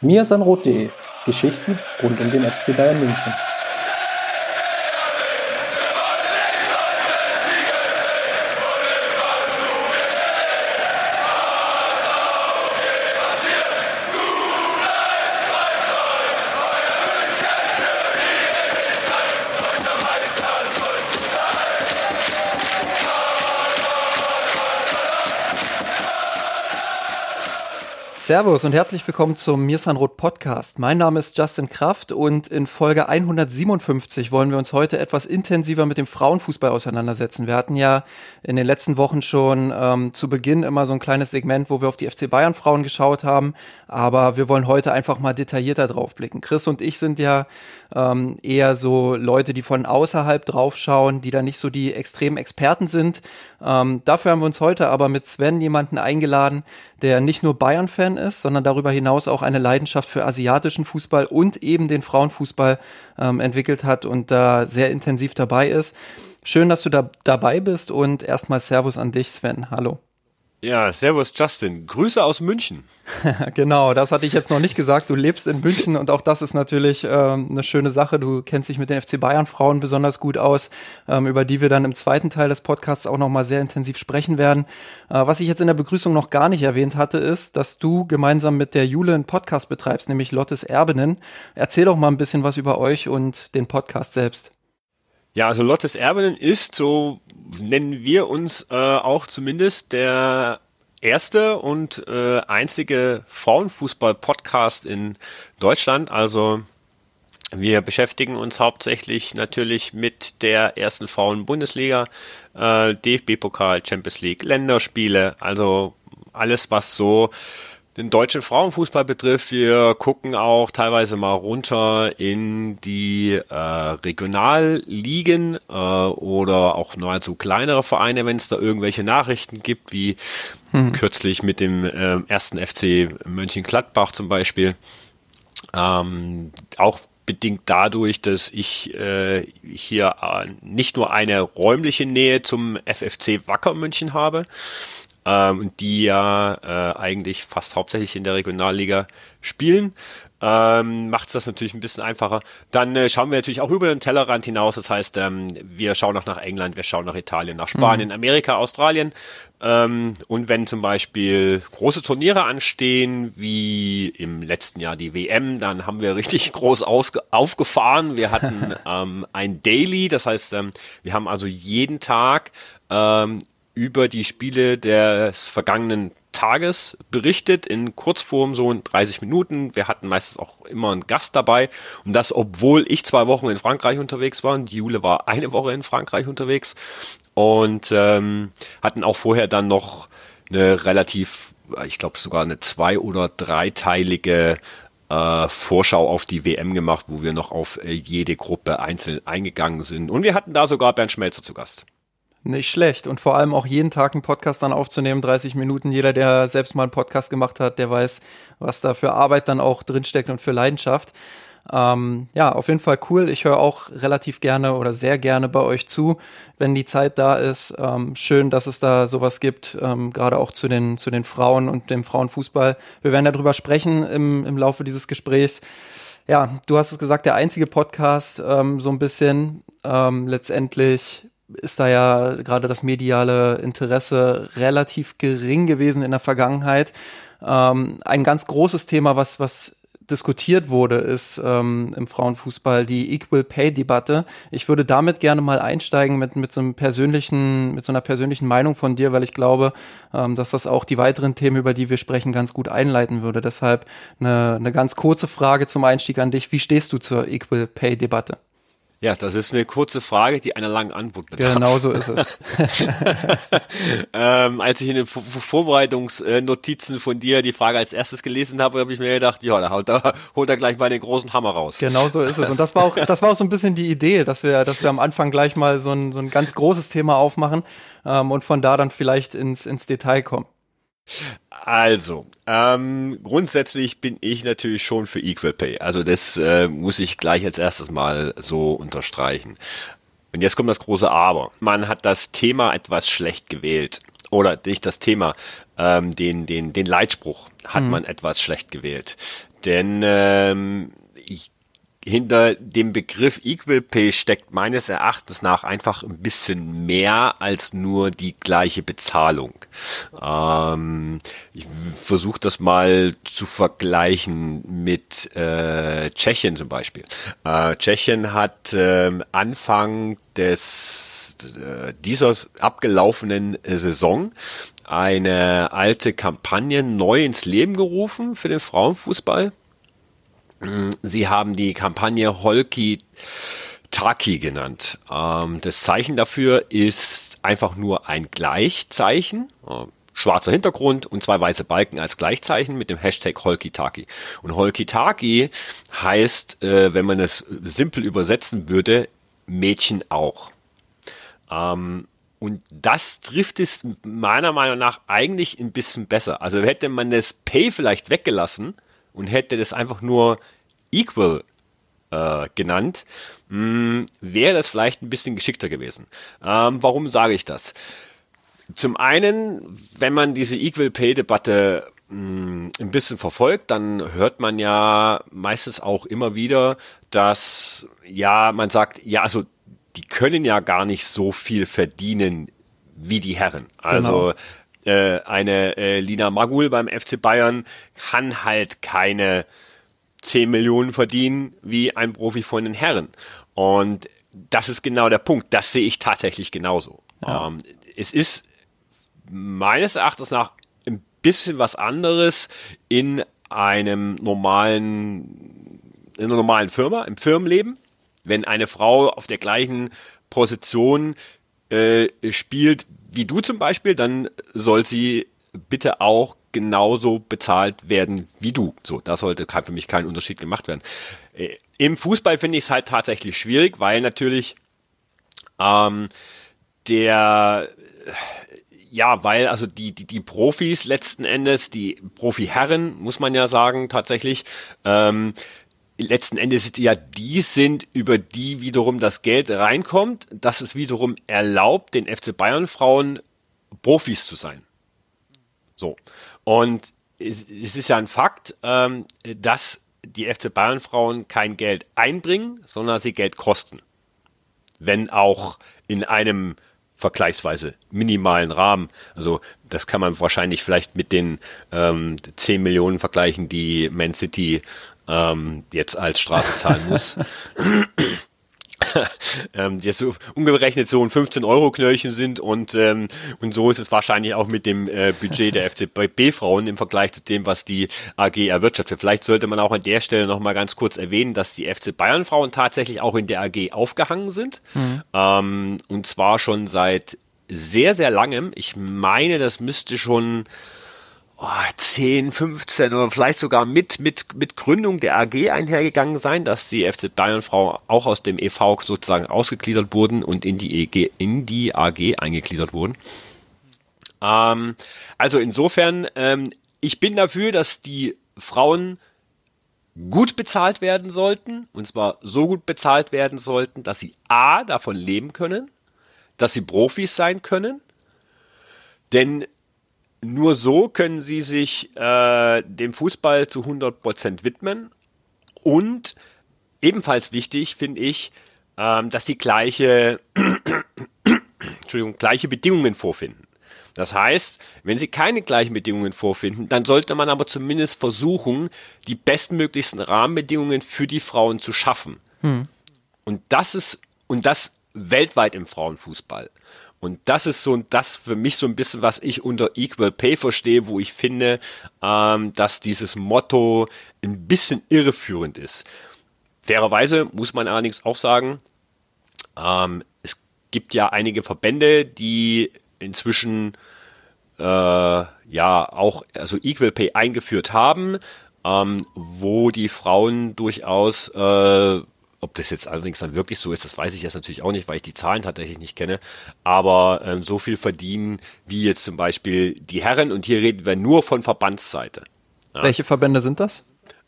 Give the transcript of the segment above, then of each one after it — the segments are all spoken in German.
mirsanrot.de Geschichten rund um den FC Bayern München. Servus und herzlich willkommen zum Mirsanrot Podcast. Mein Name ist Justin Kraft und in Folge 157 wollen wir uns heute etwas intensiver mit dem Frauenfußball auseinandersetzen. Wir hatten ja in den letzten Wochen schon ähm, zu Beginn immer so ein kleines Segment, wo wir auf die FC Bayern Frauen geschaut haben, aber wir wollen heute einfach mal detaillierter drauf blicken. Chris und ich sind ja ähm, eher so Leute, die von außerhalb draufschauen, die da nicht so die extremen Experten sind. Ähm, dafür haben wir uns heute aber mit Sven jemanden eingeladen, der nicht nur Bayern-Fan ist, sondern darüber hinaus auch eine Leidenschaft für asiatischen Fußball und eben den Frauenfußball ähm, entwickelt hat und da sehr intensiv dabei ist. Schön, dass du da dabei bist und erstmal Servus an dich, Sven. Hallo. Ja, servus Justin. Grüße aus München. genau, das hatte ich jetzt noch nicht gesagt. Du lebst in München und auch das ist natürlich ähm, eine schöne Sache. Du kennst dich mit den FC Bayern Frauen besonders gut aus, ähm, über die wir dann im zweiten Teil des Podcasts auch nochmal sehr intensiv sprechen werden. Äh, was ich jetzt in der Begrüßung noch gar nicht erwähnt hatte, ist, dass du gemeinsam mit der Jule einen Podcast betreibst, nämlich Lottes Erbinnen. Erzähl doch mal ein bisschen was über euch und den Podcast selbst. Ja, also Lottes Erbinnen ist, so nennen wir uns äh, auch zumindest, der erste und äh, einzige Frauenfußball-Podcast in Deutschland. Also wir beschäftigen uns hauptsächlich natürlich mit der ersten Frauen-Bundesliga, äh, DFB-Pokal, Champions League, Länderspiele, also alles, was so den deutschen Frauenfußball betrifft, wir gucken auch teilweise mal runter in die äh, Regionalligen äh, oder auch so kleinere Vereine, wenn es da irgendwelche Nachrichten gibt, wie hm. kürzlich mit dem äh, ersten FC Mönchengladbach zum Beispiel. Ähm, auch bedingt dadurch, dass ich äh, hier äh, nicht nur eine räumliche Nähe zum FFC Wacker München habe, ähm, die ja äh, eigentlich fast hauptsächlich in der Regionalliga spielen. Ähm, macht es das natürlich ein bisschen einfacher. Dann äh, schauen wir natürlich auch über den Tellerrand hinaus. Das heißt, ähm, wir schauen auch nach England, wir schauen nach Italien, nach Spanien, mhm. Amerika, Australien. Ähm, und wenn zum Beispiel große Turniere anstehen, wie im letzten Jahr die WM, dann haben wir richtig groß aufgefahren. Wir hatten ähm, ein Daily, das heißt, ähm, wir haben also jeden Tag ähm, über die Spiele des vergangenen Tages berichtet in Kurzform, so in 30 Minuten. Wir hatten meistens auch immer einen Gast dabei. Und das, obwohl ich zwei Wochen in Frankreich unterwegs war. Die Jule war eine Woche in Frankreich unterwegs. Und ähm, hatten auch vorher dann noch eine relativ, ich glaube sogar eine zwei- oder dreiteilige äh, Vorschau auf die WM gemacht, wo wir noch auf äh, jede Gruppe einzeln eingegangen sind. Und wir hatten da sogar Bernd Schmelzer zu Gast. Nicht schlecht. Und vor allem auch jeden Tag einen Podcast dann aufzunehmen, 30 Minuten. Jeder, der selbst mal einen Podcast gemacht hat, der weiß, was da für Arbeit dann auch drinsteckt und für Leidenschaft. Ähm, ja, auf jeden Fall cool. Ich höre auch relativ gerne oder sehr gerne bei euch zu, wenn die Zeit da ist. Ähm, schön, dass es da sowas gibt, ähm, gerade auch zu den, zu den Frauen und dem Frauenfußball. Wir werden darüber sprechen im, im Laufe dieses Gesprächs. Ja, du hast es gesagt, der einzige Podcast, ähm, so ein bisschen ähm, letztendlich ist da ja gerade das mediale Interesse relativ gering gewesen in der Vergangenheit. Ähm, ein ganz großes Thema, was, was diskutiert wurde, ist ähm, im Frauenfußball die Equal Pay Debatte. Ich würde damit gerne mal einsteigen mit mit so einem persönlichen mit so einer persönlichen Meinung von dir, weil ich glaube, ähm, dass das auch die weiteren Themen, über die wir sprechen, ganz gut einleiten würde. Deshalb eine, eine ganz kurze Frage zum Einstieg an dich: Wie stehst du zur Equal Pay Debatte? Ja, das ist eine kurze Frage, die einer langen Antwort bedarf. Genau so ist es. ähm, als ich in den Vorbereitungsnotizen von dir die Frage als erstes gelesen habe, habe ich mir gedacht, ja, da holt, er, holt er gleich mal den großen Hammer raus. Genau so ist es. Und das war auch, das war auch so ein bisschen die Idee, dass wir, dass wir am Anfang gleich mal so ein, so ein ganz großes Thema aufmachen ähm, und von da dann vielleicht ins, ins Detail kommen. Also, ähm, grundsätzlich bin ich natürlich schon für Equal Pay. Also das äh, muss ich gleich als erstes mal so unterstreichen. Und jetzt kommt das große Aber. Man hat das Thema etwas schlecht gewählt. oder nicht das Thema, ähm, den, den, den Leitspruch hat mhm. man etwas schlecht gewählt. Denn ähm, ich, hinter dem Begriff Equal Pay steckt meines Erachtens nach einfach ein bisschen mehr als nur die gleiche Bezahlung. Ähm, ich versuche das mal zu vergleichen mit äh, Tschechien zum Beispiel. Äh, Tschechien hat äh, Anfang des äh, dieser abgelaufenen Saison eine alte Kampagne neu ins Leben gerufen für den Frauenfußball. Sie haben die Kampagne Holki Taki genannt. Ähm, das Zeichen dafür ist einfach nur ein Gleichzeichen. Äh, schwarzer Hintergrund und zwei weiße Balken als Gleichzeichen mit dem Hashtag Holkitaki. Und Holkitaki heißt, äh, wenn man es simpel übersetzen würde, Mädchen auch. Ähm, und das trifft es meiner Meinung nach eigentlich ein bisschen besser. Also hätte man das Pay vielleicht weggelassen und hätte das einfach nur Equal äh, genannt, hm, wäre das vielleicht ein bisschen geschickter gewesen. Ähm, warum sage ich das? Zum einen, wenn man diese Equal Pay Debatte hm, ein bisschen verfolgt, dann hört man ja meistens auch immer wieder, dass ja, man sagt, ja, also die können ja gar nicht so viel verdienen wie die Herren. Also genau. Äh, eine äh, Lina Magul beim FC Bayern kann halt keine 10 Millionen verdienen wie ein Profi von den Herren. Und das ist genau der Punkt. Das sehe ich tatsächlich genauso. Ja. Ähm, es ist meines Erachtens nach ein bisschen was anderes in einem normalen, in einer normalen Firma, im Firmenleben wenn eine Frau auf der gleichen Position äh, spielt wie du zum Beispiel, dann soll sie bitte auch genauso bezahlt werden wie du. So, da sollte für mich kein Unterschied gemacht werden. Äh, Im Fußball finde ich es halt tatsächlich schwierig, weil natürlich ähm, der ja, weil also die, die, die Profis letzten Endes, die Profiherren, muss man ja sagen, tatsächlich, ähm, letzten Endes ja die sind, über die wiederum das Geld reinkommt, dass es wiederum erlaubt, den FC Bayern Frauen Profis zu sein. So. Und es, es ist ja ein Fakt, ähm, dass die FC Bayern Frauen kein Geld einbringen, sondern sie Geld kosten. Wenn auch in einem vergleichsweise minimalen Rahmen. Also das kann man wahrscheinlich vielleicht mit den ähm, 10 Millionen vergleichen, die Man City ähm, jetzt als Strafe zahlen muss. ähm, jetzt so umgerechnet so ein 15-Euro-Knöllchen sind und, ähm, und so ist es wahrscheinlich auch mit dem äh, Budget der FCB-Frauen im Vergleich zu dem, was die AG erwirtschaftet. Vielleicht sollte man auch an der Stelle nochmal ganz kurz erwähnen, dass die FC Bayern-Frauen tatsächlich auch in der AG aufgehangen sind. Mhm. Ähm, und zwar schon seit sehr, sehr langem. Ich meine, das müsste schon oh, 10, 15 oder vielleicht sogar mit, mit, mit Gründung der AG einhergegangen sein, dass die FC Bayern Frau auch aus dem EV sozusagen ausgegliedert wurden und in die, EG, in die AG eingegliedert wurden. Ähm, also insofern, ähm, ich bin dafür, dass die Frauen gut bezahlt werden sollten, und zwar so gut bezahlt werden sollten, dass sie A davon leben können, dass sie Profis sein können, denn nur so können sie sich äh, dem Fußball zu 100% widmen. Und ebenfalls wichtig finde ich, ähm, dass sie gleiche, Entschuldigung, gleiche Bedingungen vorfinden. Das heißt, wenn sie keine gleichen Bedingungen vorfinden, dann sollte man aber zumindest versuchen, die bestmöglichsten Rahmenbedingungen für die Frauen zu schaffen. Hm. Und das ist, und das weltweit im Frauenfußball. Und das ist so das für mich so ein bisschen, was ich unter Equal Pay verstehe, wo ich finde, ähm, dass dieses Motto ein bisschen irreführend ist. Fairerweise muss man allerdings auch sagen, ähm, es gibt ja einige Verbände, die inzwischen äh, ja auch also Equal Pay eingeführt haben, ähm, wo die Frauen durchaus äh, ob das jetzt allerdings dann wirklich so ist, das weiß ich jetzt natürlich auch nicht, weil ich die Zahlen tatsächlich nicht kenne. Aber ähm, so viel verdienen wie jetzt zum Beispiel die Herren und hier reden wir nur von Verbandsseite. Ja. Welche Verbände sind das?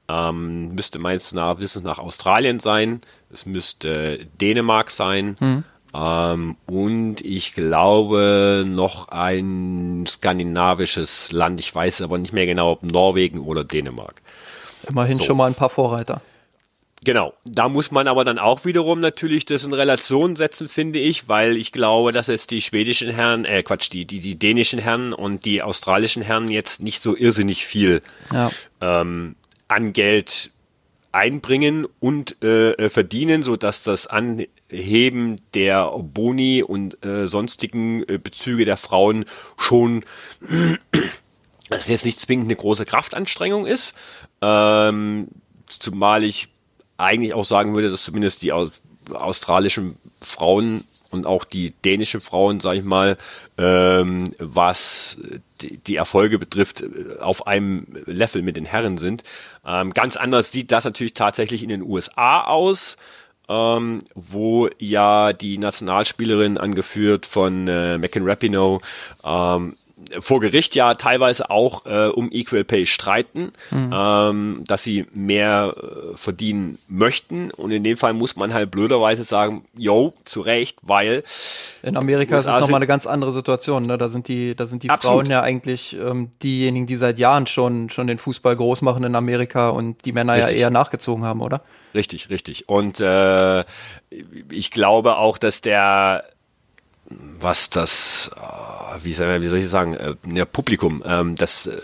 Ähm, müsste nach Wissens nach Australien sein, es müsste Dänemark sein, hm. Ähm, und ich glaube noch ein skandinavisches Land. Ich weiß aber nicht mehr genau, ob Norwegen oder Dänemark. Immerhin so. schon mal ein paar Vorreiter. Genau, da muss man aber dann auch wiederum natürlich das in Relation setzen, finde ich, weil ich glaube, dass jetzt die schwedischen Herren, äh Quatsch, die, die, die dänischen Herren und die australischen Herren jetzt nicht so irrsinnig viel ja. ähm, an Geld einbringen und äh, äh verdienen, so dass das Anheben der Boni und äh, sonstigen äh, Bezüge der Frauen schon dass jetzt nicht zwingend eine große Kraftanstrengung ist. Ähm, zumal ich eigentlich auch sagen würde, dass zumindest die australischen Frauen und auch die dänischen Frauen, sag ich mal, ähm, was die, Erfolge betrifft, auf einem Level mit den Herren sind. Ähm, ganz anders sieht das natürlich tatsächlich in den USA aus. Ähm, wo ja die Nationalspielerin angeführt von äh, Megan Rapinoe ähm, vor Gericht ja teilweise auch äh, um Equal Pay streiten, mhm. ähm, dass sie mehr äh, verdienen möchten. Und in dem Fall muss man halt blöderweise sagen, yo, zu Recht, weil in Amerika ist es nochmal eine ganz andere Situation. Ne? Da sind die, da sind die Frauen ja eigentlich ähm, diejenigen, die seit Jahren schon schon den Fußball groß machen in Amerika und die Männer richtig. ja eher nachgezogen haben, oder? Richtig, richtig. Und äh, ich glaube auch, dass der was das, äh, wie soll, wie soll ich sagen, äh, ja, Publikum, ähm, das, äh,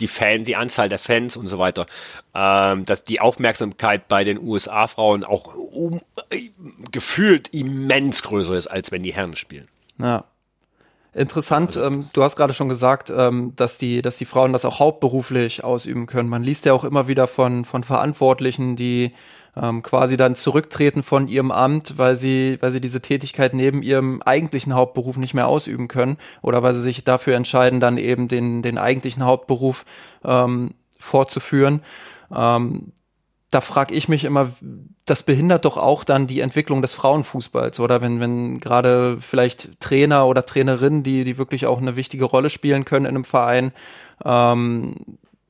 die Fan, die Anzahl der Fans und so weiter, ähm, dass die Aufmerksamkeit bei den USA-Frauen auch um, gefühlt immens größer ist, als wenn die Herren spielen. Ja. Interessant, also, ähm, du hast gerade schon gesagt, ähm, dass, die, dass die Frauen das auch hauptberuflich ausüben können. Man liest ja auch immer wieder von, von Verantwortlichen, die ähm, quasi dann zurücktreten von ihrem Amt, weil sie, weil sie diese Tätigkeit neben ihrem eigentlichen Hauptberuf nicht mehr ausüben können oder weil sie sich dafür entscheiden, dann eben den, den eigentlichen Hauptberuf ähm, fortzuführen. Ähm, da frage ich mich immer, das behindert doch auch dann die Entwicklung des Frauenfußballs, oder? Wenn, wenn gerade vielleicht Trainer oder Trainerinnen, die, die wirklich auch eine wichtige Rolle spielen können in einem Verein, ähm,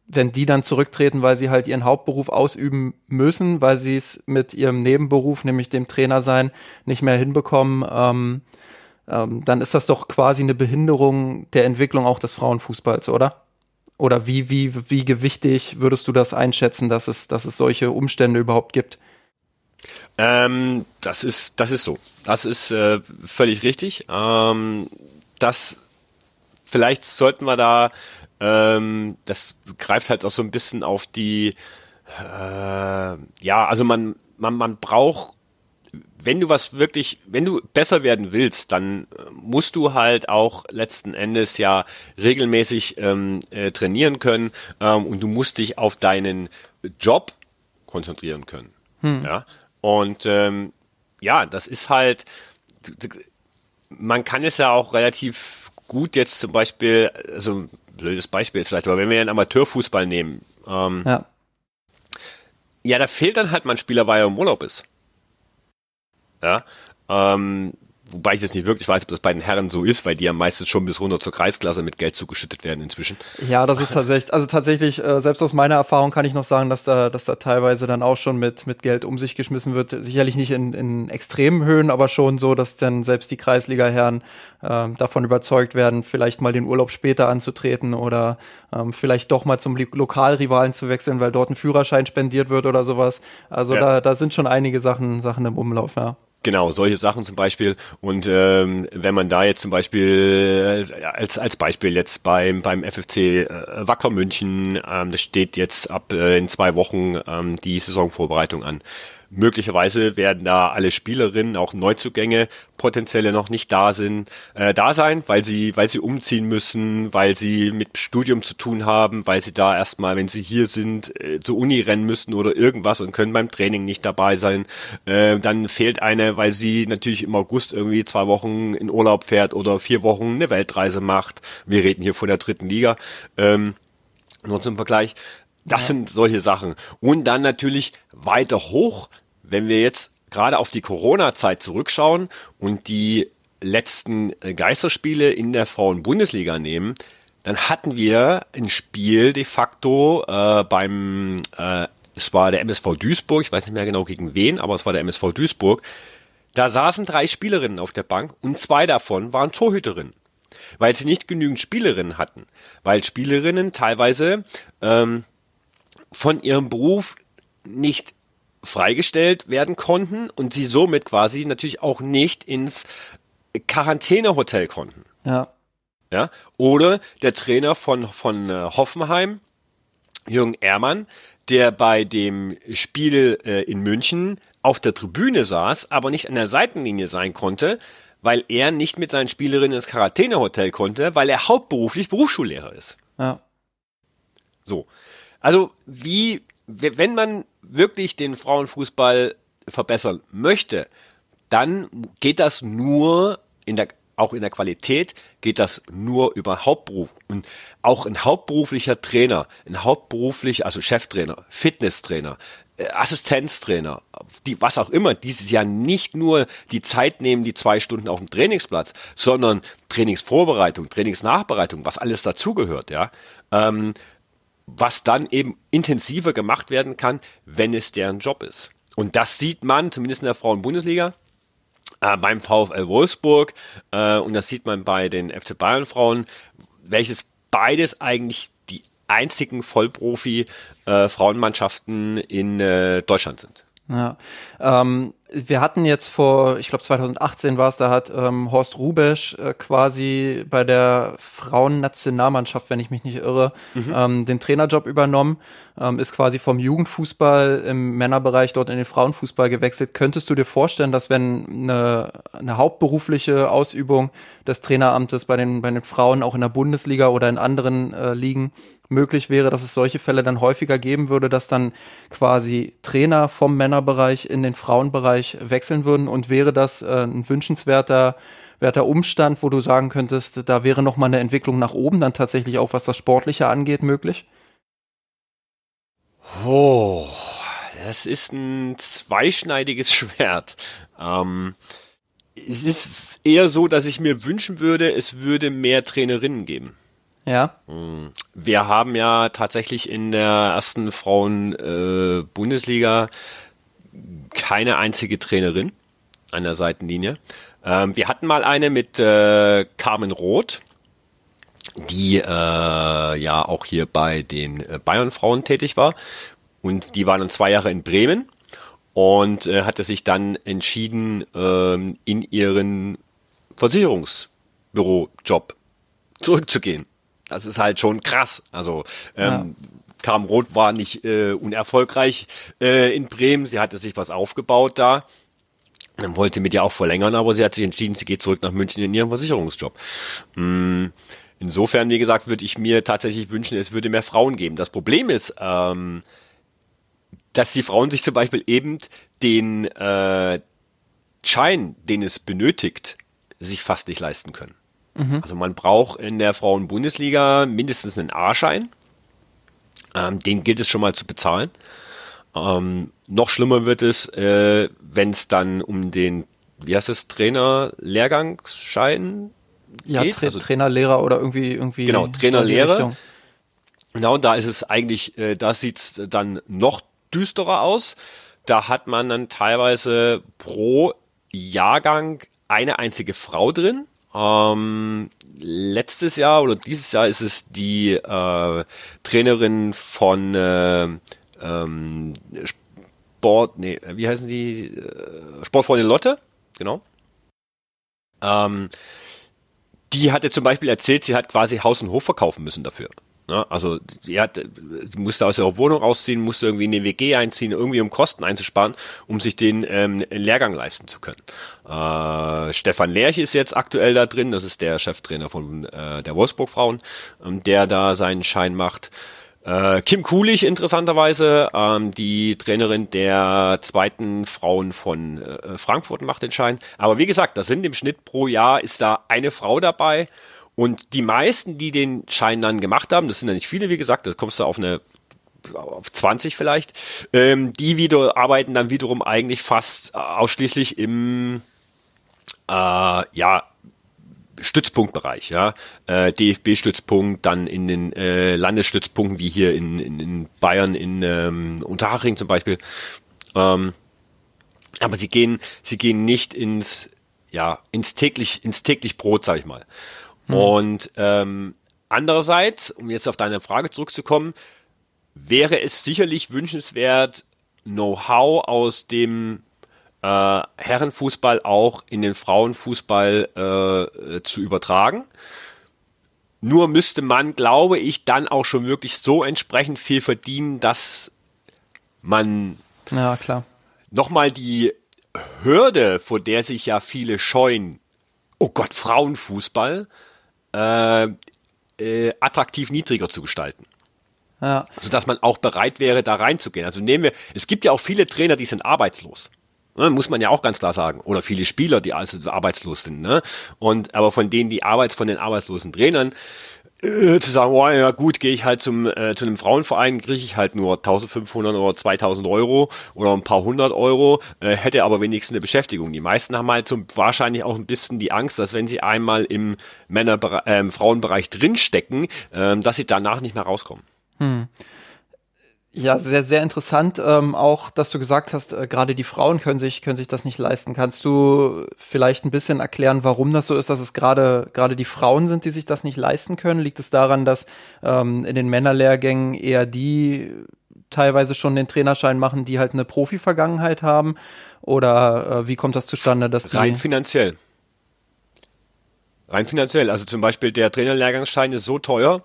wenn die dann zurücktreten, weil sie halt ihren Hauptberuf ausüben müssen, weil sie es mit ihrem Nebenberuf, nämlich dem Trainer sein, nicht mehr hinbekommen, ähm, ähm, dann ist das doch quasi eine Behinderung der Entwicklung auch des Frauenfußballs, oder? Oder wie, wie, wie gewichtig würdest du das einschätzen, dass es, dass es solche Umstände überhaupt gibt? Ähm, das ist, das ist so. Das ist äh, völlig richtig. Ähm, das, vielleicht sollten wir da ähm, das greift halt auch so ein bisschen auf die, äh, ja, also man, man, man braucht, wenn du was wirklich, wenn du besser werden willst, dann musst du halt auch letzten Endes ja regelmäßig ähm, äh, trainieren können ähm, und du musst dich auf deinen Job konzentrieren können. Hm. Ja. Und ähm, ja, das ist halt, man kann es ja auch relativ gut jetzt zum Beispiel, also blödes Beispiel jetzt vielleicht, aber wenn wir einen Amateurfußball nehmen, ähm, ja. ja, da fehlt dann halt mal ein Spieler, weil er im Urlaub ist. Ja, ähm, Wobei ich jetzt nicht wirklich weiß, ob das bei den Herren so ist, weil die ja meistens schon bis runter zur Kreisklasse mit Geld zugeschüttet werden inzwischen. Ja, das ist tatsächlich, also tatsächlich, äh, selbst aus meiner Erfahrung kann ich noch sagen, dass da, dass da teilweise dann auch schon mit, mit Geld um sich geschmissen wird. Sicherlich nicht in, in extremen Höhen, aber schon so, dass dann selbst die Kreisliga-Herren äh, davon überzeugt werden, vielleicht mal den Urlaub später anzutreten oder ähm, vielleicht doch mal zum Lokalrivalen zu wechseln, weil dort ein Führerschein spendiert wird oder sowas. Also ja. da, da sind schon einige Sachen, Sachen im Umlauf, ja. Genau, solche Sachen zum Beispiel. Und ähm, wenn man da jetzt zum Beispiel äh, als, als Beispiel jetzt beim, beim FFC äh, Wacker München, ähm, das steht jetzt ab äh, in zwei Wochen ähm, die Saisonvorbereitung an. Möglicherweise werden da alle Spielerinnen, auch Neuzugänge, potenzielle noch nicht da sind, äh, da sein, weil sie, weil sie umziehen müssen, weil sie mit Studium zu tun haben, weil sie da erstmal, wenn sie hier sind, äh, zur Uni rennen müssen oder irgendwas und können beim Training nicht dabei sein. Äh, dann fehlt eine, weil sie natürlich im August irgendwie zwei Wochen in Urlaub fährt oder vier Wochen eine Weltreise macht. Wir reden hier von der dritten Liga. Ähm, nur zum Vergleich. Das ja. sind solche Sachen. Und dann natürlich weiter hoch, wenn wir jetzt gerade auf die Corona-Zeit zurückschauen und die letzten äh, Geisterspiele in der Frauen-Bundesliga nehmen, dann hatten wir ein Spiel de facto äh, beim, äh, es war der MSV Duisburg, ich weiß nicht mehr genau gegen wen, aber es war der MSV Duisburg. Da saßen drei Spielerinnen auf der Bank und zwei davon waren Torhüterinnen weil sie nicht genügend Spielerinnen hatten, weil Spielerinnen teilweise ähm, von ihrem Beruf nicht freigestellt werden konnten und sie somit quasi natürlich auch nicht ins Quarantänehotel konnten. Ja. Ja. Oder der Trainer von, von äh, Hoffenheim, Jürgen Ehrmann, der bei dem Spiel äh, in München auf der Tribüne saß, aber nicht an der Seitenlinie sein konnte, weil er nicht mit seinen Spielerinnen ins Quarantänehotel konnte, weil er hauptberuflich Berufsschullehrer ist. Ja. So. Also, wie, wenn man wirklich den Frauenfußball verbessern möchte, dann geht das nur in der, auch in der Qualität, geht das nur über Hauptberuf. Und auch ein hauptberuflicher Trainer, ein hauptberuflich, also Cheftrainer, Fitnesstrainer, äh, Assistenztrainer, die, was auch immer, die sich ja nicht nur die Zeit nehmen, die zwei Stunden auf dem Trainingsplatz, sondern Trainingsvorbereitung, Trainingsnachbereitung, was alles dazugehört, ja, ähm, was dann eben intensiver gemacht werden kann, wenn es deren Job ist. Und das sieht man, zumindest in der Frauen-Bundesliga, äh, beim VfL Wolfsburg, äh, und das sieht man bei den FC Bayern Frauen, welches beides eigentlich einzigen Vollprofi-Frauenmannschaften äh, in äh, Deutschland sind. Ja, ähm, wir hatten jetzt vor, ich glaube 2018 war es, da hat ähm, Horst Rubesch äh, quasi bei der Frauennationalmannschaft, wenn ich mich nicht irre, mhm. ähm, den Trainerjob übernommen, ähm, ist quasi vom Jugendfußball im Männerbereich dort in den Frauenfußball gewechselt. Könntest du dir vorstellen, dass wenn eine, eine hauptberufliche Ausübung des Traineramtes bei den, bei den Frauen auch in der Bundesliga oder in anderen äh, Ligen möglich wäre, dass es solche Fälle dann häufiger geben würde, dass dann quasi Trainer vom Männerbereich in den Frauenbereich wechseln würden und wäre das äh, ein wünschenswerter werter Umstand, wo du sagen könntest, da wäre noch mal eine Entwicklung nach oben, dann tatsächlich auch was das Sportliche angeht, möglich? Oh, das ist ein zweischneidiges Schwert. Ähm, es ist eher so, dass ich mir wünschen würde, es würde mehr Trainerinnen geben. Ja. Hm. Wir haben ja tatsächlich in der ersten Frauen-Bundesliga äh, keine einzige Trainerin an der Seitenlinie. Ähm, wir hatten mal eine mit äh, Carmen Roth, die äh, ja auch hier bei den Bayern-Frauen tätig war. Und die waren dann zwei Jahre in Bremen und hatte sich dann entschieden, ähm, in ihren Versicherungsbürojob zurückzugehen das ist halt schon krass. Also ähm, ja. Karam Roth war nicht äh, unerfolgreich äh, in Bremen. Sie hatte sich was aufgebaut da. Dann wollte mit ihr auch verlängern, aber sie hat sich entschieden, sie geht zurück nach München in ihren Versicherungsjob. Mm, insofern, wie gesagt, würde ich mir tatsächlich wünschen, es würde mehr Frauen geben. Das Problem ist, ähm, dass die Frauen sich zum Beispiel eben den äh, Schein, den es benötigt, sich fast nicht leisten können. Mhm. Also man braucht in der Frauen-Bundesliga mindestens einen A-Schein. Ähm, den gilt es schon mal zu bezahlen. Ähm, noch schlimmer wird es, äh, wenn es dann um den, wie heißt es, Trainer-Lehrgangsschein ja, geht. Tra also, Trainer, Lehrer oder irgendwie irgendwie. Genau, Trainer, Lehrer. Genau, da ist es eigentlich, äh, da sieht's dann noch düsterer aus. Da hat man dann teilweise pro Jahrgang eine einzige Frau drin. Ähm, letztes Jahr oder dieses Jahr ist es die äh, Trainerin von äh, ähm, Sport, nee, wie heißen die? Äh, Sportfreunde Lotte, genau. Ähm, die hatte zum Beispiel erzählt, sie hat quasi Haus und Hof verkaufen müssen dafür. Ne? Also sie, hat, sie musste aus ihrer Wohnung ausziehen, musste irgendwie in den WG einziehen, irgendwie um Kosten einzusparen, um sich den ähm, Lehrgang leisten zu können. Äh, Stefan Lerch ist jetzt aktuell da drin, das ist der Cheftrainer von äh, der Wolfsburg Frauen, ähm, der da seinen Schein macht. Äh, Kim Kulich interessanterweise, ähm, die Trainerin der zweiten Frauen von äh, Frankfurt macht den Schein. Aber wie gesagt, da sind im Schnitt pro Jahr ist da eine Frau dabei und die meisten, die den Schein dann gemacht haben, das sind ja nicht viele, wie gesagt, da kommst du auf eine auf 20 vielleicht, ähm, die wieder arbeiten dann wiederum eigentlich fast ausschließlich im äh, ja Stützpunktbereich, ja, äh, DFB-Stützpunkt, dann in den äh, Landesstützpunkten wie hier in, in, in Bayern, in ähm, Unterhaching zum Beispiel. Ähm, aber sie gehen, sie gehen nicht ins, ja, ins täglich, ins täglich Brot, sag ich mal. Hm. Und ähm, andererseits, um jetzt auf deine Frage zurückzukommen, wäre es sicherlich wünschenswert, Know-how aus dem äh, Herrenfußball auch in den Frauenfußball äh, zu übertragen. Nur müsste man, glaube ich, dann auch schon wirklich so entsprechend viel verdienen, dass man ja, klar. nochmal die Hürde, vor der sich ja viele scheuen, oh Gott, Frauenfußball, äh, äh, attraktiv niedriger zu gestalten. Ja. Sodass man auch bereit wäre, da reinzugehen. Also nehmen wir, es gibt ja auch viele Trainer, die sind arbeitslos. Ne, muss man ja auch ganz klar sagen. Oder viele Spieler, die also arbeitslos sind. Ne? Und aber von denen, die Arbeits von den arbeitslosen Trainern, äh, zu sagen, oh, ja gut, gehe ich halt zum äh, zu einem Frauenverein, kriege ich halt nur 1500 oder 2000 Euro oder ein paar hundert Euro, äh, hätte aber wenigstens eine Beschäftigung. Die meisten haben halt so wahrscheinlich auch ein bisschen die Angst, dass wenn sie einmal im Männer äh, Frauenbereich drinstecken, äh, dass sie danach nicht mehr rauskommen. Hm. Ja, sehr, sehr interessant. Ähm, auch, dass du gesagt hast, äh, gerade die Frauen können sich, können sich das nicht leisten. Kannst du vielleicht ein bisschen erklären, warum das so ist, dass es gerade, gerade die Frauen sind, die sich das nicht leisten können? Liegt es daran, dass ähm, in den Männerlehrgängen eher die teilweise schon den Trainerschein machen, die halt eine Profi-Vergangenheit haben? Oder äh, wie kommt das zustande, dass die Rein finanziell. Rein finanziell. Also zum Beispiel der Trainerlehrgangsschein ist so teuer,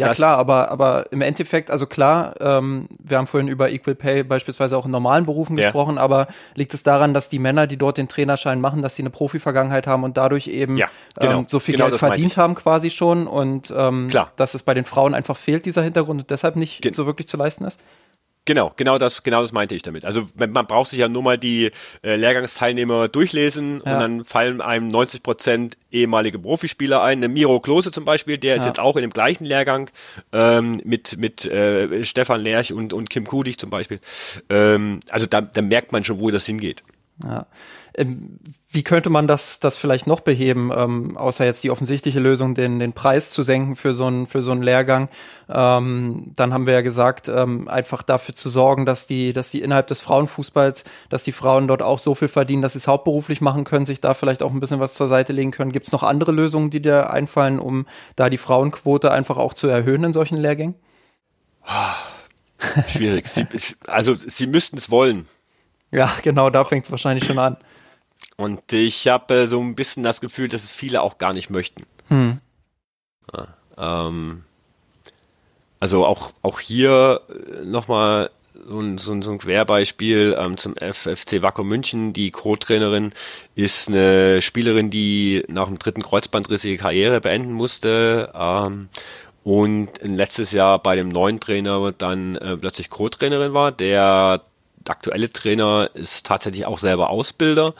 ja klar, aber, aber im Endeffekt, also klar, ähm, wir haben vorhin über Equal Pay beispielsweise auch in normalen Berufen ja. gesprochen, aber liegt es daran, dass die Männer, die dort den Trainerschein machen, dass sie eine Profi-Vergangenheit haben und dadurch eben ja, genau, ähm, so viel genau Geld verdient haben quasi schon und ähm, klar. dass es bei den Frauen einfach fehlt, dieser Hintergrund und deshalb nicht Ge so wirklich zu leisten ist? Genau, genau das, genau das meinte ich damit. Also man braucht sich ja nur mal die äh, Lehrgangsteilnehmer durchlesen ja. und dann fallen einem 90 Prozent ehemalige Profispieler ein. Eine Miro Klose zum Beispiel, der ja. ist jetzt auch in dem gleichen Lehrgang ähm, mit mit äh, Stefan Lerch und und Kim Kudig zum Beispiel. Ähm, also da, da merkt man schon, wo das hingeht. Ja. Ähm, wie könnte man das, das vielleicht noch beheben, ähm, außer jetzt die offensichtliche Lösung, den, den Preis zu senken für so einen, für so einen Lehrgang? Ähm, dann haben wir ja gesagt, ähm, einfach dafür zu sorgen, dass die, dass die innerhalb des Frauenfußballs, dass die Frauen dort auch so viel verdienen, dass sie es hauptberuflich machen können, sich da vielleicht auch ein bisschen was zur Seite legen können. Gibt es noch andere Lösungen, die dir einfallen, um da die Frauenquote einfach auch zu erhöhen in solchen Lehrgängen? Schwierig. Sie, also sie müssten es wollen. Ja, genau, da fängt es wahrscheinlich schon an. Und ich habe äh, so ein bisschen das Gefühl, dass es viele auch gar nicht möchten. Hm. Ja, ähm, also auch, auch hier äh, nochmal so ein, so ein, so ein Querbeispiel ähm, zum FFC Wacker München. Die Co-Trainerin ist eine Spielerin, die nach dem dritten Kreuzbandriss ihre Karriere beenden musste ähm, und letztes Jahr bei dem neuen Trainer dann äh, plötzlich Co-Trainerin war. Der aktuelle Trainer ist tatsächlich auch selber Ausbilder.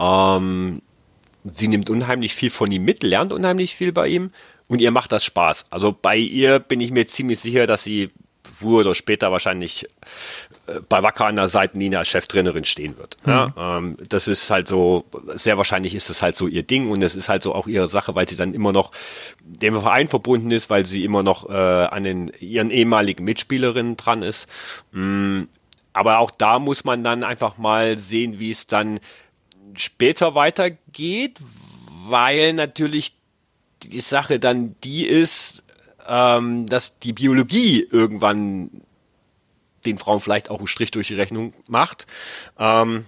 Ähm, sie nimmt unheimlich viel von ihm mit, lernt unheimlich viel bei ihm und ihr macht das Spaß. Also bei ihr bin ich mir ziemlich sicher, dass sie früher oder später wahrscheinlich äh, bei Wacker an der Seitenlinie als Cheftrainerin stehen wird. Mhm. Ja, ähm, das ist halt so, sehr wahrscheinlich ist das halt so ihr Ding und es ist halt so auch ihre Sache, weil sie dann immer noch dem Verein verbunden ist, weil sie immer noch äh, an den ihren ehemaligen Mitspielerinnen dran ist. Mm, aber auch da muss man dann einfach mal sehen, wie es dann später weitergeht, weil natürlich die Sache dann die ist, ähm, dass die Biologie irgendwann den Frauen vielleicht auch einen Strich durch die Rechnung macht. Ähm,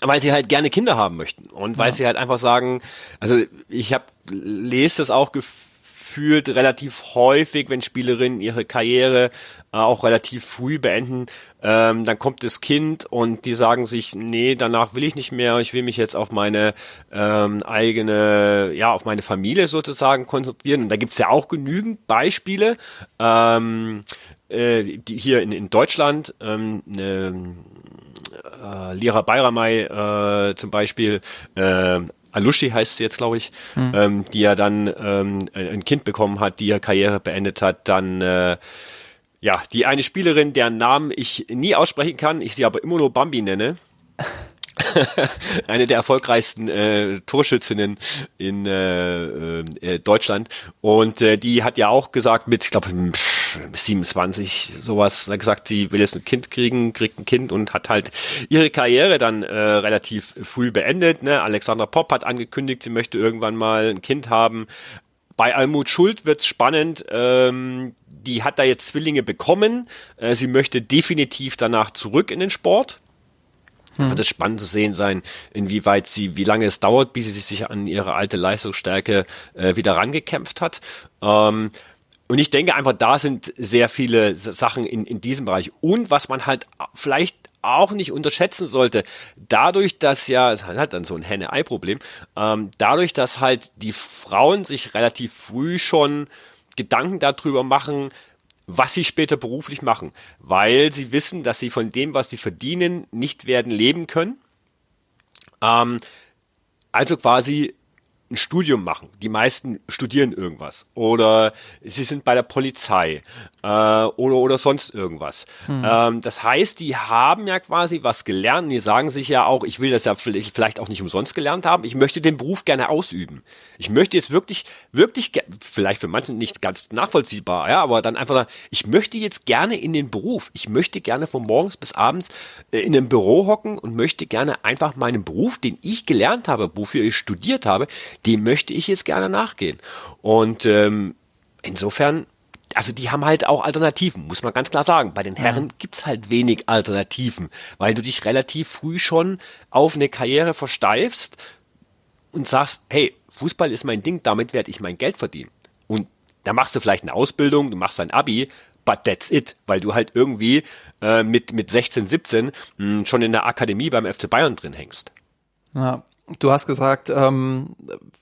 weil sie halt gerne Kinder haben möchten und weil ja. sie halt einfach sagen, also ich habe lese das auch gefühlt relativ häufig, wenn Spielerinnen ihre Karriere äh, auch relativ früh beenden, ähm, dann kommt das Kind und die sagen sich, nee, danach will ich nicht mehr, ich will mich jetzt auf meine ähm, eigene, ja, auf meine Familie sozusagen konzentrieren. Und da gibt's ja auch genügend Beispiele. Ähm, äh, die hier in, in Deutschland, ähm, ne, äh, Lira Bayramay äh, zum Beispiel, äh, Alushi heißt sie jetzt, glaube ich, hm. ähm, die ja dann ähm, ein Kind bekommen hat, die ihre Karriere beendet hat, dann äh, ja, die eine Spielerin, deren Namen ich nie aussprechen kann, ich sie aber immer nur Bambi nenne. eine der erfolgreichsten äh, Torschützinnen in äh, äh, Deutschland. Und äh, die hat ja auch gesagt, mit, ich glaube, 27 sowas, gesagt, sie will jetzt ein Kind kriegen, kriegt ein Kind und hat halt ihre Karriere dann äh, relativ früh beendet. Ne? Alexandra Popp hat angekündigt, sie möchte irgendwann mal ein Kind haben. Bei Almut Schuld wird's spannend. Ähm, die hat da jetzt Zwillinge bekommen. Äh, sie möchte definitiv danach zurück in den Sport. Hm. Wird es spannend zu sehen sein, inwieweit sie, wie lange es dauert, bis sie sich an ihre alte Leistungsstärke äh, wieder rangekämpft hat. Ähm, und ich denke einfach, da sind sehr viele Sachen in, in diesem Bereich. Und was man halt vielleicht auch nicht unterschätzen sollte, dadurch, dass ja, es hat dann so ein Henne-Ei-Problem, ähm, dadurch, dass halt die Frauen sich relativ früh schon Gedanken darüber machen, was sie später beruflich machen, weil sie wissen, dass sie von dem, was sie verdienen, nicht werden leben können. Ähm, also quasi ein Studium machen. Die meisten studieren irgendwas oder sie sind bei der Polizei äh, oder oder sonst irgendwas. Hm. Ähm, das heißt, die haben ja quasi was gelernt. Die sagen sich ja auch, ich will das ja vielleicht auch nicht umsonst gelernt haben. Ich möchte den Beruf gerne ausüben. Ich möchte jetzt wirklich wirklich vielleicht für manche nicht ganz nachvollziehbar, ja, aber dann einfach, ich möchte jetzt gerne in den Beruf. Ich möchte gerne von morgens bis abends äh, in einem Büro hocken und möchte gerne einfach meinen Beruf, den ich gelernt habe, wofür ich studiert habe, dem möchte ich jetzt gerne nachgehen. Und ähm, insofern also die haben halt auch Alternativen, muss man ganz klar sagen. Bei den Herren ja. gibt's halt wenig Alternativen, weil du dich relativ früh schon auf eine Karriere versteifst und sagst, hey, Fußball ist mein Ding, damit werde ich mein Geld verdienen. Und da machst du vielleicht eine Ausbildung, du machst ein Abi, but that's it, weil du halt irgendwie äh, mit, mit 16, 17 mh, schon in der Akademie beim FC Bayern drin hängst. Ja, Du hast gesagt, ähm,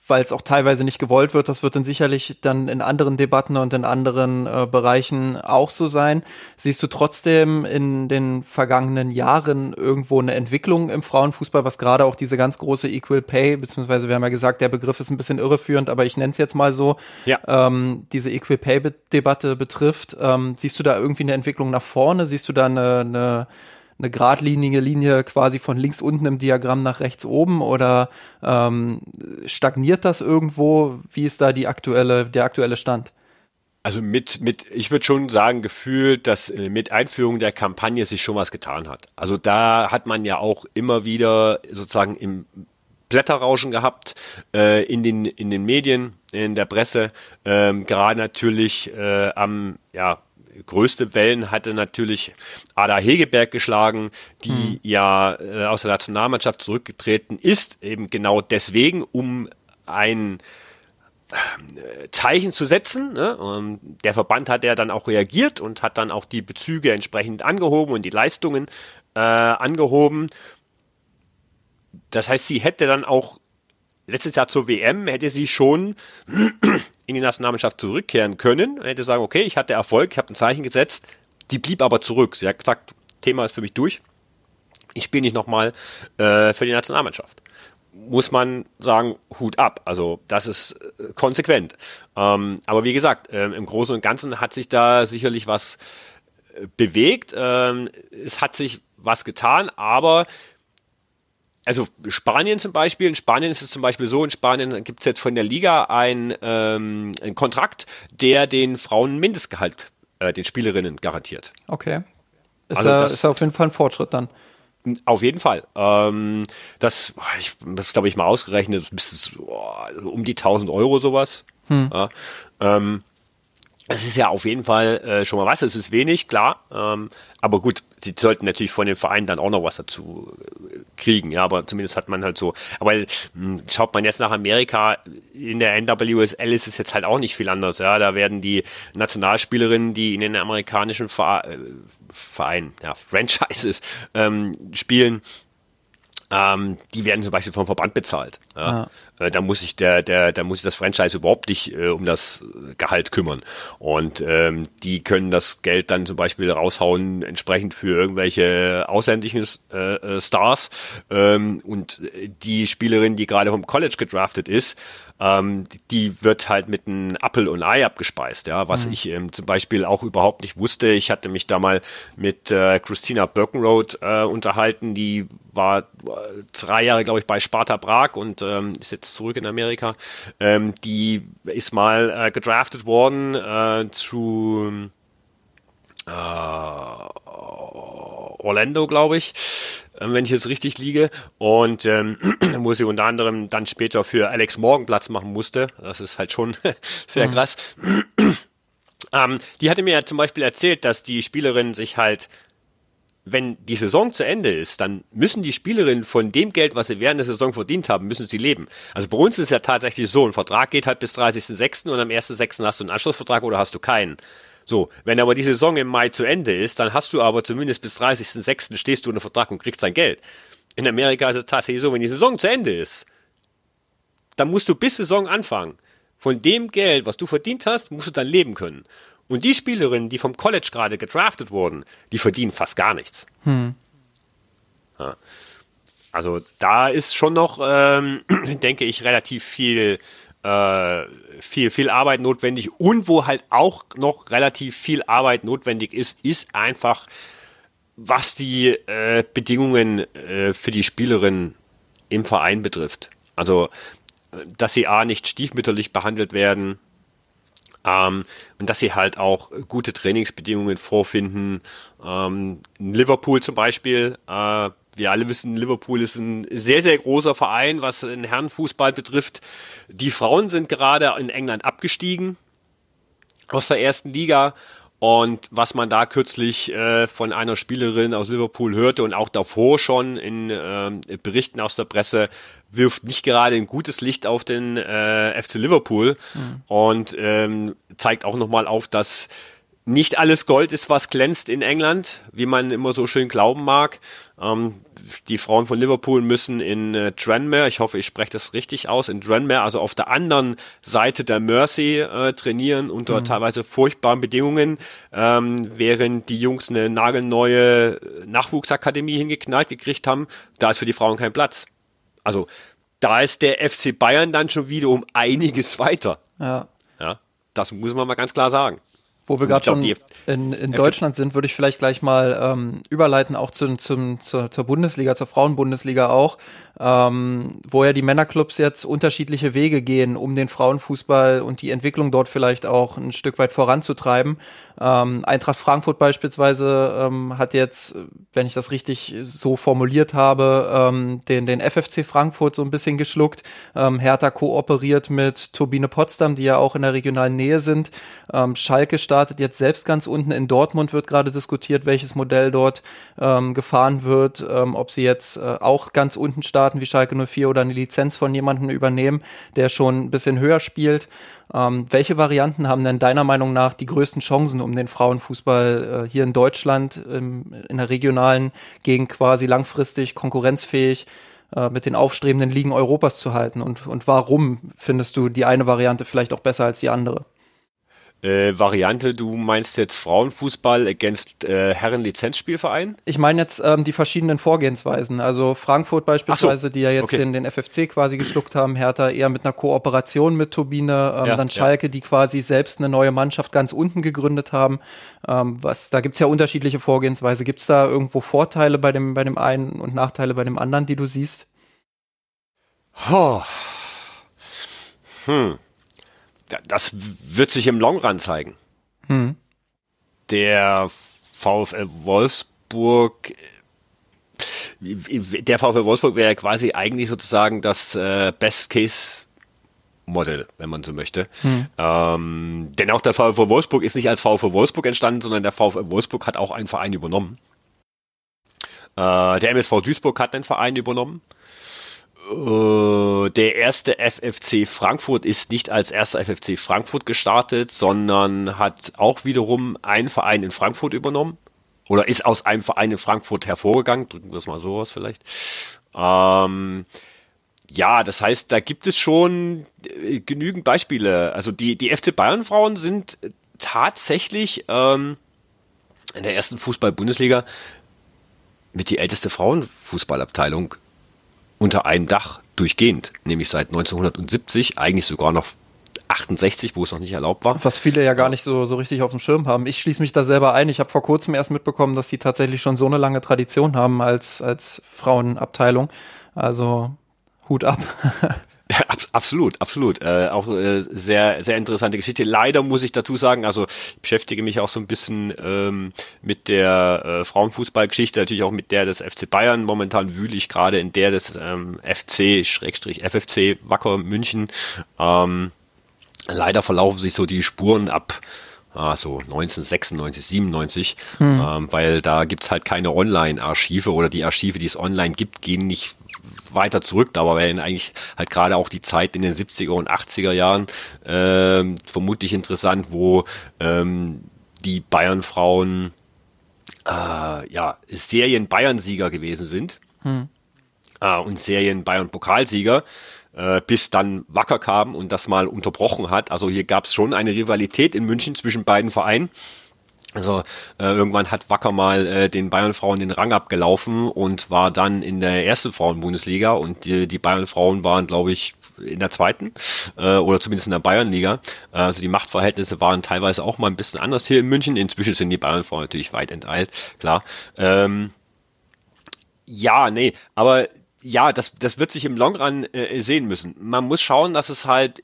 weil es auch teilweise nicht gewollt wird, das wird dann sicherlich dann in anderen Debatten und in anderen äh, Bereichen auch so sein. Siehst du trotzdem in den vergangenen Jahren irgendwo eine Entwicklung im Frauenfußball, was gerade auch diese ganz große Equal Pay, beziehungsweise wir haben ja gesagt, der Begriff ist ein bisschen irreführend, aber ich nenne es jetzt mal so, ja. ähm, diese Equal Pay-Debatte betrifft. Ähm, siehst du da irgendwie eine Entwicklung nach vorne? Siehst du da eine, eine eine geradlinige Linie quasi von links unten im Diagramm nach rechts oben oder ähm, stagniert das irgendwo? Wie ist da die aktuelle, der aktuelle Stand? Also mit, mit, ich würde schon sagen, gefühlt, dass äh, mit Einführung der Kampagne sich schon was getan hat. Also da hat man ja auch immer wieder sozusagen im Blätterrauschen gehabt äh, in den in den Medien, in der Presse, ähm, gerade natürlich äh, am ja größte Wellen hatte natürlich Ada Hegeberg geschlagen, die mhm. ja äh, aus der Nationalmannschaft zurückgetreten ist, eben genau deswegen, um ein äh, Zeichen zu setzen. Ne? Der Verband hat ja dann auch reagiert und hat dann auch die Bezüge entsprechend angehoben und die Leistungen äh, angehoben. Das heißt, sie hätte dann auch letztes Jahr zur WM hätte sie schon in die Nationalmannschaft zurückkehren können und hätte sagen, okay, ich hatte Erfolg, ich habe ein Zeichen gesetzt. Die blieb aber zurück. Sie hat gesagt, Thema ist für mich durch. Ich spiele nicht nochmal äh, für die Nationalmannschaft. Muss man sagen, Hut ab. Also das ist äh, konsequent. Ähm, aber wie gesagt, äh, im Großen und Ganzen hat sich da sicherlich was äh, bewegt. Ähm, es hat sich was getan, aber also Spanien zum Beispiel, in Spanien ist es zum Beispiel so, in Spanien gibt es jetzt von der Liga ein, ähm, einen Kontrakt, der den Frauen Mindestgehalt äh, den Spielerinnen garantiert. Okay. Ist, also das, ist auf jeden Fall ein Fortschritt dann. Auf jeden Fall. Ähm, das, ich das glaube ich mal ausgerechnet, bis oh, um die 1000 Euro sowas. Hm. Ja, ähm, es ist ja auf jeden Fall äh, schon mal was. Es ist wenig, klar. Ähm, aber gut, sie sollten natürlich von den Vereinen dann auch noch was dazu äh, kriegen. Ja, aber zumindest hat man halt so. Aber mh, hm, schaut man jetzt nach Amerika, in der NWSL ist es jetzt halt auch nicht viel anders. Ja, da werden die Nationalspielerinnen, die in den amerikanischen äh, Vereinen, ja, Franchises ähm, spielen, ähm, die werden zum Beispiel vom Verband bezahlt. Ja. äh, da muss ich der, der, da muss ich das Franchise überhaupt nicht äh, um das Gehalt kümmern. Und ähm, die können das Geld dann zum Beispiel raushauen, entsprechend für irgendwelche ausländischen äh, äh Stars. Ähm, und die Spielerin, die gerade vom College gedraftet ist, ähm, die wird halt mit einem Apple und Ei abgespeist, ja, was mhm. ich ähm, zum Beispiel auch überhaupt nicht wusste. Ich hatte mich da mal mit äh, Christina Birkenroth äh, unterhalten, die war äh, drei Jahre, glaube ich, bei Sparta Prag und ähm, ist jetzt zurück in Amerika. Ähm, die ist mal äh, gedraftet worden äh, zu äh, Orlando, glaube ich, wenn ich jetzt richtig liege. Und ähm, wo sie unter anderem dann später für Alex Morgan Platz machen musste. Das ist halt schon sehr mhm. krass. ähm, die hatte mir ja zum Beispiel erzählt, dass die Spielerin sich halt wenn die Saison zu Ende ist, dann müssen die Spielerinnen von dem Geld, was sie während der Saison verdient haben, müssen sie leben. Also bei uns ist es ja tatsächlich so, ein Vertrag geht halt bis 30.06. und am 1.06. hast du einen Anschlussvertrag oder hast du keinen. So, wenn aber die Saison im Mai zu Ende ist, dann hast du aber zumindest bis 30.06. stehst du unter Vertrag und kriegst dein Geld. In Amerika ist es tatsächlich so, wenn die Saison zu Ende ist, dann musst du bis Saison anfangen. Von dem Geld, was du verdient hast, musst du dann leben können. Und die Spielerinnen, die vom College gerade gedraftet wurden, die verdienen fast gar nichts. Hm. Ja. Also da ist schon noch, ähm, denke ich, relativ viel äh, viel, viel Arbeit notwendig und wo halt auch noch relativ viel Arbeit notwendig ist, ist einfach, was die äh, Bedingungen äh, für die Spielerin im Verein betrifft. Also, dass sie A nicht stiefmütterlich behandelt werden ähm, und dass sie halt auch gute Trainingsbedingungen vorfinden. Ähm, Liverpool zum Beispiel, äh, wir alle wissen, Liverpool ist ein sehr, sehr großer Verein, was den Herrenfußball betrifft. Die Frauen sind gerade in England abgestiegen aus der ersten Liga. Und was man da kürzlich äh, von einer Spielerin aus Liverpool hörte und auch davor schon in äh, Berichten aus der Presse, wirft nicht gerade ein gutes Licht auf den äh, FC Liverpool mhm. und ähm, zeigt auch nochmal auf, dass nicht alles Gold ist, was glänzt in England, wie man immer so schön glauben mag. Ähm, die Frauen von Liverpool müssen in äh, Tranmere, ich hoffe, ich spreche das richtig aus, in Tranmere, also auf der anderen Seite der Mersey äh, trainieren unter mhm. teilweise furchtbaren Bedingungen, ähm, während die Jungs eine nagelneue Nachwuchsakademie hingeknallt gekriegt haben. Da ist für die Frauen kein Platz. Also da ist der FC Bayern dann schon wieder um einiges weiter. Ja. Ja, das muss man mal ganz klar sagen. Wo wir gerade schon in, in Deutschland sind, würde ich vielleicht gleich mal ähm, überleiten, auch zu, zum, zur, zur Bundesliga, zur Frauenbundesliga auch ähm, wo ja die Männerclubs jetzt unterschiedliche Wege gehen, um den Frauenfußball und die Entwicklung dort vielleicht auch ein Stück weit voranzutreiben. Ähm, Eintracht Frankfurt beispielsweise ähm, hat jetzt, wenn ich das richtig so formuliert habe, ähm, den, den FFC Frankfurt so ein bisschen geschluckt. Ähm, Hertha kooperiert mit Turbine Potsdam, die ja auch in der regionalen Nähe sind. Ähm, Schalke startet jetzt selbst ganz unten. In Dortmund wird gerade diskutiert, welches Modell dort ähm, gefahren wird, ähm, ob sie jetzt äh, auch ganz unten starten starten wie Schalke 04 oder eine Lizenz von jemandem übernehmen, der schon ein bisschen höher spielt. Ähm, welche Varianten haben denn deiner Meinung nach die größten Chancen, um den Frauenfußball äh, hier in Deutschland ähm, in der regionalen Gegend quasi langfristig konkurrenzfähig äh, mit den aufstrebenden Ligen Europas zu halten? Und, und warum findest du die eine Variante vielleicht auch besser als die andere? Äh, Variante, du meinst jetzt Frauenfußball against äh, Herren-Lizenzspielverein? Ich meine jetzt ähm, die verschiedenen Vorgehensweisen. Also Frankfurt beispielsweise, so. die ja jetzt okay. den, den FFC quasi geschluckt haben, Hertha eher mit einer Kooperation mit Turbine, ähm, ja, dann Schalke, ja. die quasi selbst eine neue Mannschaft ganz unten gegründet haben. Ähm, was, da gibt's ja unterschiedliche Vorgehensweise. Gibt's da irgendwo Vorteile bei dem, bei dem einen und Nachteile bei dem anderen, die du siehst? Oh. Hm das wird sich im Long Run zeigen. Hm. Der VfL Wolfsburg der VfL Wolfsburg wäre quasi eigentlich sozusagen das äh, Best Case Model, wenn man so möchte. Hm. Ähm, denn auch der VfL Wolfsburg ist nicht als VfL Wolfsburg entstanden, sondern der VfL Wolfsburg hat auch einen Verein übernommen. Äh, der MSV Duisburg hat den Verein übernommen. Äh, der erste FFC Frankfurt ist nicht als erster FFC Frankfurt gestartet, sondern hat auch wiederum einen Verein in Frankfurt übernommen. Oder ist aus einem Verein in Frankfurt hervorgegangen. Drücken wir es mal so aus vielleicht. Ähm, ja, das heißt, da gibt es schon äh, genügend Beispiele. Also die, die FC Bayern Frauen sind tatsächlich ähm, in der ersten Fußball-Bundesliga mit die älteste Frauenfußballabteilung unter einem Dach durchgehend, nämlich seit 1970, eigentlich sogar noch 68, wo es noch nicht erlaubt war. Was viele ja gar nicht so, so richtig auf dem Schirm haben. Ich schließe mich da selber ein. Ich habe vor kurzem erst mitbekommen, dass die tatsächlich schon so eine lange Tradition haben als, als Frauenabteilung. Also Hut ab. Ja, absolut, absolut. Äh, auch äh, sehr, sehr interessante Geschichte. Leider muss ich dazu sagen, also ich beschäftige mich auch so ein bisschen ähm, mit der äh, Frauenfußballgeschichte, natürlich auch mit der des FC Bayern. Momentan wühle ich gerade in der des ähm, FC-FFC Wacker München. Ähm, leider verlaufen sich so die Spuren ab ah, so 1996, 97, hm. ähm, weil da gibt's halt keine Online-Archive oder die Archive, die es online gibt, gehen nicht weiter zurück, aber wäre eigentlich halt gerade auch die Zeit in den 70er und 80er Jahren ähm, vermutlich interessant, wo ähm, die Bayern-Frauen äh, ja, Serien-Bayern-Sieger gewesen sind hm. äh, und Serien-Bayern-Pokalsieger äh, bis dann Wacker kam und das mal unterbrochen hat. Also hier gab es schon eine Rivalität in München zwischen beiden Vereinen. Also äh, irgendwann hat Wacker mal äh, den Bayern-Frauen den Rang abgelaufen und war dann in der ersten Frauen-Bundesliga und die, die Bayern-Frauen waren, glaube ich, in der zweiten äh, oder zumindest in der Bayernliga. Äh, also die Machtverhältnisse waren teilweise auch mal ein bisschen anders hier in München. Inzwischen sind die Bayern-Frauen natürlich weit enteilt, klar. Ähm, ja, nee, aber ja, das, das wird sich im Long Run äh, sehen müssen. Man muss schauen, dass es halt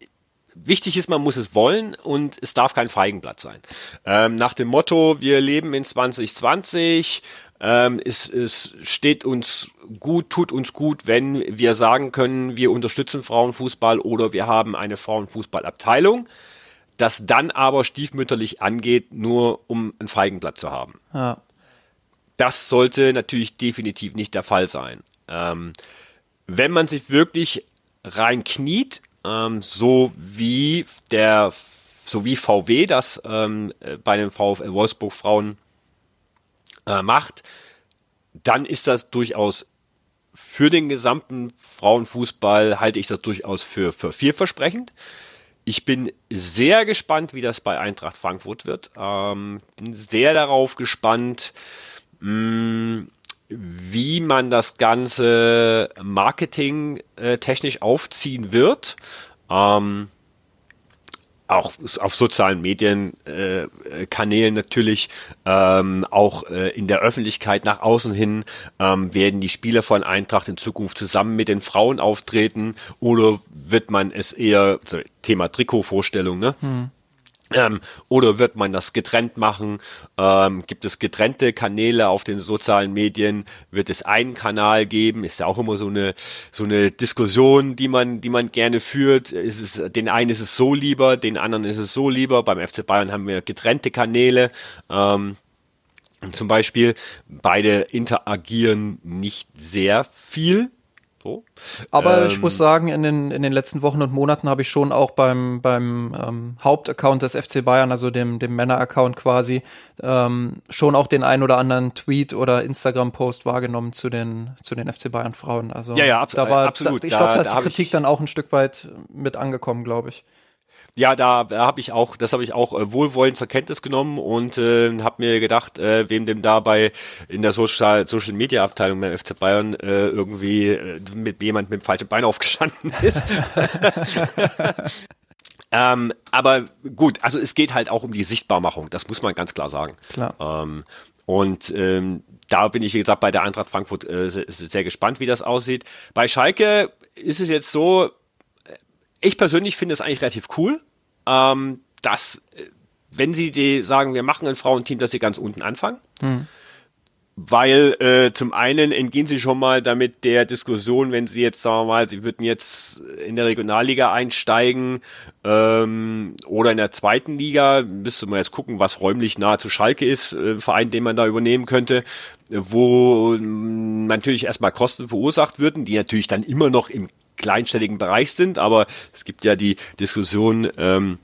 wichtig ist, man muss es wollen und es darf kein Feigenblatt sein. Ähm, nach dem Motto, wir leben in 2020, ähm, es, es steht uns gut, tut uns gut, wenn wir sagen können, wir unterstützen Frauenfußball oder wir haben eine Frauenfußballabteilung, das dann aber stiefmütterlich angeht, nur um ein Feigenblatt zu haben. Ja. Das sollte natürlich definitiv nicht der Fall sein. Ähm, wenn man sich wirklich reinkniet ähm, so wie der, so wie VW das ähm, bei den VfL Wolfsburg Frauen äh, macht, dann ist das durchaus für den gesamten Frauenfußball halte ich das durchaus für, für vielversprechend. Ich bin sehr gespannt, wie das bei Eintracht Frankfurt wird. Ähm, bin sehr darauf gespannt, mh, mm, wie man das Ganze Marketing äh, technisch aufziehen wird. Ähm, auch auf sozialen Medienkanälen äh, natürlich, ähm, auch äh, in der Öffentlichkeit nach außen hin ähm, werden die Spieler von Eintracht in Zukunft zusammen mit den Frauen auftreten oder wird man es eher Thema Trikotvorstellung, ne? Hm. Ähm, oder wird man das getrennt machen? Ähm, gibt es getrennte Kanäle auf den sozialen Medien? Wird es einen Kanal geben? Ist ja auch immer so eine so eine Diskussion, die man die man gerne führt. Ist es, den einen ist es so lieber, den anderen ist es so lieber. Beim FC Bayern haben wir getrennte Kanäle. Ähm, zum Beispiel beide interagieren nicht sehr viel so. Aber ähm, ich muss sagen, in den, in den letzten Wochen und Monaten habe ich schon auch beim, beim ähm, Hauptaccount des FC Bayern, also dem, dem Männer-Account quasi, ähm, schon auch den ein oder anderen Tweet oder Instagram-Post wahrgenommen zu den, zu den FC Bayern-Frauen. Also ja, ja, ab, da war, absolut. Da, ich glaube, da, da ist die Kritik dann auch ein Stück weit mit angekommen, glaube ich. Ja, da, da habe ich auch, das habe ich auch äh, wohlwollend zur Kenntnis genommen und äh, habe mir gedacht, äh, wem dem dabei in der Social, Social Media Abteilung beim FC Bayern äh, irgendwie äh, mit jemand mit dem falschen Bein aufgestanden ist. ähm, aber gut, also es geht halt auch um die Sichtbarmachung, das muss man ganz klar sagen. Klar. Ähm, und ähm, da bin ich, wie gesagt, bei der Eintracht Frankfurt äh, sehr, sehr gespannt, wie das aussieht. Bei Schalke ist es jetzt so, ich persönlich finde es eigentlich relativ cool, ähm, dass, äh, wenn sie die sagen, wir machen ein Frauenteam, dass sie ganz unten anfangen. Mhm. Weil äh, zum einen entgehen sie schon mal damit der Diskussion, wenn sie jetzt, sagen wir mal, sie würden jetzt in der Regionalliga einsteigen ähm, oder in der zweiten Liga, müsste man jetzt gucken, was räumlich nahe zu Schalke ist, äh, Verein, den man da übernehmen könnte, wo ähm, natürlich erstmal Kosten verursacht würden, die natürlich dann immer noch im kleinstelligen Bereich sind, aber es gibt ja die Diskussion, ähm,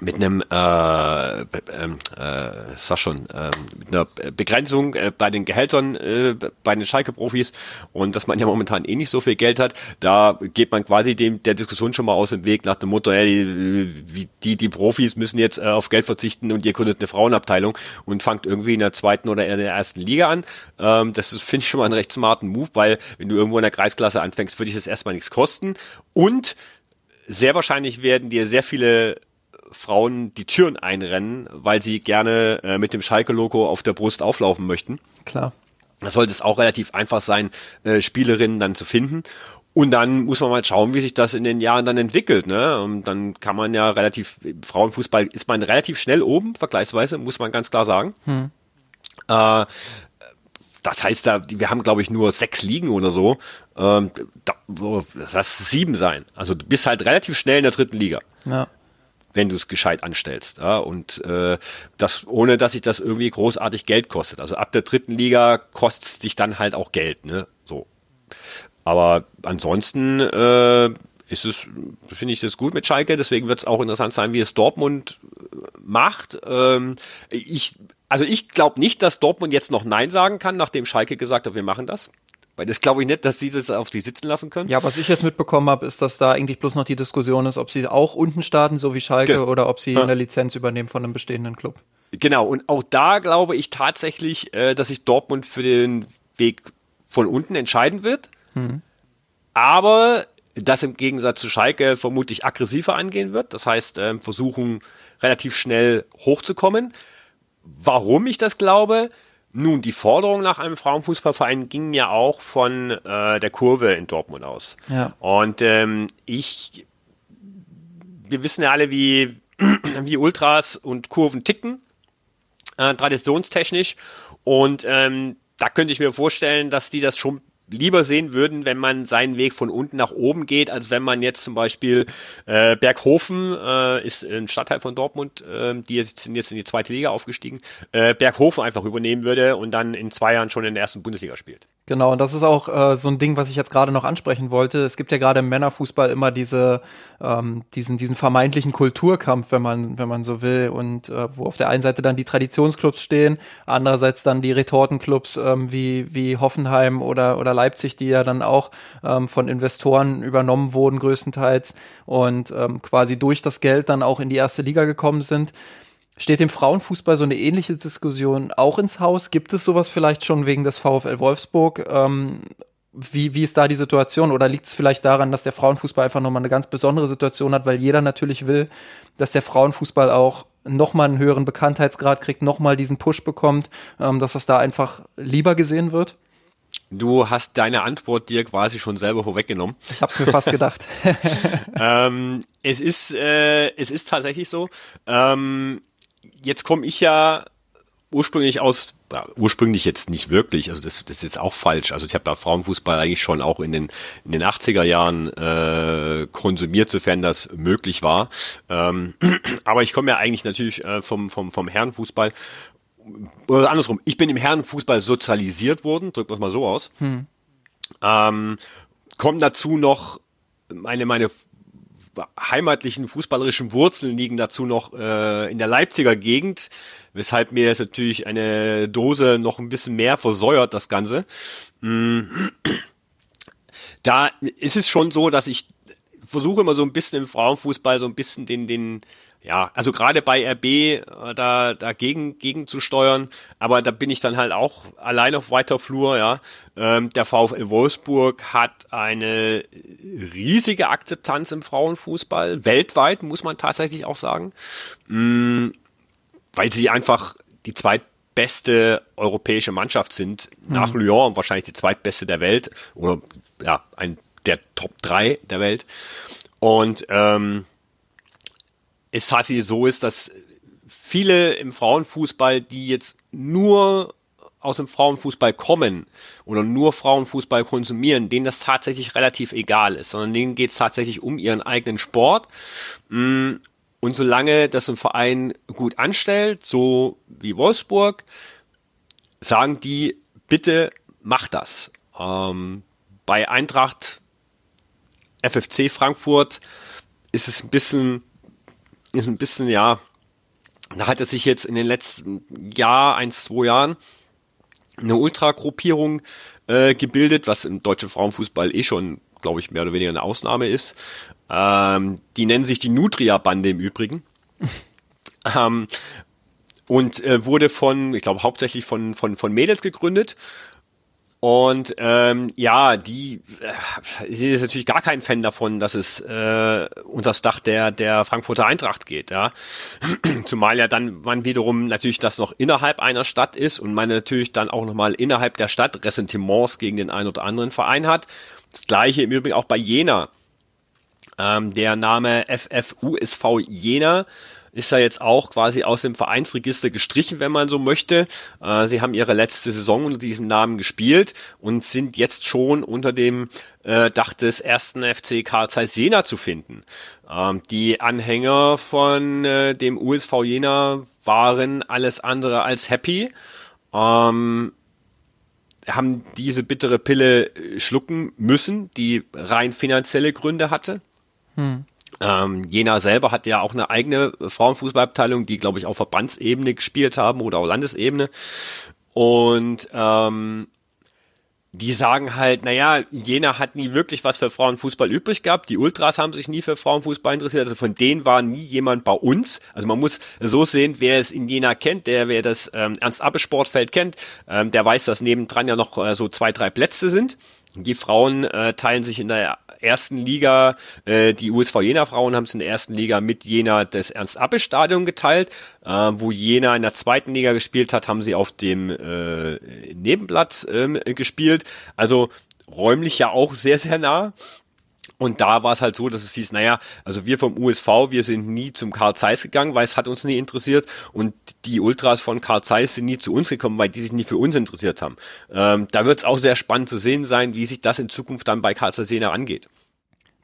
mit einem äh, ähm, äh, sag schon äh, mit einer Begrenzung äh, bei den Gehältern äh, bei den Schalke-Profis und dass man ja momentan eh nicht so viel Geld hat, da geht man quasi dem der Diskussion schon mal aus dem Weg nach dem Motto, ey, die die, die Profis müssen jetzt äh, auf Geld verzichten und ihr gründet eine Frauenabteilung und fangt irgendwie in der zweiten oder in der ersten Liga an. Ähm, das finde ich schon mal einen recht smarten Move, weil wenn du irgendwo in der Kreisklasse anfängst, würde ich das erstmal nichts kosten und sehr wahrscheinlich werden dir sehr viele Frauen die Türen einrennen, weil sie gerne äh, mit dem Schalke-Logo auf der Brust auflaufen möchten. Klar. Da sollte es auch relativ einfach sein, äh, Spielerinnen dann zu finden. Und dann muss man mal schauen, wie sich das in den Jahren dann entwickelt. Ne? Und dann kann man ja relativ, Frauenfußball ist man relativ schnell oben, vergleichsweise, muss man ganz klar sagen. Hm. Äh, das heißt, da, wir haben, glaube ich, nur sechs Ligen oder so. Ähm, da, das heißt sieben sein. Also du bist halt relativ schnell in der dritten Liga. Ja wenn du es gescheit anstellst. Ja? Und äh, das, ohne dass sich das irgendwie großartig Geld kostet. Also ab der dritten Liga kostet es dich dann halt auch Geld, ne? So. Aber ansonsten äh, ist es, finde ich das gut mit Schalke, deswegen wird es auch interessant sein, wie es Dortmund äh, macht. Ähm, ich, also ich glaube nicht, dass Dortmund jetzt noch Nein sagen kann, nachdem Schalke gesagt hat, wir machen das. Weil das glaube ich nicht, dass sie das auf die sitzen lassen können. Ja, was ich jetzt mitbekommen habe, ist, dass da eigentlich bloß noch die Diskussion ist, ob sie auch unten starten, so wie Schalke, genau. oder ob sie ja. eine Lizenz übernehmen von einem bestehenden Club. Genau, und auch da glaube ich tatsächlich, äh, dass sich Dortmund für den Weg von unten entscheiden wird. Mhm. Aber das im Gegensatz zu Schalke vermutlich aggressiver angehen wird. Das heißt, äh, versuchen relativ schnell hochzukommen. Warum ich das glaube? Nun, die Forderung nach einem Frauenfußballverein ging ja auch von äh, der Kurve in Dortmund aus. Ja. Und ähm, ich, wir wissen ja alle, wie, wie Ultras und Kurven ticken, äh, traditionstechnisch. Und ähm, da könnte ich mir vorstellen, dass die das schon lieber sehen würden, wenn man seinen Weg von unten nach oben geht, als wenn man jetzt zum Beispiel äh, Berghofen äh, ist ein Stadtteil von Dortmund, äh, die sind jetzt in die zweite Liga aufgestiegen, äh, Berghofen einfach übernehmen würde und dann in zwei Jahren schon in der ersten Bundesliga spielt. Genau, und das ist auch äh, so ein Ding, was ich jetzt gerade noch ansprechen wollte. Es gibt ja gerade im Männerfußball immer diese, ähm, diesen, diesen vermeintlichen Kulturkampf, wenn man, wenn man so will, und äh, wo auf der einen Seite dann die Traditionsclubs stehen, andererseits dann die Retortenclubs ähm, wie, wie Hoffenheim oder, oder Leipzig, die ja dann auch ähm, von Investoren übernommen wurden, größtenteils, und ähm, quasi durch das Geld dann auch in die erste Liga gekommen sind. Steht dem Frauenfußball so eine ähnliche Diskussion auch ins Haus? Gibt es sowas vielleicht schon wegen des VfL Wolfsburg? Ähm, wie, wie ist da die Situation? Oder liegt es vielleicht daran, dass der Frauenfußball einfach nochmal eine ganz besondere Situation hat, weil jeder natürlich will, dass der Frauenfußball auch nochmal einen höheren Bekanntheitsgrad kriegt, nochmal diesen Push bekommt, ähm, dass das da einfach lieber gesehen wird? Du hast deine Antwort dir quasi schon selber vorweggenommen. Ich habe es mir fast gedacht. ähm, es ist äh, es ist tatsächlich so. Ähm, jetzt komme ich ja ursprünglich aus, ja, ursprünglich jetzt nicht wirklich, also das, das ist jetzt auch falsch. Also ich habe da Frauenfußball eigentlich schon auch in den, in den 80er Jahren äh, konsumiert, sofern das möglich war. Ähm, aber ich komme ja eigentlich natürlich äh, vom, vom, vom Herrenfußball. Oder andersrum, ich bin im Herrenfußball sozialisiert worden, drücken wir es mal so aus. Hm. Ähm, kommen dazu noch meine, meine heimatlichen fußballerischen Wurzeln liegen dazu noch äh, in der Leipziger Gegend, weshalb mir das natürlich eine Dose noch ein bisschen mehr versäuert, das Ganze. Mm. Da ist es schon so, dass ich versuche immer so ein bisschen im Frauenfußball so ein bisschen den, den, ja, also gerade bei RB äh, da dagegen gegen zu steuern, aber da bin ich dann halt auch allein auf weiter Flur, ja. Ähm, der VfL Wolfsburg hat eine riesige Akzeptanz im Frauenfußball, weltweit muss man tatsächlich auch sagen, mm, weil sie einfach die zweitbeste europäische Mannschaft sind, mhm. nach Lyon und wahrscheinlich die zweitbeste der Welt oder ja, ein der Top 3 der Welt. Und ähm, es tatsächlich so ist, dass viele im Frauenfußball, die jetzt nur aus dem Frauenfußball kommen oder nur Frauenfußball konsumieren, denen das tatsächlich relativ egal ist, sondern denen geht es tatsächlich um ihren eigenen Sport. Mm, und solange das ein Verein gut anstellt, so wie Wolfsburg, sagen die, bitte mach das. Ähm, bei Eintracht FFC Frankfurt ist es ein bisschen ist ein bisschen, ja, da hat es sich jetzt in den letzten Jahr, eins, zwei Jahren eine Ultragruppierung äh, gebildet, was im deutschen Frauenfußball eh schon, glaube ich, mehr oder weniger eine Ausnahme ist. Ähm, die nennen sich die Nutria-Bande im Übrigen. ähm, und äh, wurde von, ich glaube, hauptsächlich von, von, von Mädels gegründet. Und ähm, ja, die äh, sind jetzt natürlich gar kein Fan davon, dass es äh, unter das Dach der der Frankfurter Eintracht geht, ja. Zumal ja dann man wiederum natürlich das noch innerhalb einer Stadt ist und man natürlich dann auch nochmal innerhalb der Stadt Ressentiments gegen den einen oder anderen Verein hat. Das gleiche im Übrigen auch bei Jena. Ähm, der Name FFUSV Jena ist ja jetzt auch quasi aus dem Vereinsregister gestrichen, wenn man so möchte. Äh, sie haben ihre letzte Saison unter diesem Namen gespielt und sind jetzt schon unter dem äh, Dach des ersten FC Karl Zeiss Jena zu finden. Ähm, die Anhänger von äh, dem USV Jena waren alles andere als happy. Ähm, haben diese bittere Pille äh, schlucken müssen, die rein finanzielle Gründe hatte. Hm. Ähm, Jena selber hat ja auch eine eigene Frauenfußballabteilung, die, glaube ich, auf Verbandsebene gespielt haben oder auch Landesebene. Und ähm, die sagen halt, naja, Jena hat nie wirklich was für Frauenfußball übrig gehabt. Die Ultras haben sich nie für Frauenfußball interessiert. Also von denen war nie jemand bei uns. Also man muss so sehen, wer es in Jena kennt, der, wer das ähm, Ernst-Abbe-Sportfeld kennt, ähm, der weiß, dass nebendran ja noch äh, so zwei, drei Plätze sind. Die Frauen äh, teilen sich in der ersten Liga, äh, die USV Jena Frauen haben es in der ersten Liga mit Jena das Ernst-Abbe-Stadion geteilt. Äh, wo Jena in der zweiten Liga gespielt hat, haben sie auf dem äh, Nebenplatz äh, gespielt. Also räumlich ja auch sehr, sehr nah. Und da war es halt so, dass es hieß, naja, also wir vom USV, wir sind nie zum Karl Zeiss gegangen, weil es hat uns nie interessiert. Und die Ultras von Karl Zeiss sind nie zu uns gekommen, weil die sich nie für uns interessiert haben. Ähm, da wird es auch sehr spannend zu sehen sein, wie sich das in Zukunft dann bei Karl Zeiss angeht.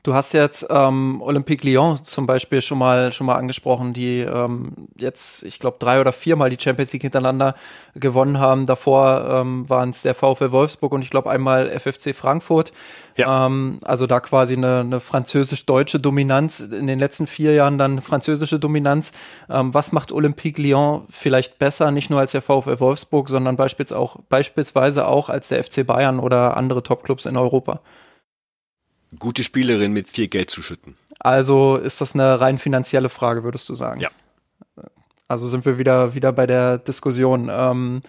Du hast jetzt ähm, Olympique Lyon zum Beispiel schon mal schon mal angesprochen, die ähm, jetzt, ich glaube, drei oder viermal die Champions League hintereinander gewonnen haben. Davor ähm, waren es der VfL Wolfsburg und ich glaube einmal FFC Frankfurt. Ja. Ähm, also da quasi eine, eine französisch-deutsche Dominanz, in den letzten vier Jahren dann französische Dominanz. Ähm, was macht Olympique Lyon vielleicht besser, nicht nur als der VfL Wolfsburg, sondern beispielsweise auch, beispielsweise auch als der FC Bayern oder andere Topclubs in Europa? Gute Spielerin mit viel Geld zu schütten. Also ist das eine rein finanzielle Frage, würdest du sagen? Ja. Also sind wir wieder, wieder bei der Diskussion. Ähm,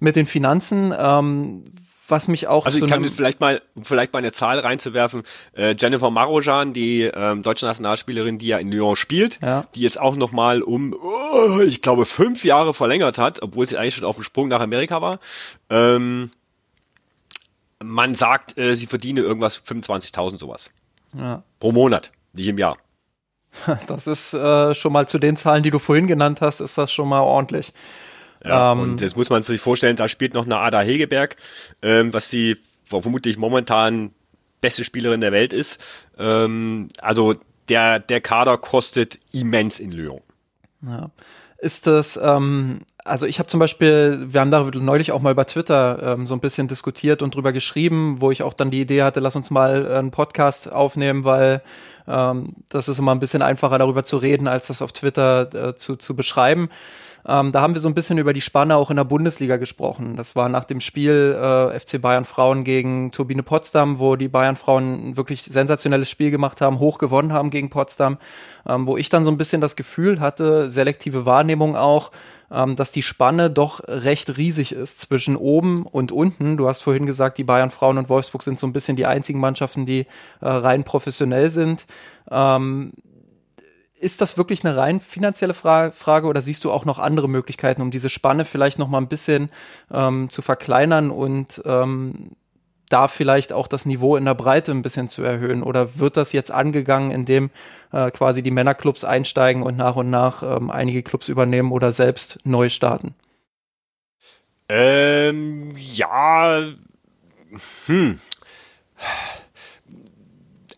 mit den Finanzen, ähm, was mich auch also ich kann vielleicht mal vielleicht mal eine Zahl reinzuwerfen äh, Jennifer Marojan die ähm, deutsche Nationalspielerin die ja in Lyon spielt ja. die jetzt auch noch mal um oh, ich glaube fünf Jahre verlängert hat obwohl sie eigentlich schon auf dem Sprung nach Amerika war ähm, man sagt, äh, sie verdiene irgendwas 25.000 sowas. Ja. Pro Monat, nicht im Jahr. Das ist äh, schon mal zu den Zahlen, die du vorhin genannt hast, ist das schon mal ordentlich. Ja, ähm, und jetzt muss man sich vorstellen, da spielt noch eine Ada Hegeberg, ähm, was die vermutlich momentan beste Spielerin der Welt ist. Ähm, also der, der Kader kostet immens in Lyon. Ja ist das, ähm, also ich habe zum Beispiel, wir haben da neulich auch mal über Twitter ähm, so ein bisschen diskutiert und drüber geschrieben, wo ich auch dann die Idee hatte, lass uns mal einen Podcast aufnehmen, weil ähm, das ist immer ein bisschen einfacher darüber zu reden, als das auf Twitter äh, zu, zu beschreiben. Ähm, da haben wir so ein bisschen über die Spanne auch in der Bundesliga gesprochen. Das war nach dem Spiel äh, FC Bayern Frauen gegen Turbine Potsdam, wo die Bayern Frauen ein wirklich sensationelles Spiel gemacht haben, hoch gewonnen haben gegen Potsdam, ähm, wo ich dann so ein bisschen das Gefühl hatte, selektive Wahrnehmung auch, ähm, dass die Spanne doch recht riesig ist zwischen oben und unten. Du hast vorhin gesagt, die Bayern Frauen und Wolfsburg sind so ein bisschen die einzigen Mannschaften, die äh, rein professionell sind. Ähm, ist das wirklich eine rein finanzielle Fra Frage oder siehst du auch noch andere Möglichkeiten, um diese Spanne vielleicht noch mal ein bisschen ähm, zu verkleinern und ähm, da vielleicht auch das Niveau in der Breite ein bisschen zu erhöhen? Oder wird das jetzt angegangen, indem äh, quasi die Männerclubs einsteigen und nach und nach ähm, einige Clubs übernehmen oder selbst neu starten? Ähm, ja, hm.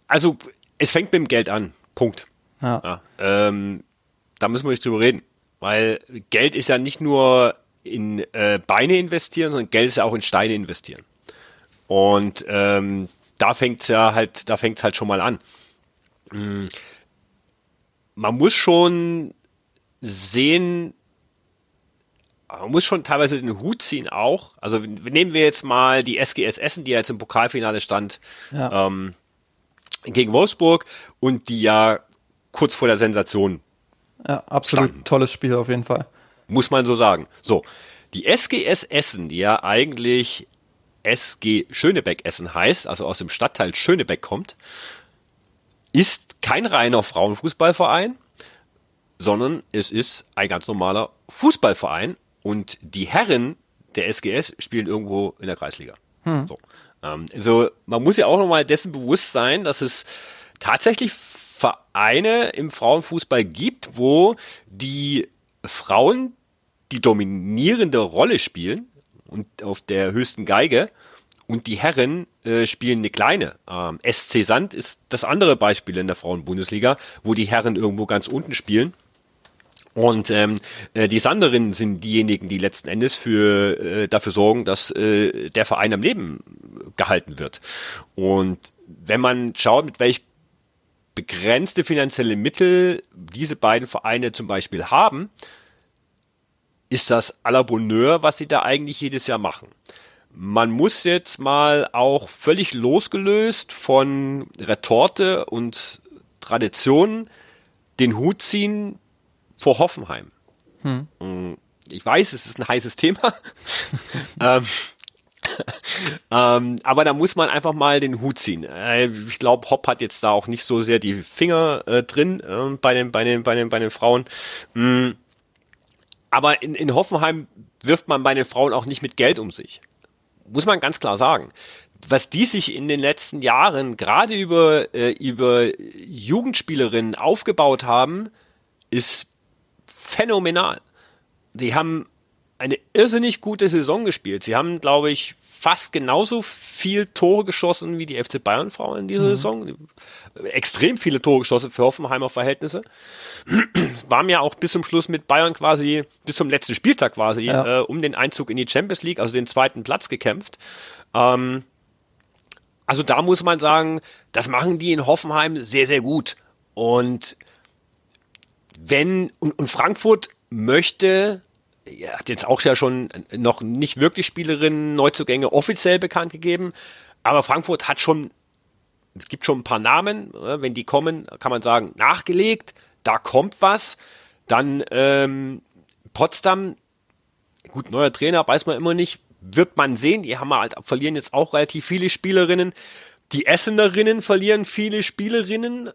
Also, es fängt mit dem Geld an. Punkt. Ja. ja ähm, da müssen wir nicht drüber reden. Weil Geld ist ja nicht nur in äh, Beine investieren, sondern Geld ist ja auch in Steine investieren. Und ähm, da fängt's ja halt, da fängt's halt schon mal an. Mhm. man muss schon sehen, man muss schon teilweise den Hut ziehen auch. Also nehmen wir jetzt mal die SGS Essen, die jetzt im Pokalfinale stand ja. ähm, gegen Wolfsburg und die ja kurz vor der Sensation. Ja, absolut standen. tolles Spiel auf jeden Fall. Muss man so sagen. So, die SGS Essen, die ja eigentlich SG Schönebeck Essen heißt, also aus dem Stadtteil Schönebeck kommt, ist kein reiner Frauenfußballverein, sondern es ist ein ganz normaler Fußballverein und die Herren der SGS spielen irgendwo in der Kreisliga. Hm. So. Ähm, also man muss ja auch nochmal dessen bewusst sein, dass es tatsächlich Vereine im Frauenfußball gibt, wo die Frauen die dominierende Rolle spielen und auf der höchsten Geige und die Herren äh, spielen eine kleine. Ähm, SC Sand ist das andere Beispiel in der Frauenbundesliga, wo die Herren irgendwo ganz unten spielen. Und ähm, äh, die Sanderinnen sind diejenigen, die letzten Endes für äh, dafür sorgen, dass äh, der Verein am Leben gehalten wird. Und wenn man schaut, mit welch begrenzte finanzielle Mittel diese beiden Vereine zum Beispiel haben, ist das à la Bonheur, was sie da eigentlich jedes Jahr machen. Man muss jetzt mal auch völlig losgelöst von Retorte und Traditionen den Hut ziehen vor Hoffenheim. Hm. Mm, ich weiß, es ist ein heißes Thema. ähm, ähm, aber da muss man einfach mal den Hut ziehen. Äh, ich glaube, Hopp hat jetzt da auch nicht so sehr die Finger äh, drin äh, bei, den, bei, den, bei, den, bei den Frauen. Mhm. Aber in, in Hoffenheim wirft man bei den Frauen auch nicht mit Geld um sich. Muss man ganz klar sagen. Was die sich in den letzten Jahren gerade über, äh, über Jugendspielerinnen aufgebaut haben, ist phänomenal. Die haben eine irrsinnig gute Saison gespielt. Sie haben, glaube ich, fast genauso viel Tore geschossen wie die FC Bayern Frauen in dieser mhm. Saison. Extrem viele Tore geschossen für Hoffenheimer Verhältnisse. Waren ja auch bis zum Schluss mit Bayern quasi, bis zum letzten Spieltag quasi, ja. äh, um den Einzug in die Champions League, also den zweiten Platz gekämpft. Ähm, also da muss man sagen, das machen die in Hoffenheim sehr, sehr gut. Und wenn, und, und Frankfurt möchte er hat jetzt auch ja schon noch nicht wirklich Spielerinnen, Neuzugänge offiziell bekannt gegeben, aber Frankfurt hat schon, es gibt schon ein paar Namen, wenn die kommen, kann man sagen, nachgelegt, da kommt was. Dann ähm, Potsdam, gut, neuer Trainer, weiß man immer nicht, wird man sehen, die haben halt, verlieren jetzt auch relativ viele Spielerinnen. Die Essenerinnen verlieren viele Spielerinnen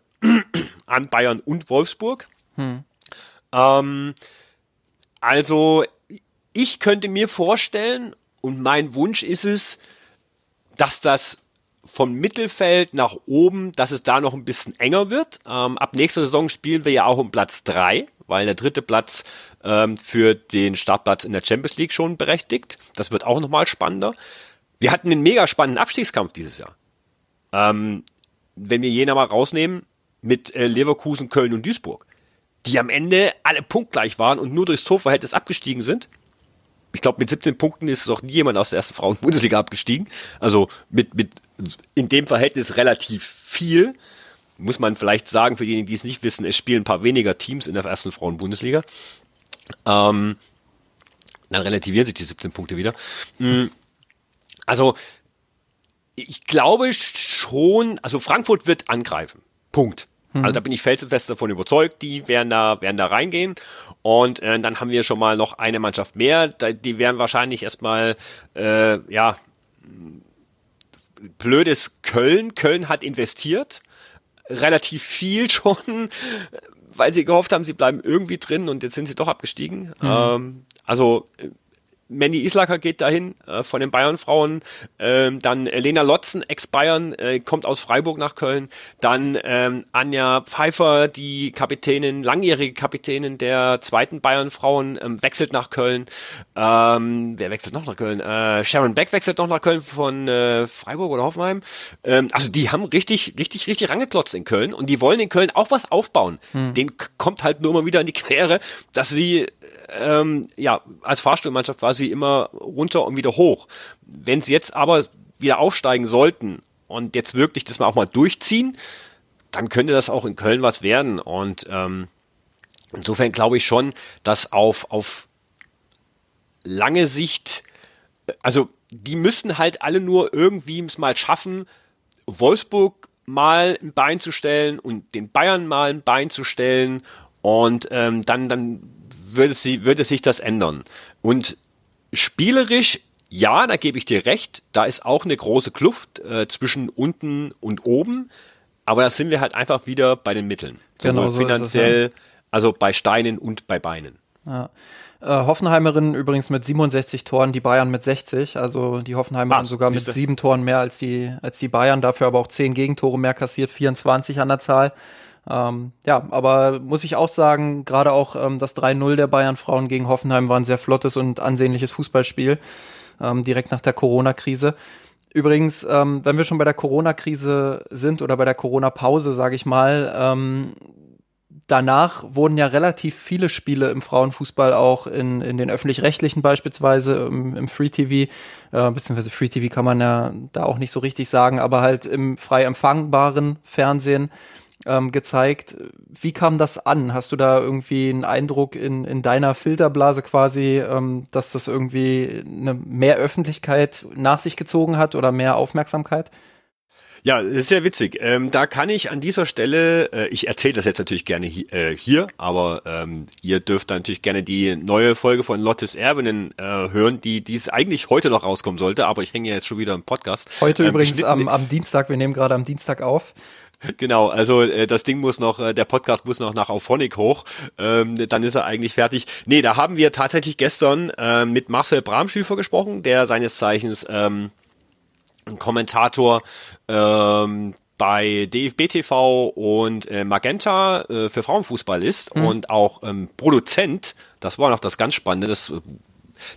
an Bayern und Wolfsburg. Hm. Ähm, also ich könnte mir vorstellen, und mein Wunsch ist es, dass das vom Mittelfeld nach oben, dass es da noch ein bisschen enger wird. Ähm, ab nächster Saison spielen wir ja auch um Platz drei, weil der dritte Platz ähm, für den Startplatz in der Champions League schon berechtigt. Das wird auch nochmal spannender. Wir hatten einen mega spannenden Abstiegskampf dieses Jahr. Ähm, wenn wir Jena mal rausnehmen, mit äh, Leverkusen, Köln und Duisburg die am Ende alle punktgleich waren und nur durchs Torverhältnis abgestiegen sind. Ich glaube, mit 17 Punkten ist auch nie jemand aus der ersten Frauen-Bundesliga abgestiegen. Also mit, mit in dem Verhältnis relativ viel. Muss man vielleicht sagen, für diejenigen, die es nicht wissen, es spielen ein paar weniger Teams in der ersten Frauen-Bundesliga. Ähm, dann relativieren sich die 17 Punkte wieder. Mm, also, ich glaube schon, also Frankfurt wird angreifen. Punkt. Also da bin ich felsenfest davon überzeugt, die werden da, werden da reingehen. Und äh, dann haben wir schon mal noch eine Mannschaft mehr. Die werden wahrscheinlich erstmal, äh, ja, blödes Köln. Köln hat investiert. Relativ viel schon, weil sie gehofft haben, sie bleiben irgendwie drin und jetzt sind sie doch abgestiegen. Mhm. Ähm, also Mandy Islacker geht dahin äh, von den Bayern-Frauen. Ähm, dann Lena Lotzen, Ex-Bayern, äh, kommt aus Freiburg nach Köln. Dann ähm, Anja Pfeiffer, die Kapitänin, langjährige Kapitänin der zweiten Bayern-Frauen, ähm, wechselt nach Köln. Ähm, wer wechselt noch nach Köln? Äh, Sharon Beck wechselt noch nach Köln von äh, Freiburg oder Hoffenheim. Ähm, also die haben richtig, richtig, richtig rangeklotzt in Köln und die wollen in Köln auch was aufbauen. Hm. Den kommt halt nur mal wieder in die Quere, dass sie ähm, ja als Fahrstuhlmannschaft quasi immer runter und wieder hoch. Wenn sie jetzt aber wieder aufsteigen sollten und jetzt wirklich das mal auch mal durchziehen, dann könnte das auch in Köln was werden. Und ähm, insofern glaube ich schon, dass auf, auf lange Sicht, also die müssen halt alle nur irgendwie es mal schaffen, Wolfsburg mal ein Bein zu stellen und den Bayern mal ein Bein zu stellen und ähm, dann, dann würde, sie, würde sich das ändern. Und spielerisch, ja, da gebe ich dir recht, da ist auch eine große Kluft äh, zwischen unten und oben, aber da sind wir halt einfach wieder bei den Mitteln. Genau, so finanziell, es, ja. also bei Steinen und bei Beinen. Ja. Äh, Hoffenheimerin übrigens mit 67 Toren, die Bayern mit 60. Also die Hoffenheimerin ah, sogar mit sieben Toren mehr als die, als die Bayern, dafür aber auch zehn Gegentore mehr kassiert, 24 an der Zahl. Ähm, ja, aber muss ich auch sagen, gerade auch ähm, das 3-0 der Bayern-Frauen gegen Hoffenheim war ein sehr flottes und ansehnliches Fußballspiel, ähm, direkt nach der Corona-Krise. Übrigens, ähm, wenn wir schon bei der Corona-Krise sind oder bei der Corona-Pause, sage ich mal, ähm, danach wurden ja relativ viele Spiele im Frauenfußball auch in, in den öffentlich-rechtlichen beispielsweise, im, im Free TV, äh, beziehungsweise Free TV kann man ja da auch nicht so richtig sagen, aber halt im frei empfangbaren Fernsehen ähm, gezeigt. Wie kam das an? Hast du da irgendwie einen Eindruck in, in deiner Filterblase quasi, ähm, dass das irgendwie eine mehr Öffentlichkeit nach sich gezogen hat oder mehr Aufmerksamkeit? Ja, das ist sehr witzig. Ähm, da kann ich an dieser Stelle, äh, ich erzähle das jetzt natürlich gerne hi äh, hier, aber ähm, ihr dürft natürlich gerne die neue Folge von Lottes Erbinnen äh, hören, die die es eigentlich heute noch rauskommen sollte, aber ich hänge ja jetzt schon wieder im Podcast. Heute ähm, übrigens am, am Dienstag, wir nehmen gerade am Dienstag auf. Genau, also äh, das Ding muss noch, äh, der Podcast muss noch nach Auphonic hoch, ähm, dann ist er eigentlich fertig. Nee, da haben wir tatsächlich gestern äh, mit Marcel Bramschüfer gesprochen, der seines Zeichens ähm, ein Kommentator ähm, bei DFB TV und äh, Magenta äh, für Frauenfußball ist mhm. und auch ähm, Produzent, das war noch das ganz Spannende, das,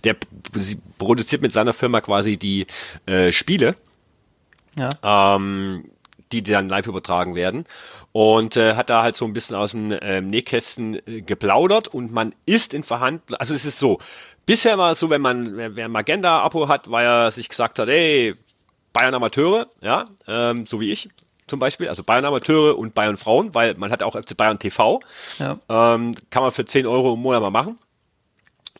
der produziert mit seiner Firma quasi die äh, Spiele. Ja. Ähm, die dann live übertragen werden. Und äh, hat da halt so ein bisschen aus dem äh, Nähkästen äh, geplaudert und man ist in Verhandlungen, also es ist so, bisher war es so, wenn man, wer, wer Magenda-Abo hat, weil er sich gesagt hat, ey, Bayern Amateure, ja, ähm, so wie ich zum Beispiel, also Bayern Amateure und Bayern Frauen, weil man hat auch FC Bayern TV, ja. ähm, kann man für 10 Euro im Monat mal machen.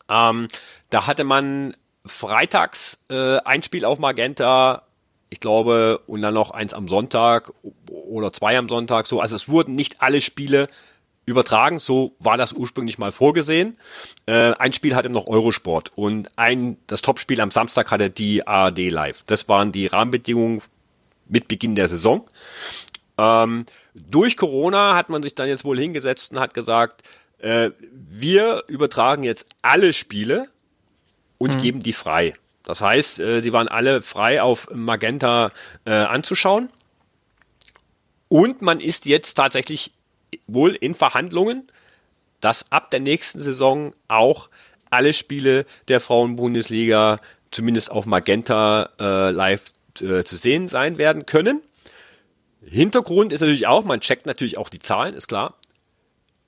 Ähm, da hatte man freitags äh, ein Spiel auf Magenta, ich glaube, und dann noch eins am Sonntag oder zwei am Sonntag, so. Also es wurden nicht alle Spiele übertragen. So war das ursprünglich mal vorgesehen. Äh, ein Spiel hatte noch Eurosport und ein, das Topspiel am Samstag hatte die ARD live. Das waren die Rahmenbedingungen mit Beginn der Saison. Ähm, durch Corona hat man sich dann jetzt wohl hingesetzt und hat gesagt, äh, wir übertragen jetzt alle Spiele und mhm. geben die frei. Das heißt, äh, sie waren alle frei auf Magenta äh, anzuschauen. Und man ist jetzt tatsächlich wohl in Verhandlungen, dass ab der nächsten Saison auch alle Spiele der Frauenbundesliga zumindest auf Magenta äh, live äh, zu sehen sein werden können. Hintergrund ist natürlich auch, man checkt natürlich auch die Zahlen, ist klar.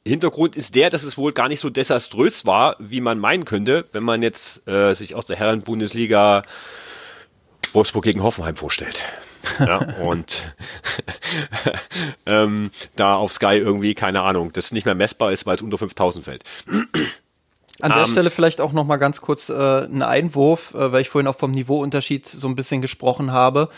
Hintergrund ist der, dass es wohl gar nicht so desaströs war, wie man meinen könnte, wenn man jetzt äh, sich aus der Herren-Bundesliga Wolfsburg gegen Hoffenheim vorstellt. ja, und ähm, da auf Sky irgendwie, keine Ahnung, das nicht mehr messbar ist, weil es unter 5000 fällt. An der um, ähm, Stelle vielleicht auch noch mal ganz kurz äh, ein Einwurf, äh, weil ich vorhin auch vom Niveauunterschied so ein bisschen gesprochen habe.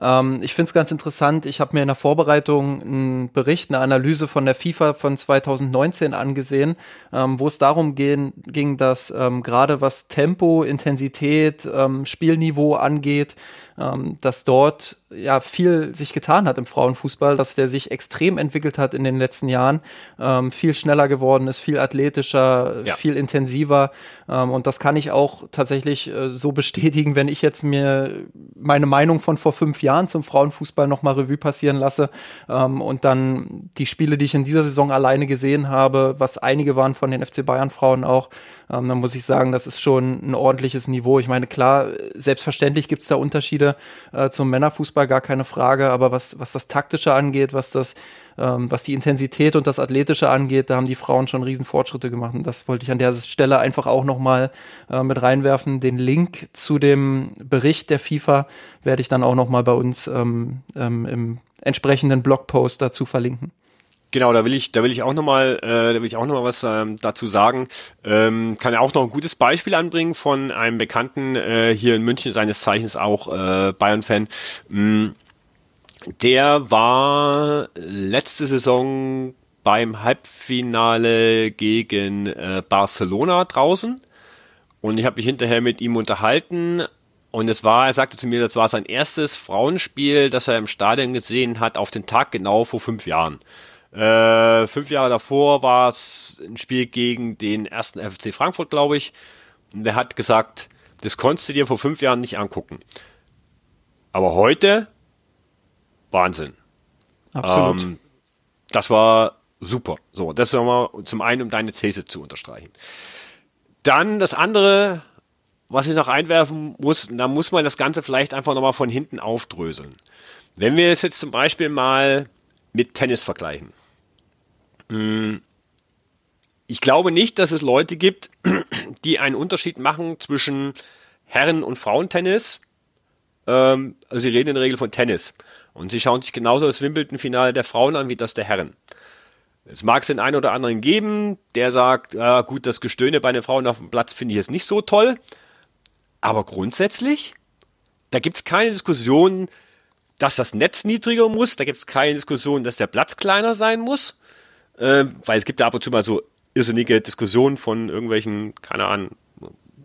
Ähm, ich finde es ganz interessant. Ich habe mir in der Vorbereitung einen Bericht, eine Analyse von der FIFA von 2019 angesehen, ähm, wo es darum gehen, ging, dass ähm, gerade was Tempo, Intensität, ähm, Spielniveau angeht, ähm, dass dort ja viel sich getan hat im Frauenfußball, dass der sich extrem entwickelt hat in den letzten Jahren, ähm, viel schneller geworden ist, viel athletischer, ja. viel intensiver. Ähm, und das kann ich auch tatsächlich äh, so bestätigen, wenn ich jetzt mir meine Meinung von vor fünf Jahren zum Frauenfußball nochmal Revue passieren lasse ähm, und dann die Spiele, die ich in dieser Saison alleine gesehen habe, was einige waren von den FC Bayern Frauen auch, ähm, dann muss ich sagen, das ist schon ein ordentliches Niveau. Ich meine, klar, selbstverständlich gibt es da Unterschiede äh, zum Männerfußball, gar keine Frage, aber was, was das Taktische angeht, was das ähm, was die Intensität und das Athletische angeht, da haben die Frauen schon riesen Fortschritte gemacht. Und das wollte ich an der Stelle einfach auch nochmal äh, mit reinwerfen. Den Link zu dem Bericht der FIFA werde ich dann auch nochmal bei uns ähm, ähm, im entsprechenden Blogpost dazu verlinken. Genau, da will ich, da will ich auch nochmal, äh, da will ich auch noch mal was ähm, dazu sagen. Ähm, kann ja auch noch ein gutes Beispiel anbringen von einem Bekannten äh, hier in München, seines Zeichens auch äh, Bayern-Fan. Mm, der war letzte Saison beim Halbfinale gegen äh, Barcelona draußen und ich habe mich hinterher mit ihm unterhalten und es war, er sagte zu mir, das war sein erstes Frauenspiel, das er im Stadion gesehen hat, auf den Tag genau vor fünf Jahren. Äh, fünf Jahre davor war es ein Spiel gegen den ersten FC Frankfurt, glaube ich. Und er hat gesagt, das konntest du dir vor fünf Jahren nicht angucken. Aber heute, Wahnsinn. Absolut. Ähm, das war super. So, das ist nochmal zum einen, um deine These zu unterstreichen. Dann das andere, was ich noch einwerfen muss, da muss man das Ganze vielleicht einfach nochmal von hinten aufdröseln. Wenn wir es jetzt zum Beispiel mal mit Tennis vergleichen. Hm. Ich glaube nicht, dass es Leute gibt, die einen Unterschied machen zwischen Herren- und Frauentennis. Ähm, also sie reden in der Regel von Tennis. Und sie schauen sich genauso das Wimbledon-Finale der Frauen an wie das der Herren. Es mag es den einen oder anderen geben, der sagt, ja gut, das Gestöhne bei den Frauen auf dem Platz finde ich jetzt nicht so toll. Aber grundsätzlich, da gibt es keine Diskussion, dass das Netz niedriger muss. Da gibt es keine Diskussion, dass der Platz kleiner sein muss. Äh, weil es gibt da ab und zu mal so irrsinnige Diskussionen von irgendwelchen, keine Ahnung,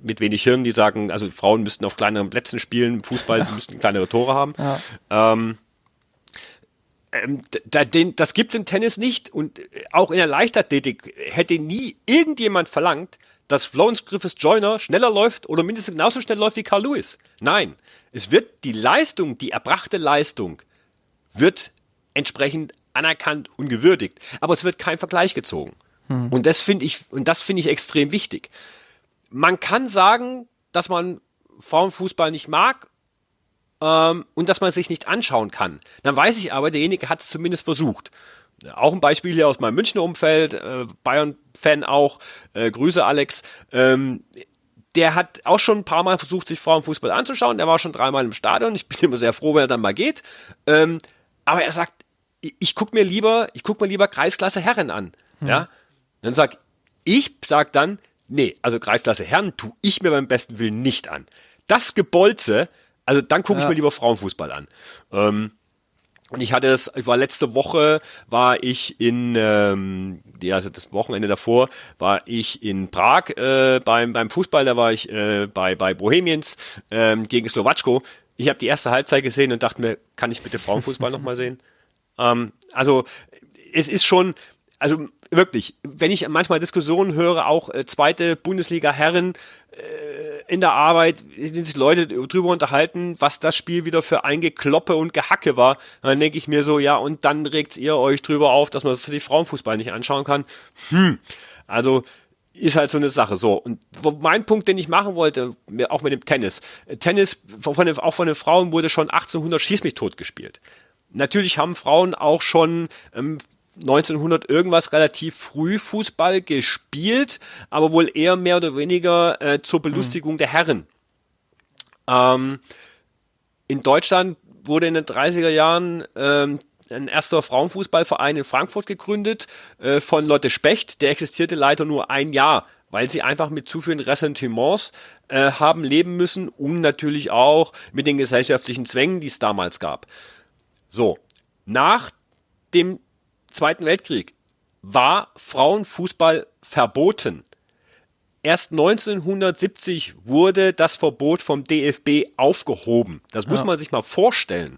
mit wenig Hirn, die sagen, also Frauen müssten auf kleineren Plätzen spielen, Fußball, sie müssten kleinere Tore haben. Ja. Ähm, ähm, da, den, das gibt's im Tennis nicht und auch in der Leichtathletik hätte nie irgendjemand verlangt, dass Florence Griffiths Joyner schneller läuft oder mindestens genauso schnell läuft wie Carl Lewis. Nein, es wird die Leistung, die erbrachte Leistung, wird entsprechend anerkannt und gewürdigt, aber es wird kein Vergleich gezogen. Hm. Und das finde ich, und das finde ich extrem wichtig. Man kann sagen, dass man Frauenfußball nicht mag ähm, und dass man es sich nicht anschauen kann. Dann weiß ich aber, derjenige hat es zumindest versucht. Auch ein Beispiel hier aus meinem Münchner Umfeld, äh, Bayern-Fan auch, äh, Grüße Alex. Ähm, der hat auch schon ein paar Mal versucht, sich Frauenfußball anzuschauen. Der war schon dreimal im Stadion. Ich bin immer sehr froh, wenn er dann mal geht. Ähm, aber er sagt, ich, ich guck mir lieber, ich guck mir lieber Kreisklasse Herren an. Hm. Ja. Dann sag ich, sag dann, nee, also Kreisklasse Herren tu ich mir beim besten Willen nicht an. Das Gebolze, also dann gucke ja. ich mir lieber Frauenfußball an. Ähm, und ich hatte es, ich war letzte Woche, war ich in, ähm, die, also das Wochenende davor, war ich in Prag äh, beim, beim Fußball, da war ich äh, bei, bei Bohemians ähm, gegen Slowatschko. Ich habe die erste Halbzeit gesehen und dachte mir, kann ich bitte Frauenfußball nochmal sehen? Ähm, also es ist schon, also wirklich, wenn ich manchmal Diskussionen höre, auch äh, zweite Bundesliga Herren äh, in der Arbeit, sind sich Leute drüber unterhalten, was das Spiel wieder für ein Gekloppe und Gehacke war, dann denke ich mir so, ja, und dann regt ihr euch drüber auf, dass man für sich Frauenfußball nicht anschauen kann. Hm, also ist halt so eine Sache. So, und mein Punkt, den ich machen wollte, auch mit dem Tennis. Tennis, von den, auch von den Frauen wurde schon 1800 Schieß mich tot gespielt. Natürlich haben Frauen auch schon ähm, 1900 irgendwas relativ früh Fußball gespielt, aber wohl eher mehr oder weniger äh, zur Belustigung mhm. der Herren. Ähm, in Deutschland wurde in den 30er Jahren ähm, ein erster Frauenfußballverein in Frankfurt gegründet äh, von Lotte Specht. Der existierte leider nur ein Jahr, weil sie einfach mit zu vielen Ressentiments äh, haben leben müssen und natürlich auch mit den gesellschaftlichen Zwängen, die es damals gab. So, nach dem Zweiten Weltkrieg war Frauenfußball verboten. Erst 1970 wurde das Verbot vom DFB aufgehoben. Das muss ja. man sich mal vorstellen.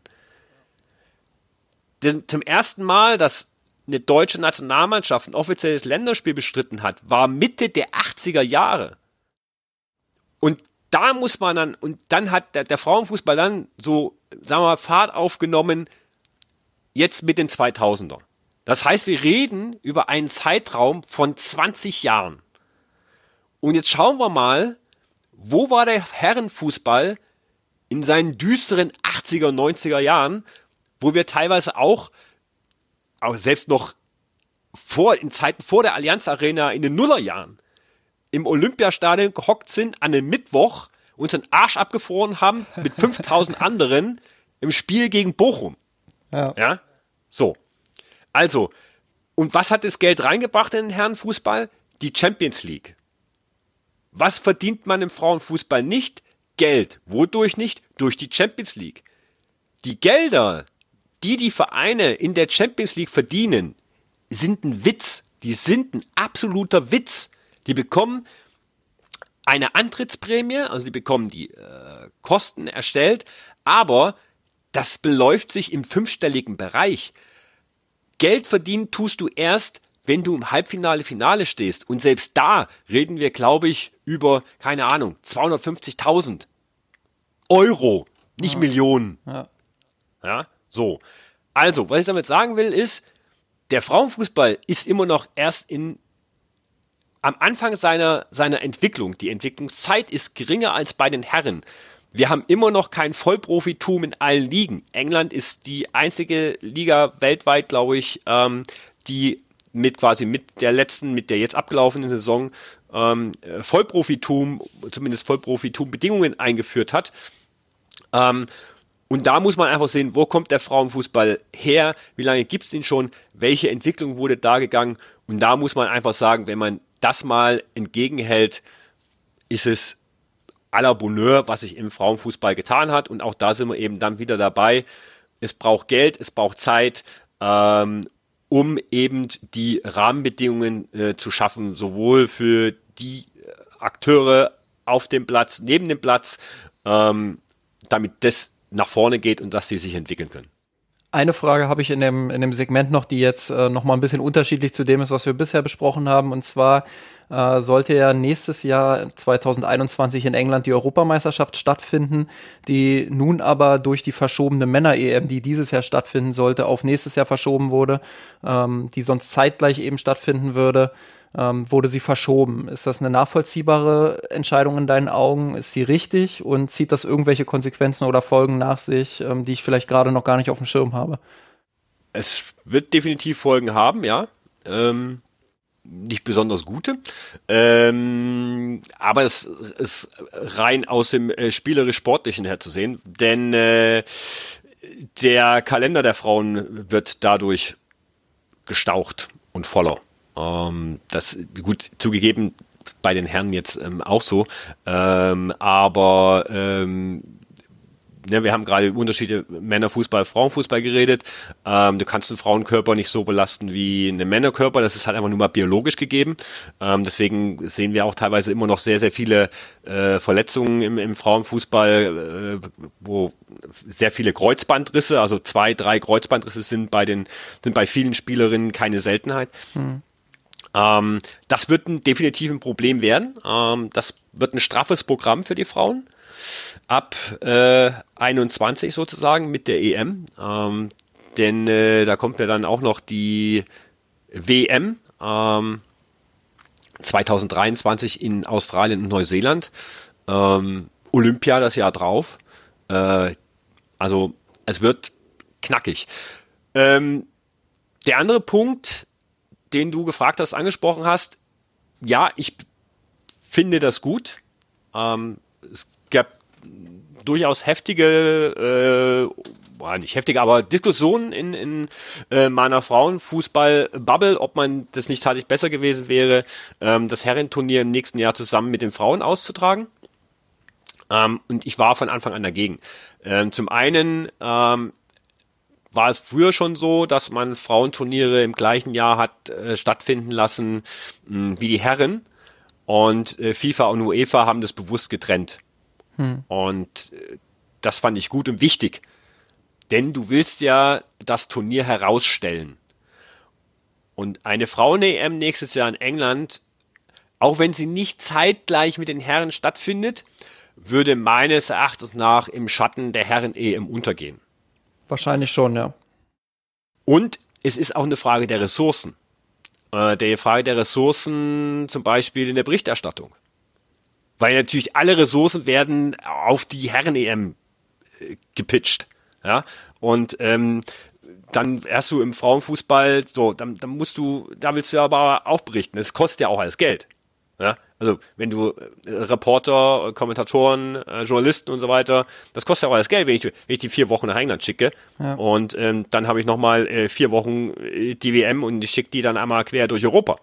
Denn zum ersten Mal, dass eine deutsche Nationalmannschaft ein offizielles Länderspiel bestritten hat, war Mitte der 80er Jahre. Und da muss man dann, und dann hat der, der Frauenfußball dann so, sagen wir mal, Fahrt aufgenommen, jetzt mit den 2000er. Das heißt, wir reden über einen Zeitraum von 20 Jahren. Und jetzt schauen wir mal, wo war der Herrenfußball in seinen düsteren 80er, 90er Jahren, wo wir teilweise auch, auch selbst noch vor, in Zeiten vor der Allianz Arena in den Nullerjahren im Olympiastadion gehockt sind an einem Mittwoch, unseren Arsch abgefroren haben mit 5000 anderen im Spiel gegen Bochum. Ja. ja? So. Also, und was hat das Geld reingebracht in den Herrenfußball? Die Champions League. Was verdient man im Frauenfußball nicht? Geld. Wodurch nicht? Durch die Champions League. Die Gelder, die die Vereine in der Champions League verdienen, sind ein Witz. Die sind ein absoluter Witz. Die bekommen eine Antrittsprämie, also die bekommen die äh, Kosten erstellt, aber das beläuft sich im fünfstelligen Bereich. Geld verdienen tust du erst, wenn du im Halbfinale, Finale stehst. Und selbst da reden wir, glaube ich, über, keine Ahnung, 250.000 Euro, nicht ja. Millionen. Ja. ja, so. Also, was ich damit sagen will, ist, der Frauenfußball ist immer noch erst in am Anfang seiner, seiner Entwicklung. Die Entwicklungszeit ist geringer als bei den Herren. Wir haben immer noch kein Vollprofitum in allen Ligen. England ist die einzige Liga weltweit, glaube ich, ähm, die mit quasi mit der letzten, mit der jetzt abgelaufenen Saison ähm, Vollprofitum, zumindest Vollprofitum-Bedingungen eingeführt hat. Ähm, und da muss man einfach sehen, wo kommt der Frauenfußball her, wie lange gibt es den schon, welche Entwicklung wurde da gegangen. Und da muss man einfach sagen, wenn man das mal entgegenhält, ist es à la Bonheur, was sich im Frauenfußball getan hat. Und auch da sind wir eben dann wieder dabei. Es braucht Geld, es braucht Zeit, ähm, um eben die Rahmenbedingungen äh, zu schaffen, sowohl für die Akteure auf dem Platz, neben dem Platz, ähm, damit das nach vorne geht und dass sie sich entwickeln können. Eine Frage habe ich in dem, in dem Segment noch, die jetzt äh, noch mal ein bisschen unterschiedlich zu dem ist, was wir bisher besprochen haben. Und zwar äh, sollte ja nächstes Jahr 2021 in England die Europameisterschaft stattfinden, die nun aber durch die verschobene Männer-EM, die dieses Jahr stattfinden sollte, auf nächstes Jahr verschoben wurde, ähm, die sonst zeitgleich eben stattfinden würde ähm, wurde sie verschoben. Ist das eine nachvollziehbare Entscheidung in deinen Augen? Ist sie richtig und zieht das irgendwelche Konsequenzen oder Folgen nach sich, ähm, die ich vielleicht gerade noch gar nicht auf dem Schirm habe? Es wird definitiv Folgen haben, ja. Ähm, nicht besonders gute. Ähm, aber es ist rein aus dem äh, spielerisch-sportlichen her zu sehen, denn äh, der Kalender der Frauen wird dadurch gestaucht und voller. Ähm, das gut zugegeben bei den Herren jetzt ähm, auch so, ähm, aber ähm, ne, wir haben gerade über Unterschiede Männerfußball, Frauenfußball geredet. Ähm, du kannst einen Frauenkörper nicht so belasten wie einen Männerkörper. Das ist halt einfach nur mal biologisch gegeben. Ähm, deswegen sehen wir auch teilweise immer noch sehr, sehr viele äh, Verletzungen im, im Frauenfußball, äh, wo sehr viele Kreuzbandrisse, also zwei, drei Kreuzbandrisse sind bei den, sind bei vielen Spielerinnen keine Seltenheit. Mhm. Ähm, das wird ein, definitiv ein Problem werden. Ähm, das wird ein straffes Programm für die Frauen. Ab äh, 21 sozusagen mit der EM. Ähm, denn äh, da kommt ja dann auch noch die WM ähm, 2023 in Australien und Neuseeland. Ähm, Olympia das Jahr drauf. Äh, also es wird knackig. Ähm, der andere Punkt, den du gefragt hast, angesprochen hast, ja, ich finde das gut. Ähm, es gab durchaus heftige, äh, nicht heftige, aber Diskussionen in, in äh, meiner Frauenfußball-Bubble, ob man das nicht tatsächlich besser gewesen wäre, ähm, das Herrenturnier im nächsten Jahr zusammen mit den Frauen auszutragen. Ähm, und ich war von Anfang an dagegen. Ähm, zum einen ähm, war es früher schon so, dass man Frauenturniere im gleichen Jahr hat äh, stattfinden lassen mh, hm, wie die Herren. Und äh, FIFA und UEFA haben das bewusst getrennt. Hm. Und äh, das fand ich gut und wichtig. Denn du willst ja das Turnier herausstellen. Und eine Frauen-EM nächstes Jahr in England, auch wenn sie nicht zeitgleich mit den Herren stattfindet, würde meines Erachtens nach im Schatten der Herren-EM untergehen. Wahrscheinlich schon, ja. Und es ist auch eine Frage der Ressourcen. Äh, der Frage der Ressourcen zum Beispiel in der Berichterstattung. Weil natürlich alle Ressourcen werden auf die Herren-EM äh, gepitcht. Ja? Und ähm, dann erst du im Frauenfußball, so, dann, dann musst du, da willst du aber auch berichten. Es kostet ja auch alles Geld. Ja, also wenn du äh, Reporter, Kommentatoren, äh, Journalisten und so weiter, das kostet ja auch alles Geld, wenn ich, wenn ich die vier Wochen nach England schicke. Ja. Und ähm, dann habe ich nochmal äh, vier Wochen äh, die WM und ich schicke die dann einmal quer durch Europa.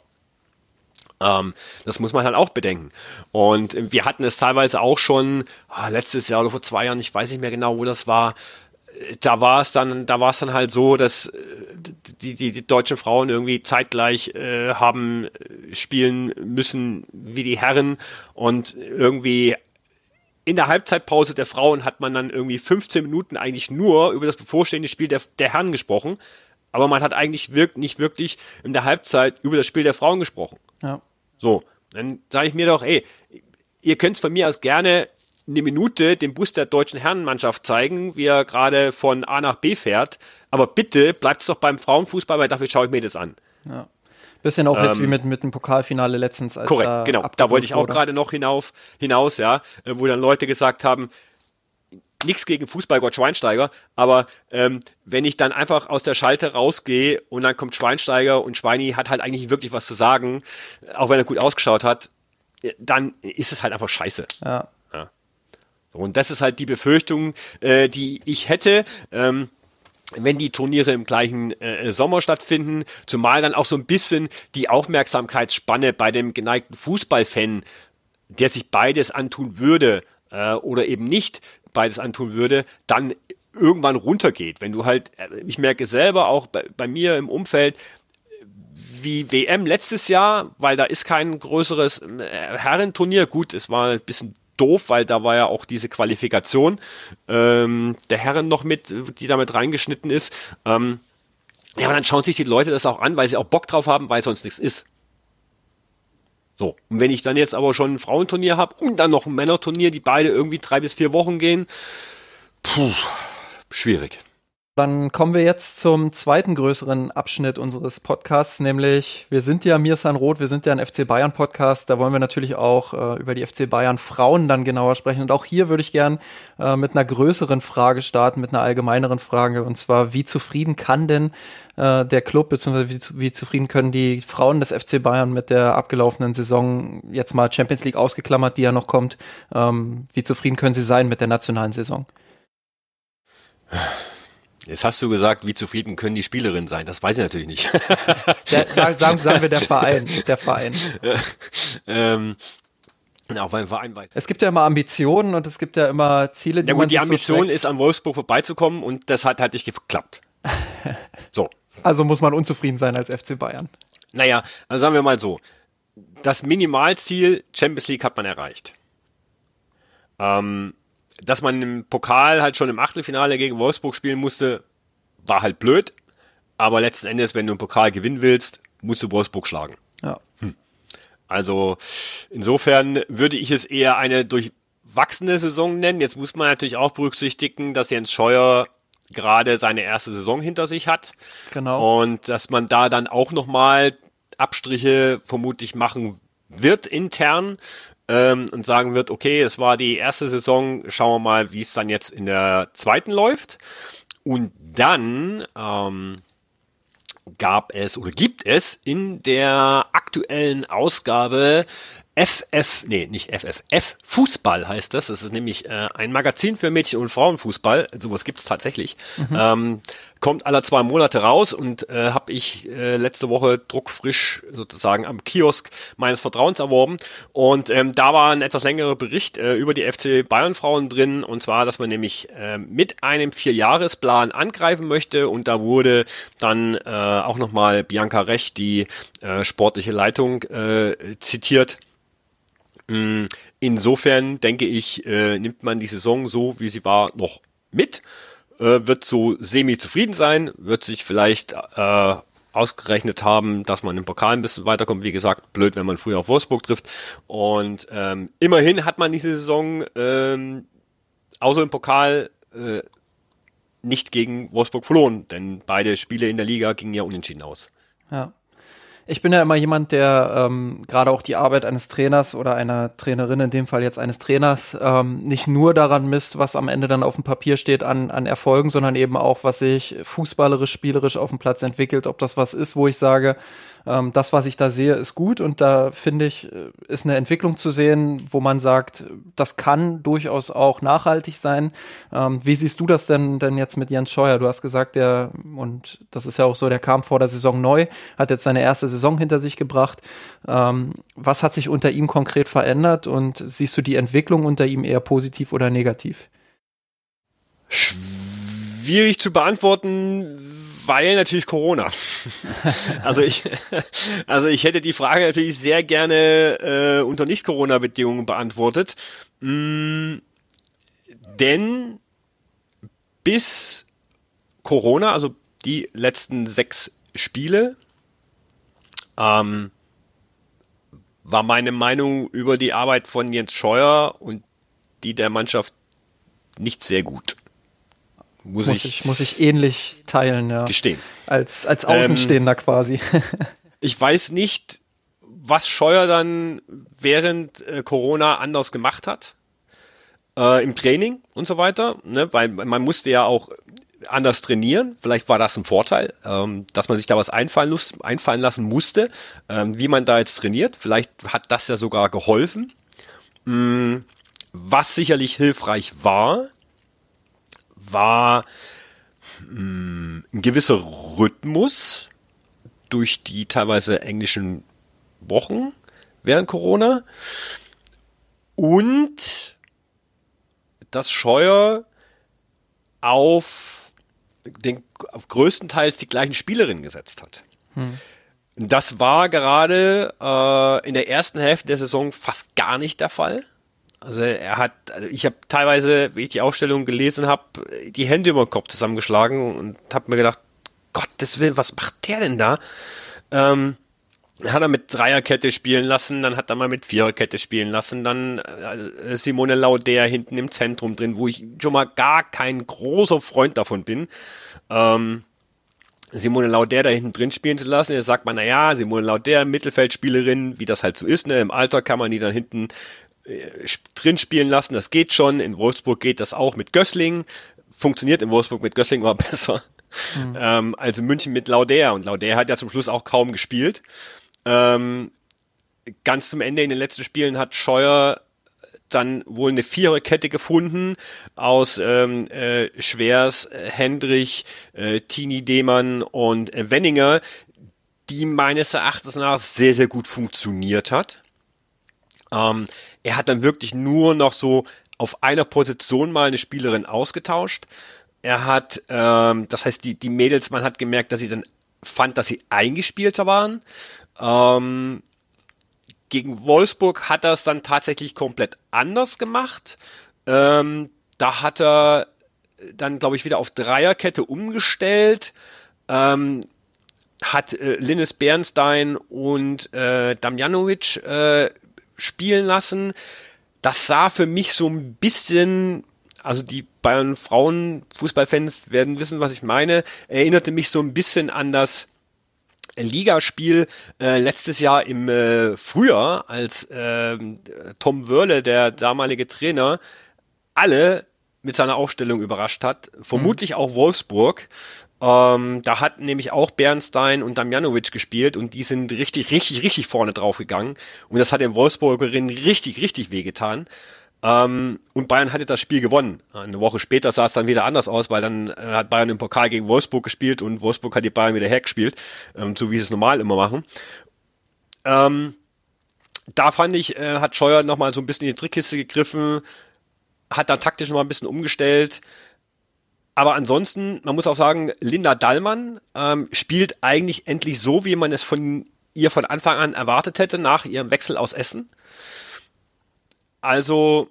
Ähm, das muss man halt auch bedenken. Und wir hatten es teilweise auch schon ah, letztes Jahr oder vor zwei Jahren, ich weiß nicht mehr genau, wo das war. Da war es dann, da war es dann halt so, dass äh, die, die, die deutschen Frauen irgendwie zeitgleich äh, haben äh, spielen müssen wie die Herren und irgendwie in der Halbzeitpause der Frauen hat man dann irgendwie 15 Minuten eigentlich nur über das bevorstehende Spiel der, der Herren gesprochen, aber man hat eigentlich wirk nicht wirklich in der Halbzeit über das Spiel der Frauen gesprochen. Ja. So, dann sage ich mir doch, ey, ihr könnt von mir aus gerne eine Minute den Bus der deutschen Herrenmannschaft zeigen, wie er gerade von A nach B fährt. Aber bitte bleibt es doch beim Frauenfußball, weil dafür schaue ich mir das an. Ja. Bisschen auch jetzt ähm, wie mit, mit dem Pokalfinale letztens. Als korrekt, da genau. Da wollte ich auch gerade noch hinauf, hinaus, ja, äh, wo dann Leute gesagt haben, nichts gegen Fußballgott Schweinsteiger, aber ähm, wenn ich dann einfach aus der Schalte rausgehe und dann kommt Schweinsteiger und Schweini hat halt eigentlich wirklich was zu sagen, auch wenn er gut ausgeschaut hat, äh, dann ist es halt einfach scheiße. Ja. Und das ist halt die Befürchtung, äh, die ich hätte. Ähm, wenn die Turniere im gleichen äh, Sommer stattfinden, zumal dann auch so ein bisschen die Aufmerksamkeitsspanne bei dem geneigten Fußballfan, der sich beides antun würde äh, oder eben nicht, beides antun würde, dann irgendwann runtergeht. Wenn du halt, ich merke selber auch bei, bei mir im Umfeld, wie WM letztes Jahr, weil da ist kein größeres äh, Herrenturnier. Gut, es war ein bisschen doof, weil da war ja auch diese Qualifikation ähm, der Herren noch mit, die damit reingeschnitten ist. Ähm, ja, aber dann schauen sich die Leute das auch an, weil sie auch Bock drauf haben, weil sonst nichts ist. So, und wenn ich dann jetzt aber schon ein Frauenturnier habe und dann noch ein Männerturnier, die beide irgendwie drei bis vier Wochen gehen, puh, schwierig. Dann kommen wir jetzt zum zweiten größeren Abschnitt unseres Podcasts, nämlich wir sind ja Mirsan Roth, wir sind ja ein FC Bayern Podcast, da wollen wir natürlich auch äh, über die FC Bayern Frauen dann genauer sprechen. Und auch hier würde ich gern äh, mit einer größeren Frage starten, mit einer allgemeineren Frage. Und zwar, wie zufrieden kann denn äh, der Club, beziehungsweise wie, wie zufrieden können die Frauen des FC Bayern mit der abgelaufenen Saison, jetzt mal Champions League ausgeklammert, die ja noch kommt, ähm, wie zufrieden können sie sein mit der nationalen Saison? Jetzt hast du gesagt, wie zufrieden können die Spielerinnen sein? Das weiß ich natürlich nicht. Der, sagen, sagen wir der Verein, der Verein. ähm, auch beim Verein weiß. Es gibt ja immer Ambitionen und es gibt ja immer Ziele, die ja, man die Ambition so ist, an Wolfsburg vorbeizukommen und das hat halt nicht geklappt. So. Also muss man unzufrieden sein als FC Bayern. Naja, also sagen wir mal so. Das Minimalziel Champions League hat man erreicht. Ähm, dass man im Pokal halt schon im Achtelfinale gegen Wolfsburg spielen musste, war halt blöd. Aber letzten Endes, wenn du im Pokal gewinnen willst, musst du Wolfsburg schlagen. Ja. Hm. Also insofern würde ich es eher eine durchwachsene Saison nennen. Jetzt muss man natürlich auch berücksichtigen, dass Jens Scheuer gerade seine erste Saison hinter sich hat. Genau. Und dass man da dann auch nochmal Abstriche vermutlich machen wird intern ähm, und sagen wird, okay, es war die erste Saison, schauen wir mal, wie es dann jetzt in der zweiten läuft. Und dann ähm, gab es oder gibt es in der aktuellen Ausgabe FF, nee, nicht FF, F Fußball heißt das. Das ist nämlich äh, ein Magazin für Mädchen- und Frauenfußball. Sowas gibt's tatsächlich. Mhm. Ähm, kommt alle zwei Monate raus und äh, habe ich äh, letzte Woche druckfrisch sozusagen am Kiosk meines Vertrauens erworben. Und ähm, da war ein etwas längerer Bericht äh, über die FC Bayern Frauen drin. Und zwar, dass man nämlich äh, mit einem Vierjahresplan angreifen möchte. Und da wurde dann äh, auch nochmal Bianca Recht, die äh, sportliche Leitung, äh, zitiert insofern denke ich, äh, nimmt man die Saison so, wie sie war, noch mit, äh, wird so semi zufrieden sein, wird sich vielleicht äh, ausgerechnet haben, dass man im Pokal ein bisschen weiterkommt. Wie gesagt, blöd, wenn man früher auf Wolfsburg trifft. Und ähm, immerhin hat man diese Saison ähm, außer im Pokal äh, nicht gegen Wolfsburg verloren, denn beide Spiele in der Liga gingen ja unentschieden aus. Ja. Ich bin ja immer jemand, der ähm, gerade auch die Arbeit eines Trainers oder einer Trainerin, in dem Fall jetzt eines Trainers, ähm, nicht nur daran misst, was am Ende dann auf dem Papier steht an, an Erfolgen, sondern eben auch, was sich fußballerisch, spielerisch auf dem Platz entwickelt, ob das was ist, wo ich sage, ähm, das, was ich da sehe, ist gut und da finde ich, äh, ist eine Entwicklung zu sehen, wo man sagt, das kann durchaus auch nachhaltig sein. Ähm, wie siehst du das denn, denn jetzt mit Jens Scheuer? Du hast gesagt, der, und das ist ja auch so, der kam vor der Saison neu, hat jetzt seine erste Saison hinter sich gebracht. Ähm, was hat sich unter ihm konkret verändert und siehst du die Entwicklung unter ihm eher positiv oder negativ? Schwierig zu beantworten, weil natürlich Corona. also ich, also ich hätte die Frage natürlich sehr gerne äh, unter Nicht-Corona-Bedingungen beantwortet. Mm, denn bis Corona, also die letzten sechs Spiele, ähm, war meine Meinung über die Arbeit von Jens Scheuer und die der Mannschaft nicht sehr gut muss, muss ich, ich, muss ich ähnlich teilen, ja. Gestehen. Als, als Außenstehender ähm, quasi. ich weiß nicht, was Scheuer dann während äh, Corona anders gemacht hat. Äh, Im Training und so weiter. Ne? Weil man musste ja auch anders trainieren. Vielleicht war das ein Vorteil, ähm, dass man sich da was einfallen, lust, einfallen lassen musste, ähm, wie man da jetzt trainiert. Vielleicht hat das ja sogar geholfen. Mhm. Was sicherlich hilfreich war, war mh, hm, ein gewisser Rhythmus durch die teilweise englischen Wochen während Corona und das Scheuer auf den auf größtenteils die gleichen Spielerinnen gesetzt hat. Hm. Das war gerade äh, in der ersten Hälfte der Saison fast gar nicht der Fall. Also er hat, also ich habe teilweise, wie ich die Ausstellung gelesen habe, die Hände über den Kopf zusammengeschlagen und habe mir gedacht, Gottes Willen, was macht der denn da? Ähm, hat er mit Dreierkette spielen lassen, dann hat er mal mit Viererkette spielen lassen, dann äh, Simone Lauder hinten im Zentrum drin, wo ich schon mal gar kein großer Freund davon bin. Ähm, Simone Lauder da hinten drin spielen zu lassen. Jetzt sagt man, naja, Simone Lauder, Mittelfeldspielerin, wie das halt so ist, ne? Im Alter kann man die dann hinten drin spielen lassen, das geht schon. In Wolfsburg geht das auch mit Gößling. Funktioniert in Wolfsburg mit Gößling war besser. Mhm. Ähm, also München mit Lauder. Und Lauder hat ja zum Schluss auch kaum gespielt. Ähm, ganz zum Ende in den letzten Spielen hat Scheuer dann wohl eine Viererkette gefunden aus ähm, äh, Schwers, äh, Hendrich, äh, Tini Demann und äh, Wenninger, die meines Erachtens nach sehr, sehr gut funktioniert hat. Ähm, er hat dann wirklich nur noch so auf einer Position mal eine Spielerin ausgetauscht. Er hat, ähm, das heißt, die, die Mädels, man hat gemerkt, dass sie dann fand, dass sie eingespielter waren. Ähm, gegen Wolfsburg hat er es dann tatsächlich komplett anders gemacht. Ähm, da hat er dann, glaube ich, wieder auf Dreierkette umgestellt. Ähm, hat äh, Linus Bernstein und äh, Damjanovic äh, spielen lassen. Das sah für mich so ein bisschen, also die Bayern Frauen Fußballfans werden wissen, was ich meine, erinnerte mich so ein bisschen an das Ligaspiel äh, letztes Jahr im äh, Frühjahr, als äh, Tom Wörle, der damalige Trainer, alle mit seiner Aufstellung überrascht hat. Vermutlich mhm. auch Wolfsburg. Ähm, da hat nämlich auch Bernstein und Damjanovic gespielt und die sind richtig, richtig, richtig vorne drauf gegangen. Und das hat den Wolfsburgerinnen richtig, richtig wehgetan. Ähm, und Bayern hatte das Spiel gewonnen. Eine Woche später sah es dann wieder anders aus, weil dann äh, hat Bayern im Pokal gegen Wolfsburg gespielt und Wolfsburg hat die Bayern wieder hergespielt, ähm, so wie sie es normal immer machen. Ähm, da fand ich, äh, hat Scheuer nochmal so ein bisschen in die Trickkiste gegriffen, hat dann taktisch nochmal ein bisschen umgestellt. Aber ansonsten, man muss auch sagen, Linda Dallmann ähm, spielt eigentlich endlich so, wie man es von ihr von Anfang an erwartet hätte, nach ihrem Wechsel aus Essen. Also,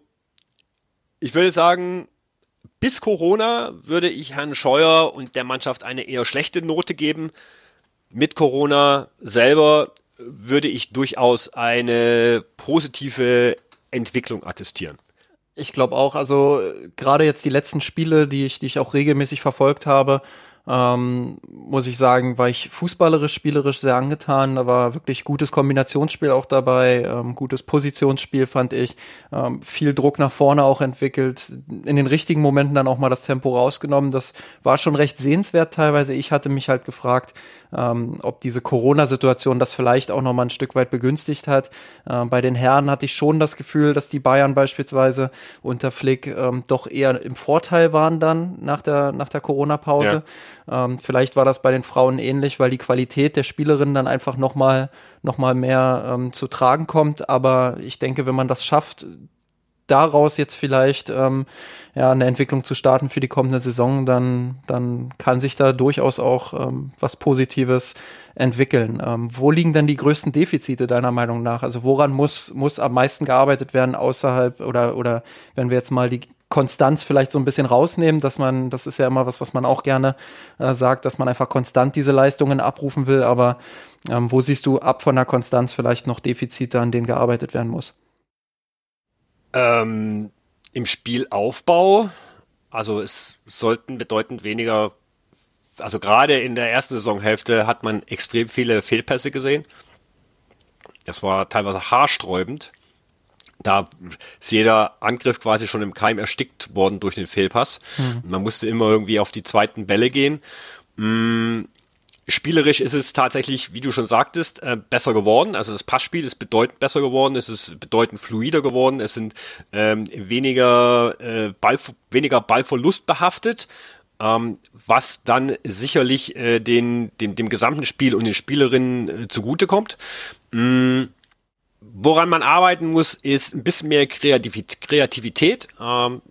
ich würde sagen, bis Corona würde ich Herrn Scheuer und der Mannschaft eine eher schlechte Note geben. Mit Corona selber würde ich durchaus eine positive Entwicklung attestieren. Ich glaube auch, also gerade jetzt die letzten Spiele, die ich, die ich auch regelmäßig verfolgt habe, ähm, muss ich sagen, war ich fußballerisch, spielerisch sehr angetan. Da war wirklich gutes Kombinationsspiel auch dabei, ähm, gutes Positionsspiel fand ich, ähm, viel Druck nach vorne auch entwickelt, in den richtigen Momenten dann auch mal das Tempo rausgenommen. Das war schon recht sehenswert teilweise. Ich hatte mich halt gefragt, ähm, ob diese Corona-Situation das vielleicht auch noch mal ein Stück weit begünstigt hat. Äh, bei den Herren hatte ich schon das Gefühl, dass die Bayern beispielsweise unter Flick ähm, doch eher im Vorteil waren dann nach der, nach der Corona-Pause. Ja. Ähm, vielleicht war das bei den Frauen ähnlich, weil die Qualität der Spielerinnen dann einfach nochmal noch mal mehr ähm, zu tragen kommt. Aber ich denke, wenn man das schafft, daraus jetzt vielleicht ähm, ja eine Entwicklung zu starten für die kommende Saison, dann dann kann sich da durchaus auch ähm, was Positives entwickeln. Ähm, wo liegen denn die größten Defizite deiner Meinung nach? Also woran muss muss am meisten gearbeitet werden außerhalb oder oder wenn wir jetzt mal die Konstanz vielleicht so ein bisschen rausnehmen, dass man, das ist ja immer was, was man auch gerne äh, sagt, dass man einfach konstant diese Leistungen abrufen will, aber ähm, wo siehst du ab von der Konstanz vielleicht noch Defizite, an denen gearbeitet werden muss? Ähm, Im Spielaufbau, also es sollten bedeutend weniger, also gerade in der ersten Saisonhälfte hat man extrem viele Fehlpässe gesehen. Das war teilweise haarsträubend da ist jeder Angriff quasi schon im Keim erstickt worden durch den Fehlpass. Mhm. Man musste immer irgendwie auf die zweiten Bälle gehen. Mhm. Spielerisch ist es tatsächlich, wie du schon sagtest, äh, besser geworden. Also das Passspiel ist bedeutend besser geworden, es ist bedeutend fluider geworden, es sind ähm, weniger, äh, Ball, weniger Ballverlust behaftet, ähm, was dann sicherlich äh, den, dem, dem gesamten Spiel und den Spielerinnen äh, zugutekommt. Mhm. Woran man arbeiten muss, ist ein bisschen mehr Kreativität. Ähm,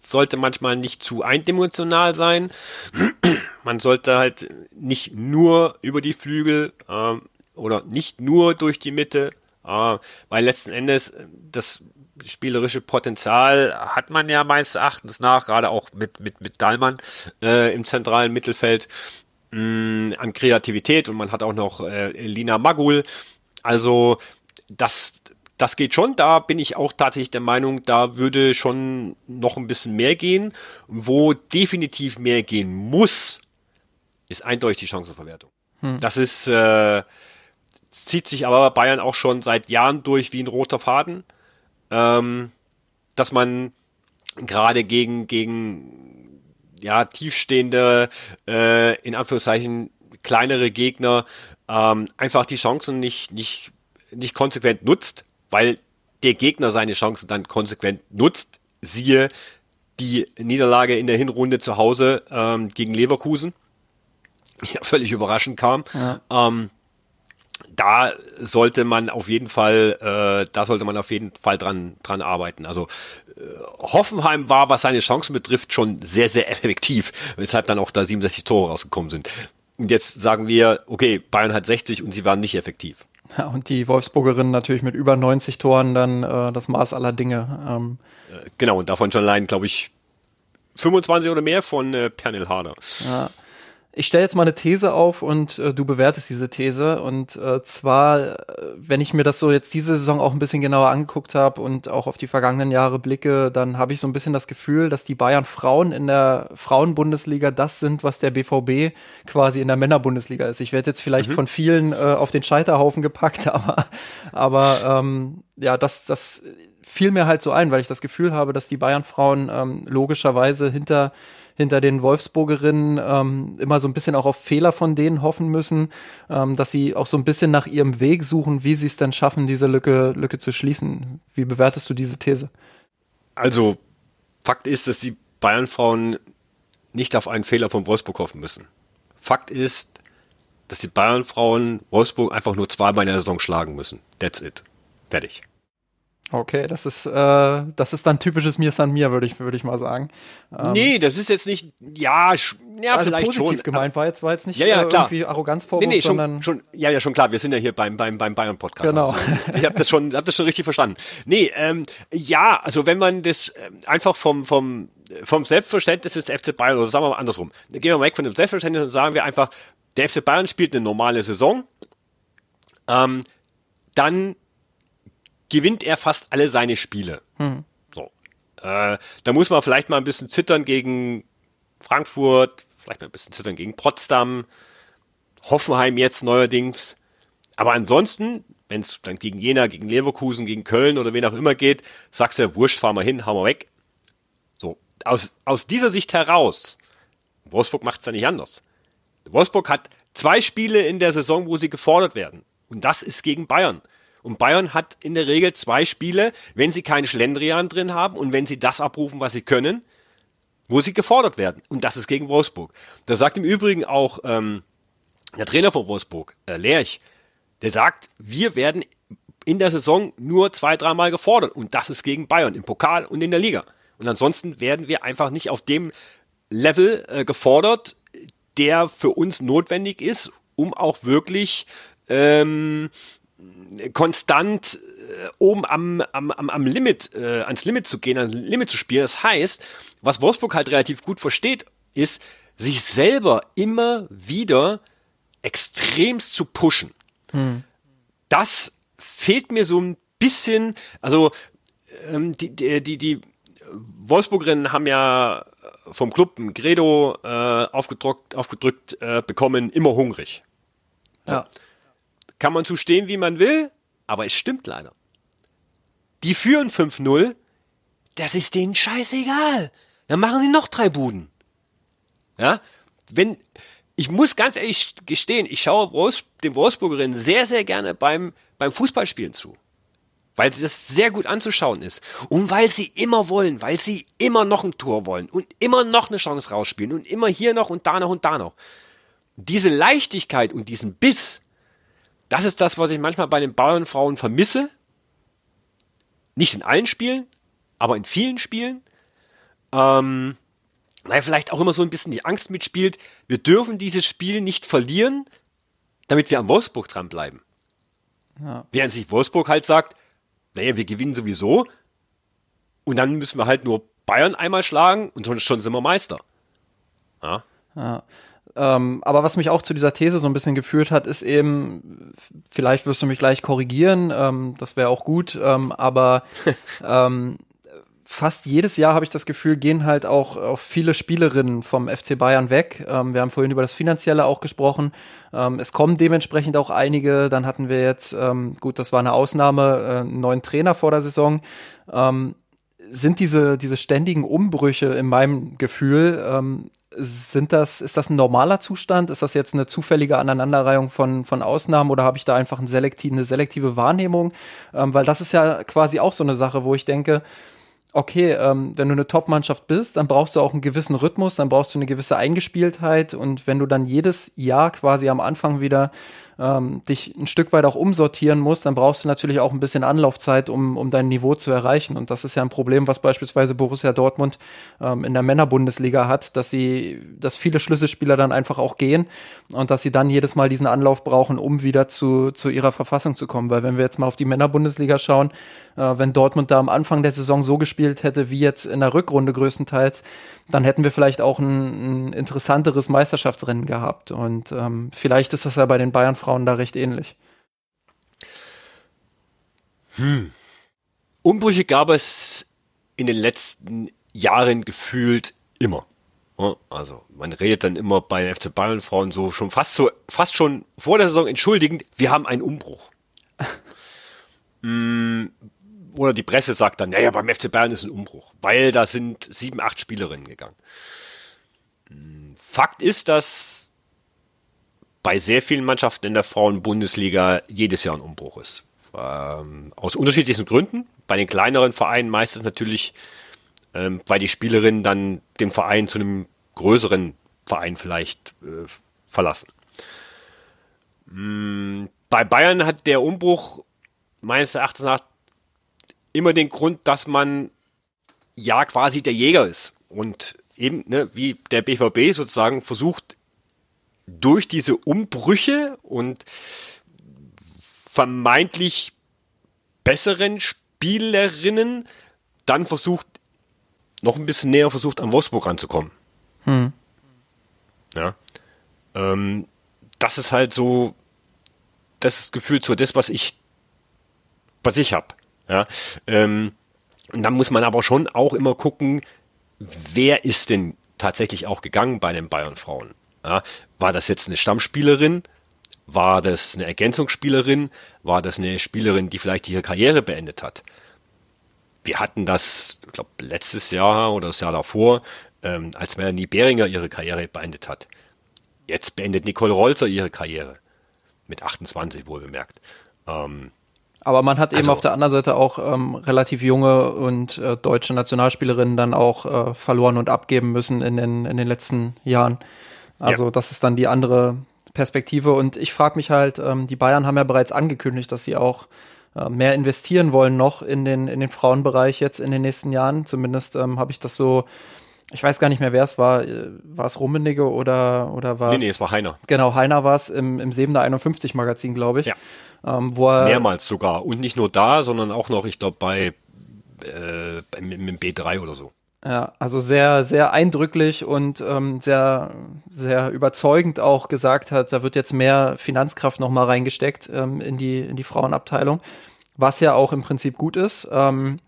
sollte manchmal nicht zu eindimensional sein. man sollte halt nicht nur über die Flügel ähm, oder nicht nur durch die Mitte, äh, weil letzten Endes das spielerische Potenzial hat man ja meines Erachtens nach, gerade auch mit, mit, mit Dallmann äh, im zentralen Mittelfeld mh, mm, an Kreativität und man hat auch noch äh, Lina Magul. Also das, das geht schon. Da bin ich auch tatsächlich der Meinung, da würde schon noch ein bisschen mehr gehen. Wo definitiv mehr gehen muss, ist eindeutig die Chancenverwertung. Hm. Das ist, äh, zieht sich aber Bayern auch schon seit Jahren durch wie ein roter Faden, ähm, dass man gerade gegen, gegen ja, tiefstehende, äh, in Anführungszeichen kleinere Gegner ähm, einfach die Chancen nicht, nicht nicht konsequent nutzt, weil der Gegner seine Chancen dann konsequent nutzt. Siehe die Niederlage in der Hinrunde zu Hause ähm, gegen Leverkusen, die ja völlig überraschend kam. Ja. Ähm, da sollte man auf jeden Fall, äh, da sollte man auf jeden Fall dran, dran arbeiten. Also äh, Hoffenheim war, was seine Chancen betrifft, schon sehr, sehr effektiv, weshalb dann auch da 67 Tore rausgekommen sind. Und jetzt sagen wir, okay, Bayern hat 60 und sie waren nicht effektiv. Ja, und die Wolfsburgerinnen natürlich mit über 90 Toren dann äh, das Maß aller Dinge. Ähm. Äh, genau, und davon schon allein, glaube ich, 25 oder mehr von äh, Pernil Harder. Ja ich stelle jetzt mal eine These auf und äh, du bewertest diese These. Und äh, zwar, äh, wenn ich mir das so jetzt diese Saison auch ein bisschen genauer angeguckt habe und auch auf die vergangenen Jahre blicke, dann habe ich so ein bisschen das Gefühl, dass die Bayern Frauen in der Frauenbundesliga das sind, was der BVB quasi in der Männerbundesliga ist. Ich werde jetzt vielleicht mhm. von vielen äh, auf den Scheiterhaufen gepackt, aber, aber ähm, ja, das, das fiel mir halt so ein, weil ich das Gefühl habe, dass die Bayern Frauen ähm, logischerweise hinter hinter den Wolfsburgerinnen ähm, immer so ein bisschen auch auf Fehler von denen hoffen müssen, ähm, dass sie auch so ein bisschen nach ihrem Weg suchen, wie sie es dann schaffen, diese Lücke, Lücke zu schließen. Wie bewertest du diese These? Also, Fakt ist, dass die Bayern-Frauen nicht auf einen Fehler von Wolfsburg hoffen müssen. Fakt ist, dass die Bayern-Frauen Wolfsburg einfach nur zweimal in der Saison schlagen müssen. That's it. Fertig. Okay, das ist, äh, das ist dann typisches Mir San Mir, würde ich, würde ich mal sagen. Ähm, nee, das ist jetzt nicht, ja, ja also vielleicht positiv schon. gemeint, war jetzt, war jetzt nicht ja, ja, äh, klar. irgendwie Arroganzvorwurf, nee, nee, schon, sondern. Schon, ja, ja, schon klar, wir sind ja hier beim, beim, beim Bayern-Podcast. Genau. Also, ich habe das schon, hab das schon richtig verstanden. Nee, ähm, ja, also wenn man das ähm, einfach vom, vom, vom Selbstverständnis des FC Bayern, oder sagen wir mal andersrum, gehen wir mal weg von dem Selbstverständnis und sagen wir einfach, der FC Bayern spielt eine normale Saison, ähm, dann gewinnt er fast alle seine Spiele. Hm. So. Äh, da muss man vielleicht mal ein bisschen zittern gegen Frankfurt, vielleicht mal ein bisschen zittern gegen Potsdam, Hoffenheim jetzt neuerdings. Aber ansonsten, wenn es dann gegen Jena, gegen Leverkusen, gegen Köln oder wen auch immer geht, sagst du, wurscht, fahr mal hin, hau mal weg. So, aus, aus dieser Sicht heraus, Wolfsburg macht es ja nicht anders. Wolfsburg hat zwei Spiele in der Saison, wo sie gefordert werden. Und das ist gegen Bayern. Und Bayern hat in der Regel zwei Spiele, wenn sie keinen Schlendrian drin haben und wenn sie das abrufen, was sie können, wo sie gefordert werden. Und das ist gegen Wolfsburg. Da sagt im Übrigen auch ähm, der Trainer von Wolfsburg, äh, Lerch, der sagt, wir werden in der Saison nur zwei, dreimal gefordert. Und das ist gegen Bayern im Pokal und in der Liga. Und ansonsten werden wir einfach nicht auf dem Level äh, gefordert, der für uns notwendig ist, um auch wirklich ähm, konstant äh, oben am, am, am, am Limit, äh, ans Limit zu gehen, ans Limit zu spielen. Das heißt, was Wolfsburg halt relativ gut versteht, ist, sich selber immer wieder extremst zu pushen. Hm. Das fehlt mir so ein bisschen, also ähm, die, die, die, die Wolfsburgerinnen haben ja vom Club ein Credo äh, aufgedruckt, aufgedrückt äh, bekommen, immer hungrig. So. Ja. Kann man zustehen, wie man will, aber es stimmt leider. Die führen 5-0, das ist denen scheißegal. Dann machen sie noch drei Buden. Ja, wenn, ich muss ganz ehrlich gestehen, ich schaue den Wolfsburgerinnen sehr, sehr gerne beim, beim Fußballspielen zu. Weil das sehr gut anzuschauen ist. Und weil sie immer wollen, weil sie immer noch ein Tor wollen und immer noch eine Chance rausspielen und immer hier noch und da noch und da noch. Diese Leichtigkeit und diesen Biss, das ist das, was ich manchmal bei den Bauernfrauen vermisse. Nicht in allen Spielen, aber in vielen Spielen. Ähm, weil vielleicht auch immer so ein bisschen die Angst mitspielt, wir dürfen dieses Spiel nicht verlieren, damit wir am Wolfsburg dranbleiben. Ja. Während sich Wolfsburg halt sagt, naja, wir gewinnen sowieso und dann müssen wir halt nur Bayern einmal schlagen und schon sind wir Meister. Ja. ja. Ähm, aber was mich auch zu dieser These so ein bisschen geführt hat, ist eben, vielleicht wirst du mich gleich korrigieren, ähm, das wäre auch gut, ähm, aber ähm, fast jedes Jahr habe ich das Gefühl, gehen halt auch, auch viele Spielerinnen vom FC Bayern weg. Ähm, wir haben vorhin über das Finanzielle auch gesprochen. Ähm, es kommen dementsprechend auch einige. Dann hatten wir jetzt, ähm, gut, das war eine Ausnahme, äh, einen neuen Trainer vor der Saison. Sind diese, diese ständigen Umbrüche in meinem Gefühl, ähm, sind das, ist das ein normaler Zustand? Ist das jetzt eine zufällige Aneinanderreihung von, von Ausnahmen oder habe ich da einfach ein selektiv, eine selektive Wahrnehmung? Ähm, weil das ist ja quasi auch so eine Sache, wo ich denke, okay, ähm, wenn du eine Top-Mannschaft bist, dann brauchst du auch einen gewissen Rhythmus, dann brauchst du eine gewisse Eingespieltheit und wenn du dann jedes Jahr quasi am Anfang wieder ähm, dich ein Stück weit auch umsortieren musst, dann brauchst du natürlich auch ein bisschen Anlaufzeit, um, um dein Niveau zu erreichen. Und das ist ja ein Problem, was beispielsweise Borussia Dortmund ähm, in der Männerbundesliga hat, dass sie, dass viele Schlüsselspieler dann einfach auch gehen und dass sie dann jedes Mal diesen Anlauf brauchen, um wieder zu, zu ihrer Verfassung zu kommen. Weil wenn wir jetzt mal auf die Männerbundesliga schauen, äh, wenn Dortmund da am Anfang der Saison so gespielt hätte, wie jetzt in der Rückrunde größtenteils, dann hätten wir vielleicht auch ein, ein interessanteres Meisterschaftsrennen gehabt. Und ähm, vielleicht ist das ja bei den Bayern-Frauen da recht ähnlich. Hm. Umbrüche gab es in den letzten Jahren gefühlt immer. Also man redet dann immer bei den FC Bayern Frauen so schon fast so fast schon vor der Saison entschuldigend, wir haben einen Umbruch. mm, oder die Presse sagt dann, naja, beim FC Bayern ist ein Umbruch, weil da sind sieben, acht Spielerinnen gegangen. Fakt ist, dass bei sehr vielen Mannschaften in der Frauenbundesliga jedes Jahr ein Umbruch ist. Ähm, aus unterschiedlichsten Gründen. Bei den kleineren Vereinen meistens natürlich, ähm, weil die Spielerinnen dann den Verein zu einem größeren Verein vielleicht äh, verlassen. Mm, bei Bayern hat der Umbruch meines Erachtens nach immer den Grund, dass man ja quasi der Jäger ist und eben, ne, wie der BVB sozusagen versucht, durch diese Umbrüche und vermeintlich besseren Spielerinnen dann versucht, noch ein bisschen näher versucht, an Wolfsburg ranzukommen. Hm. Ja. Ähm, das ist halt so, das ist gefühlt so das, was ich, was ich habe. Ja, ähm, und dann muss man aber schon auch immer gucken, wer ist denn tatsächlich auch gegangen bei den Bayern-Frauen. Ja, war das jetzt eine Stammspielerin? War das eine Ergänzungsspielerin? War das eine Spielerin, die vielleicht ihre Karriere beendet hat? Wir hatten das, ich glaube, letztes Jahr oder das Jahr davor, ähm, als Melanie Behringer ihre Karriere beendet hat. Jetzt beendet Nicole Rolzer ihre Karriere. Mit 28 wohl bemerkt. Ähm, aber man hat eben also, auf der anderen Seite auch ähm, relativ junge und äh, deutsche Nationalspielerinnen dann auch äh, verloren und abgeben müssen in den, in den letzten Jahren. Also ja. das ist dann die andere Perspektive. Und ich frage mich halt, ähm, die Bayern haben ja bereits angekündigt, dass sie auch äh, mehr investieren wollen noch in den, in den Frauenbereich jetzt in den nächsten Jahren. Zumindest ähm, habe ich das so ich weiß gar nicht mehr, wer es war. Äh, war es Rummenigge oder, oder war es? Nee, nee, es war Heiner. Genau, Heiner war es im, im Sebener 51 Magazin, glaube ich. Ja. Ähm, wo er, Mehrmals sogar. Und nicht nur da, sondern auch noch, ich glaube, bei äh, im, im B3 oder so. Ja, also sehr, sehr eindrücklich und ähm, sehr, sehr überzeugend auch gesagt hat, da wird jetzt mehr Finanzkraft nochmal reingesteckt ähm, in, die, in die Frauenabteilung, was ja auch im Prinzip gut ist. Ähm,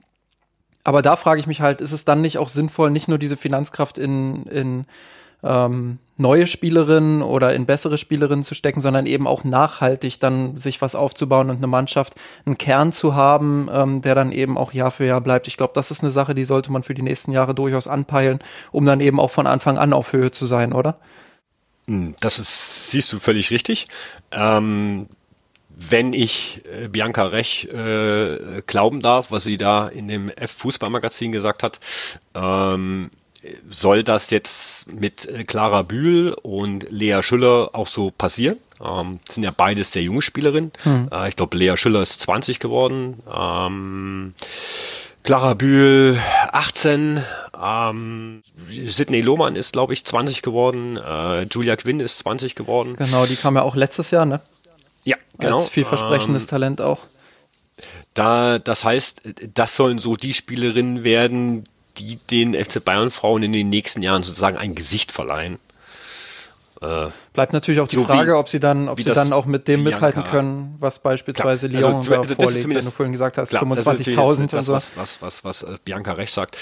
aber da frage ich mich halt, ist es dann nicht auch sinnvoll, nicht nur diese Finanzkraft in, in ähm, neue Spielerinnen oder in bessere Spielerinnen zu stecken, sondern eben auch nachhaltig dann sich was aufzubauen und eine Mannschaft, einen Kern zu haben, ähm, der dann eben auch Jahr für Jahr bleibt. Ich glaube, das ist eine Sache, die sollte man für die nächsten Jahre durchaus anpeilen, um dann eben auch von Anfang an auf Höhe zu sein, oder? Hm, das ist, siehst du völlig richtig. Ähm, wenn ich äh, Bianca Rech äh, glauben darf, was sie da in dem F-Fußballmagazin gesagt hat, ähm, soll das jetzt mit äh, Clara Bühl und Lea Schüller auch so passieren? Ähm, sind ja beides sehr junge Spielerinnen. Hm. Äh, ich glaube, Lea Schüller ist 20 geworden. Ähm, Clara Bühl 18, ähm, Sidney Lohmann ist, glaube ich, 20 geworden, äh, Julia Quinn ist 20 geworden. Genau, die kam ja auch letztes Jahr, ne? Ja, genau. Als vielversprechendes ähm, Talent auch. Da, das heißt, das sollen so die Spielerinnen werden, die den FC Bayern Frauen in den nächsten Jahren sozusagen ein Gesicht verleihen. Äh, Bleibt natürlich auch die so Frage, wie, ob sie dann, ob sie dann auch mit dem Bianca. mithalten können, was beispielsweise klar. Lyon also, da vorlegt, wenn du vorhin gesagt hast, 25.000 und so. Was, was, was, was äh, Bianca recht sagt.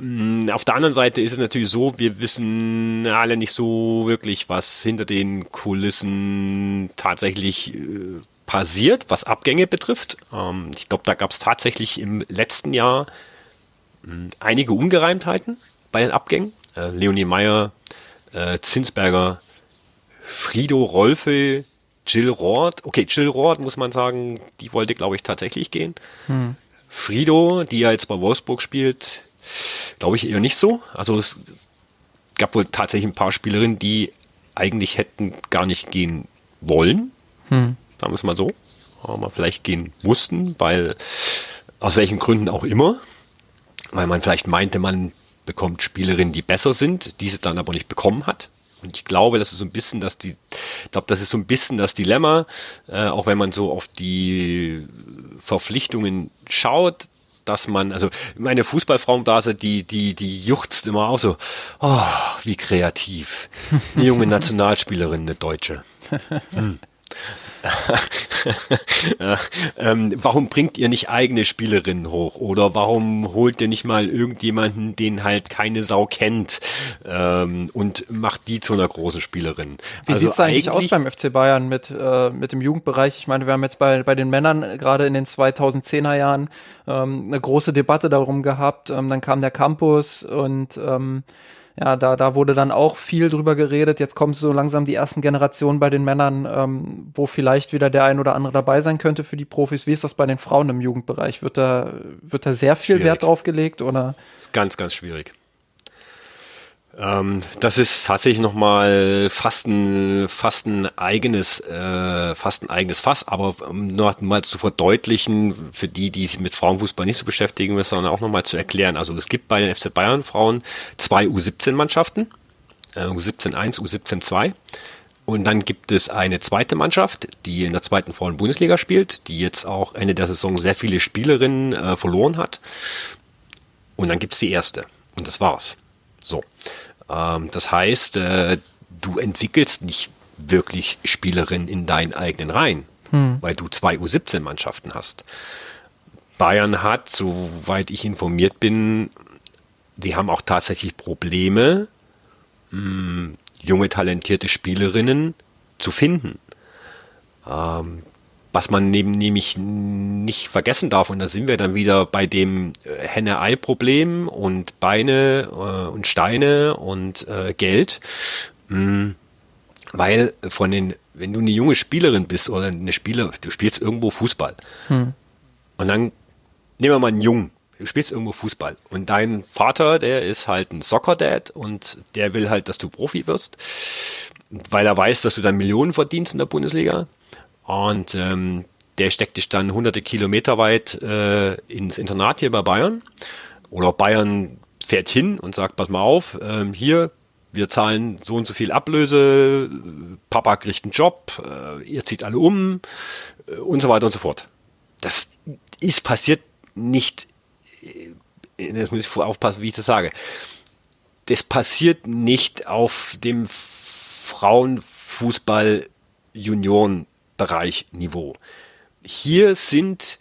Mm, auf der anderen Seite ist es natürlich so, wir wissen alle nicht so wirklich, was hinter den Kulissen tatsächlich äh, passiert, was Abgänge betrifft. Ähm, ich glaube, da gab es tatsächlich im letzten Jahr einige Ungereimtheiten bei den Abgängen. Äh, Leonie Meyer, äh, Zinsberger, Frido Rolfe, Jill Roth. Okay, Jill Roth muss man sagen, die wollte, glaube ich, tatsächlich gehen. Hm. Frido, die ja jetzt bei Wolfsburg spielt, glaube ich eher nicht so. Also es gab wohl tatsächlich ein paar Spielerinnen, die eigentlich hätten gar nicht gehen wollen. Hm. Sagen wir es mal so. Aber vielleicht gehen mussten, weil aus welchen Gründen auch immer. Weil man vielleicht meinte, man bekommt Spielerinnen, die besser sind, diese dann aber nicht bekommen hat. Und ich glaube, das ist so ein bisschen das die, ich glaube, das ist so ein bisschen das Dilemma, äh, auch wenn man so auf die Verpflichtungen schaut, dass man, also meine Fußballfrauenblase, die, die, die juchzt immer auch so, oh, wie kreativ. Eine junge Nationalspielerin, eine Deutsche. Hm. ähm, warum bringt ihr nicht eigene Spielerinnen hoch? Oder warum holt ihr nicht mal irgendjemanden, den halt keine Sau kennt ähm, und macht die zu einer großen Spielerin? Wie also sieht's eigentlich, aus beim FC Bayern mit, äh, mit dem Jugendbereich? Ich meine, wir haben jetzt bei, bei den Männern gerade in den 2010er Jahren ähm, eine große Debatte darum gehabt. Ähm, dann kam der Campus und ähm, ja, da, da wurde dann auch viel drüber geredet. Jetzt kommen so langsam die ersten Generationen bei den Männern, ähm, wo vielleicht wieder der ein oder andere dabei sein könnte für die Profis. Wie ist das bei den Frauen im Jugendbereich? Wird da, wird da sehr viel schwierig. Wert drauf gelegt oder? Das ist ganz, ganz schwierig. Ähm, das ist tatsächlich nochmal fast ein, fast ein eigenes, äh, fast ein eigenes Fass, aber um noch mal zu verdeutlichen, für die, die sich mit Frauenfußball nicht so beschäftigen müssen, sondern auch nochmal zu erklären. Also es gibt bei den FC Bayern Frauen zwei U17-Mannschaften, äh, U17-1, U17-2. Und dann gibt es eine zweite Mannschaft, die in der zweiten Frauen-Bundesliga spielt, die jetzt auch Ende der Saison sehr viele Spielerinnen äh, verloren hat. Und dann gibt es die erste. Und das war's. So. Ähm, das heißt, äh, du entwickelst nicht wirklich Spielerinnen in deinen eigenen Reihen, hm. weil du zwei U17-Mannschaften hast. Bayern hat, soweit ich informiert bin, die haben auch tatsächlich Probleme, mh, junge, talentierte Spielerinnen zu finden. Ähm, was man neben, nämlich nicht vergessen darf, und da sind wir dann wieder bei dem äh, Henne-Ei-Problem und Beine äh, und Steine und äh, Geld. Mh, weil von den, wenn du eine junge Spielerin bist oder eine Spieler, du spielst irgendwo Fußball. Hm. Und dann nehmen wir mal einen Jungen, du spielst irgendwo Fußball. Und dein Vater, der ist halt ein Soccer-Dad und der will halt, dass du Profi wirst, weil er weiß, dass du dann Millionen verdienst in der Bundesliga. Und ähm, der steckt dich dann hunderte Kilometer weit äh, ins Internat hier bei Bayern. Oder Bayern fährt hin und sagt, pass mal auf, ähm, hier, wir zahlen so und so viel Ablöse, Papa kriegt einen Job, äh, ihr zieht alle um äh, und so weiter und so fort. Das ist passiert nicht, äh, das muss ich aufpassen, wie ich das sage. Das passiert nicht auf dem Frauenfußball Junioren Bereich Niveau. Hier sind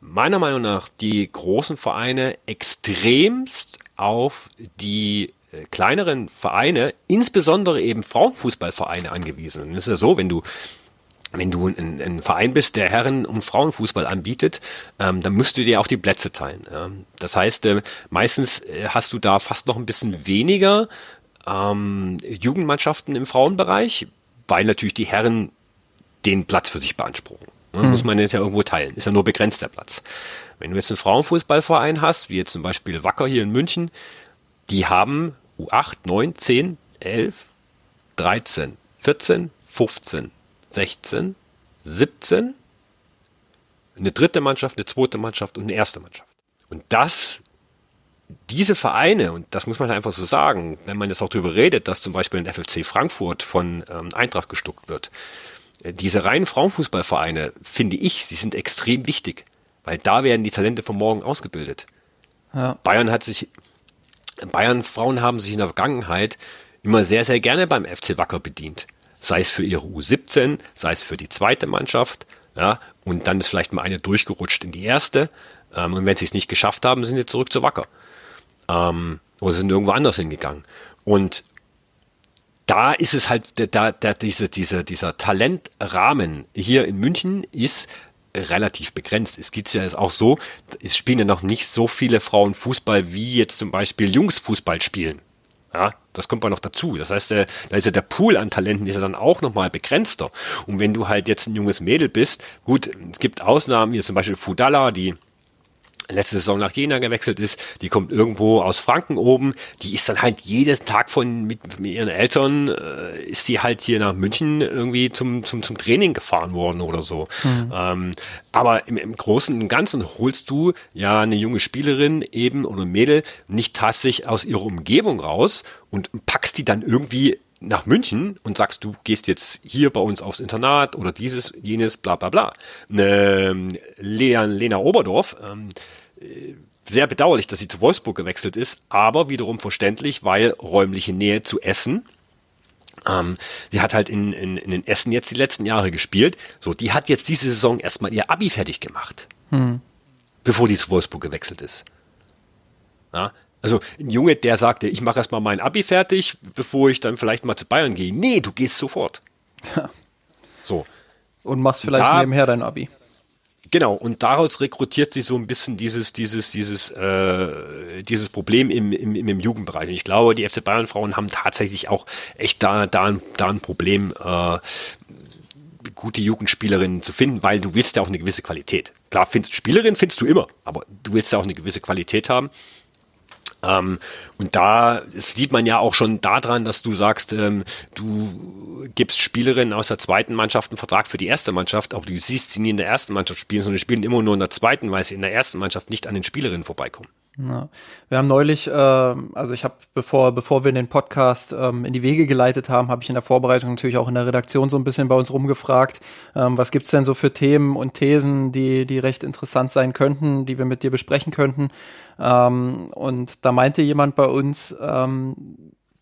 meiner Meinung nach die großen Vereine extremst auf die äh, kleineren Vereine, insbesondere eben Frauenfußballvereine angewiesen. Und es ist ja so, wenn du wenn du ein, ein, Verein bist, der Herren- und Frauenfußball anbietet, ähm, dann musst du dir auch die Plätze teilen. Ähm, das heißt, äh, meistens äh, hast du da fast noch ein bisschen weniger ähm, Jugendmannschaften im Frauenbereich, weil natürlich die Herren den Platz für sich beanspruchen. Ne? Hm. Muss man jetzt ja irgendwo teilen. Ist ja nur begrenzt der Platz. Wenn du jetzt einen Frauenfußballverein hast, wie jetzt zum Beispiel Wacker hier in München, die haben U8, 9, 10, 11, 13, 14, 15, 16, 17, eine dritte Mannschaft, eine zweite Mannschaft und eine erste Mannschaft. Und das, diese Vereine, und das muss man einfach so sagen, wenn man jetzt auch darüber redet, dass zum Beispiel ein FFC Frankfurt von ähm, Eintracht gestuckt wird, diese reinen Frauenfußballvereine, finde ich, sie sind extrem wichtig, weil da werden die Talente von morgen ausgebildet. Ja. Bayern hat sich, Bayern Frauen haben sich in der Vergangenheit immer sehr, sehr gerne beim FC Wacker bedient. Sei es für ihre U17, sei es für die zweite Mannschaft, ja, und dann ist vielleicht mal eine durchgerutscht in die erste. Ähm, und wenn sie es nicht geschafft haben, sind sie zurück zu Wacker. Ähm, oder sind irgendwo anders hingegangen. Und da ist es halt, da, da diese, diese, dieser Talentrahmen hier in München ist relativ begrenzt. Es gibt ja jetzt auch so, es spielen ja noch nicht so viele Frauen Fußball, wie jetzt zum Beispiel Jungs Fußball spielen. Ja, das kommt mal noch dazu. Das heißt, der, da ist ja der Pool an Talenten ist ja dann auch nochmal begrenzter. Und wenn du halt jetzt ein junges Mädel bist, gut, es gibt Ausnahmen, wie zum Beispiel Fudala, die letzte Saison nach Jena gewechselt ist, die kommt irgendwo aus Franken oben, die ist dann halt jeden Tag von mit, mit ihren Eltern äh, ist die halt hier nach München irgendwie zum zum zum Training gefahren worden oder so. Mhm. Ähm, aber im, im Großen und Ganzen holst du ja eine junge Spielerin eben oder Mädel nicht tatsächlich aus ihrer Umgebung raus und packst die dann irgendwie nach München und sagst, du gehst jetzt hier bei uns aufs Internat oder dieses, jenes, bla bla bla. Ne, Lena, Lena Oberdorf, ähm, sehr bedauerlich, dass sie zu Wolfsburg gewechselt ist, aber wiederum verständlich, weil räumliche Nähe zu Essen. Ähm, die hat halt in, in, in Essen jetzt die letzten Jahre gespielt. So, die hat jetzt diese Saison erstmal ihr Abi fertig gemacht, hm. bevor die zu Wolfsburg gewechselt ist. Ja, also ein Junge, der sagte, ich mache erstmal mein Abi fertig, bevor ich dann vielleicht mal zu Bayern gehe. Nee, du gehst sofort. Ja. So. Und machst vielleicht da, nebenher dein Abi. Genau, und daraus rekrutiert sich so ein bisschen dieses, dieses, dieses, äh, dieses Problem im, im, im Jugendbereich. Und ich glaube, die FC Bayern Frauen haben tatsächlich auch echt da, da, da ein Problem, äh, gute Jugendspielerinnen zu finden, weil du willst ja auch eine gewisse Qualität. Klar, findest Spielerin findest du immer, aber du willst ja auch eine gewisse Qualität haben. Ähm, und da sieht man ja auch schon daran, dass du sagst, ähm, du gibst Spielerinnen aus der zweiten Mannschaft einen Vertrag für die erste Mannschaft, aber du siehst sie nie in der ersten Mannschaft spielen, sondern spielen immer nur in der zweiten, weil sie in der ersten Mannschaft nicht an den Spielerinnen vorbeikommen. Ja. Wir haben neulich, äh, also ich habe, bevor, bevor wir den Podcast ähm, in die Wege geleitet haben, habe ich in der Vorbereitung natürlich auch in der Redaktion so ein bisschen bei uns rumgefragt, ähm, was gibt's denn so für Themen und Thesen, die, die recht interessant sein könnten, die wir mit dir besprechen könnten. Ähm, und da meinte jemand bei uns, ähm,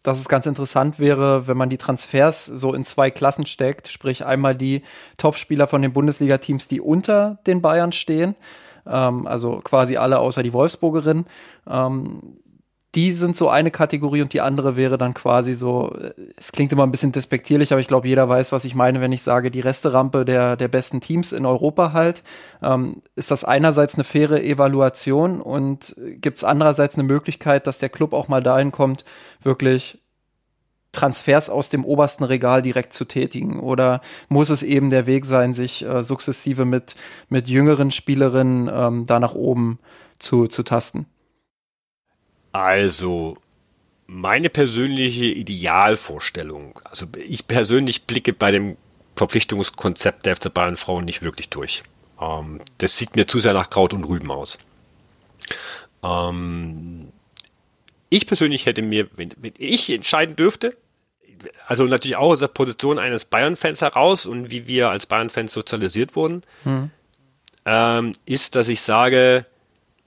dass es ganz interessant wäre, wenn man die Transfers so in zwei Klassen steckt, sprich einmal die Topspieler von den Bundesliga-Teams, die unter den Bayern stehen, ähm, also quasi alle außer die Wolfsburgerin, ähm, die sind so eine Kategorie und die andere wäre dann quasi so, es klingt immer ein bisschen despektierlich, aber ich glaube, jeder weiß, was ich meine, wenn ich sage, die Resterampe der, der besten Teams in Europa halt. Ähm, ist das einerseits eine faire Evaluation und gibt es andererseits eine Möglichkeit, dass der Club auch mal dahin kommt, wirklich Transfers aus dem obersten Regal direkt zu tätigen? Oder muss es eben der Weg sein, sich äh, sukzessive mit, mit jüngeren Spielerinnen ähm, da nach oben zu, zu tasten? Also, meine persönliche Idealvorstellung, also ich persönlich blicke bei dem Verpflichtungskonzept der FC Bayern Frauen nicht wirklich durch. Ähm, das sieht mir zu sehr nach Kraut und Rüben aus. Ähm, ich persönlich hätte mir, wenn, wenn ich entscheiden dürfte, also natürlich auch aus der Position eines Bayern-Fans heraus und wie wir als Bayern-Fans sozialisiert wurden, hm. ähm, ist, dass ich sage,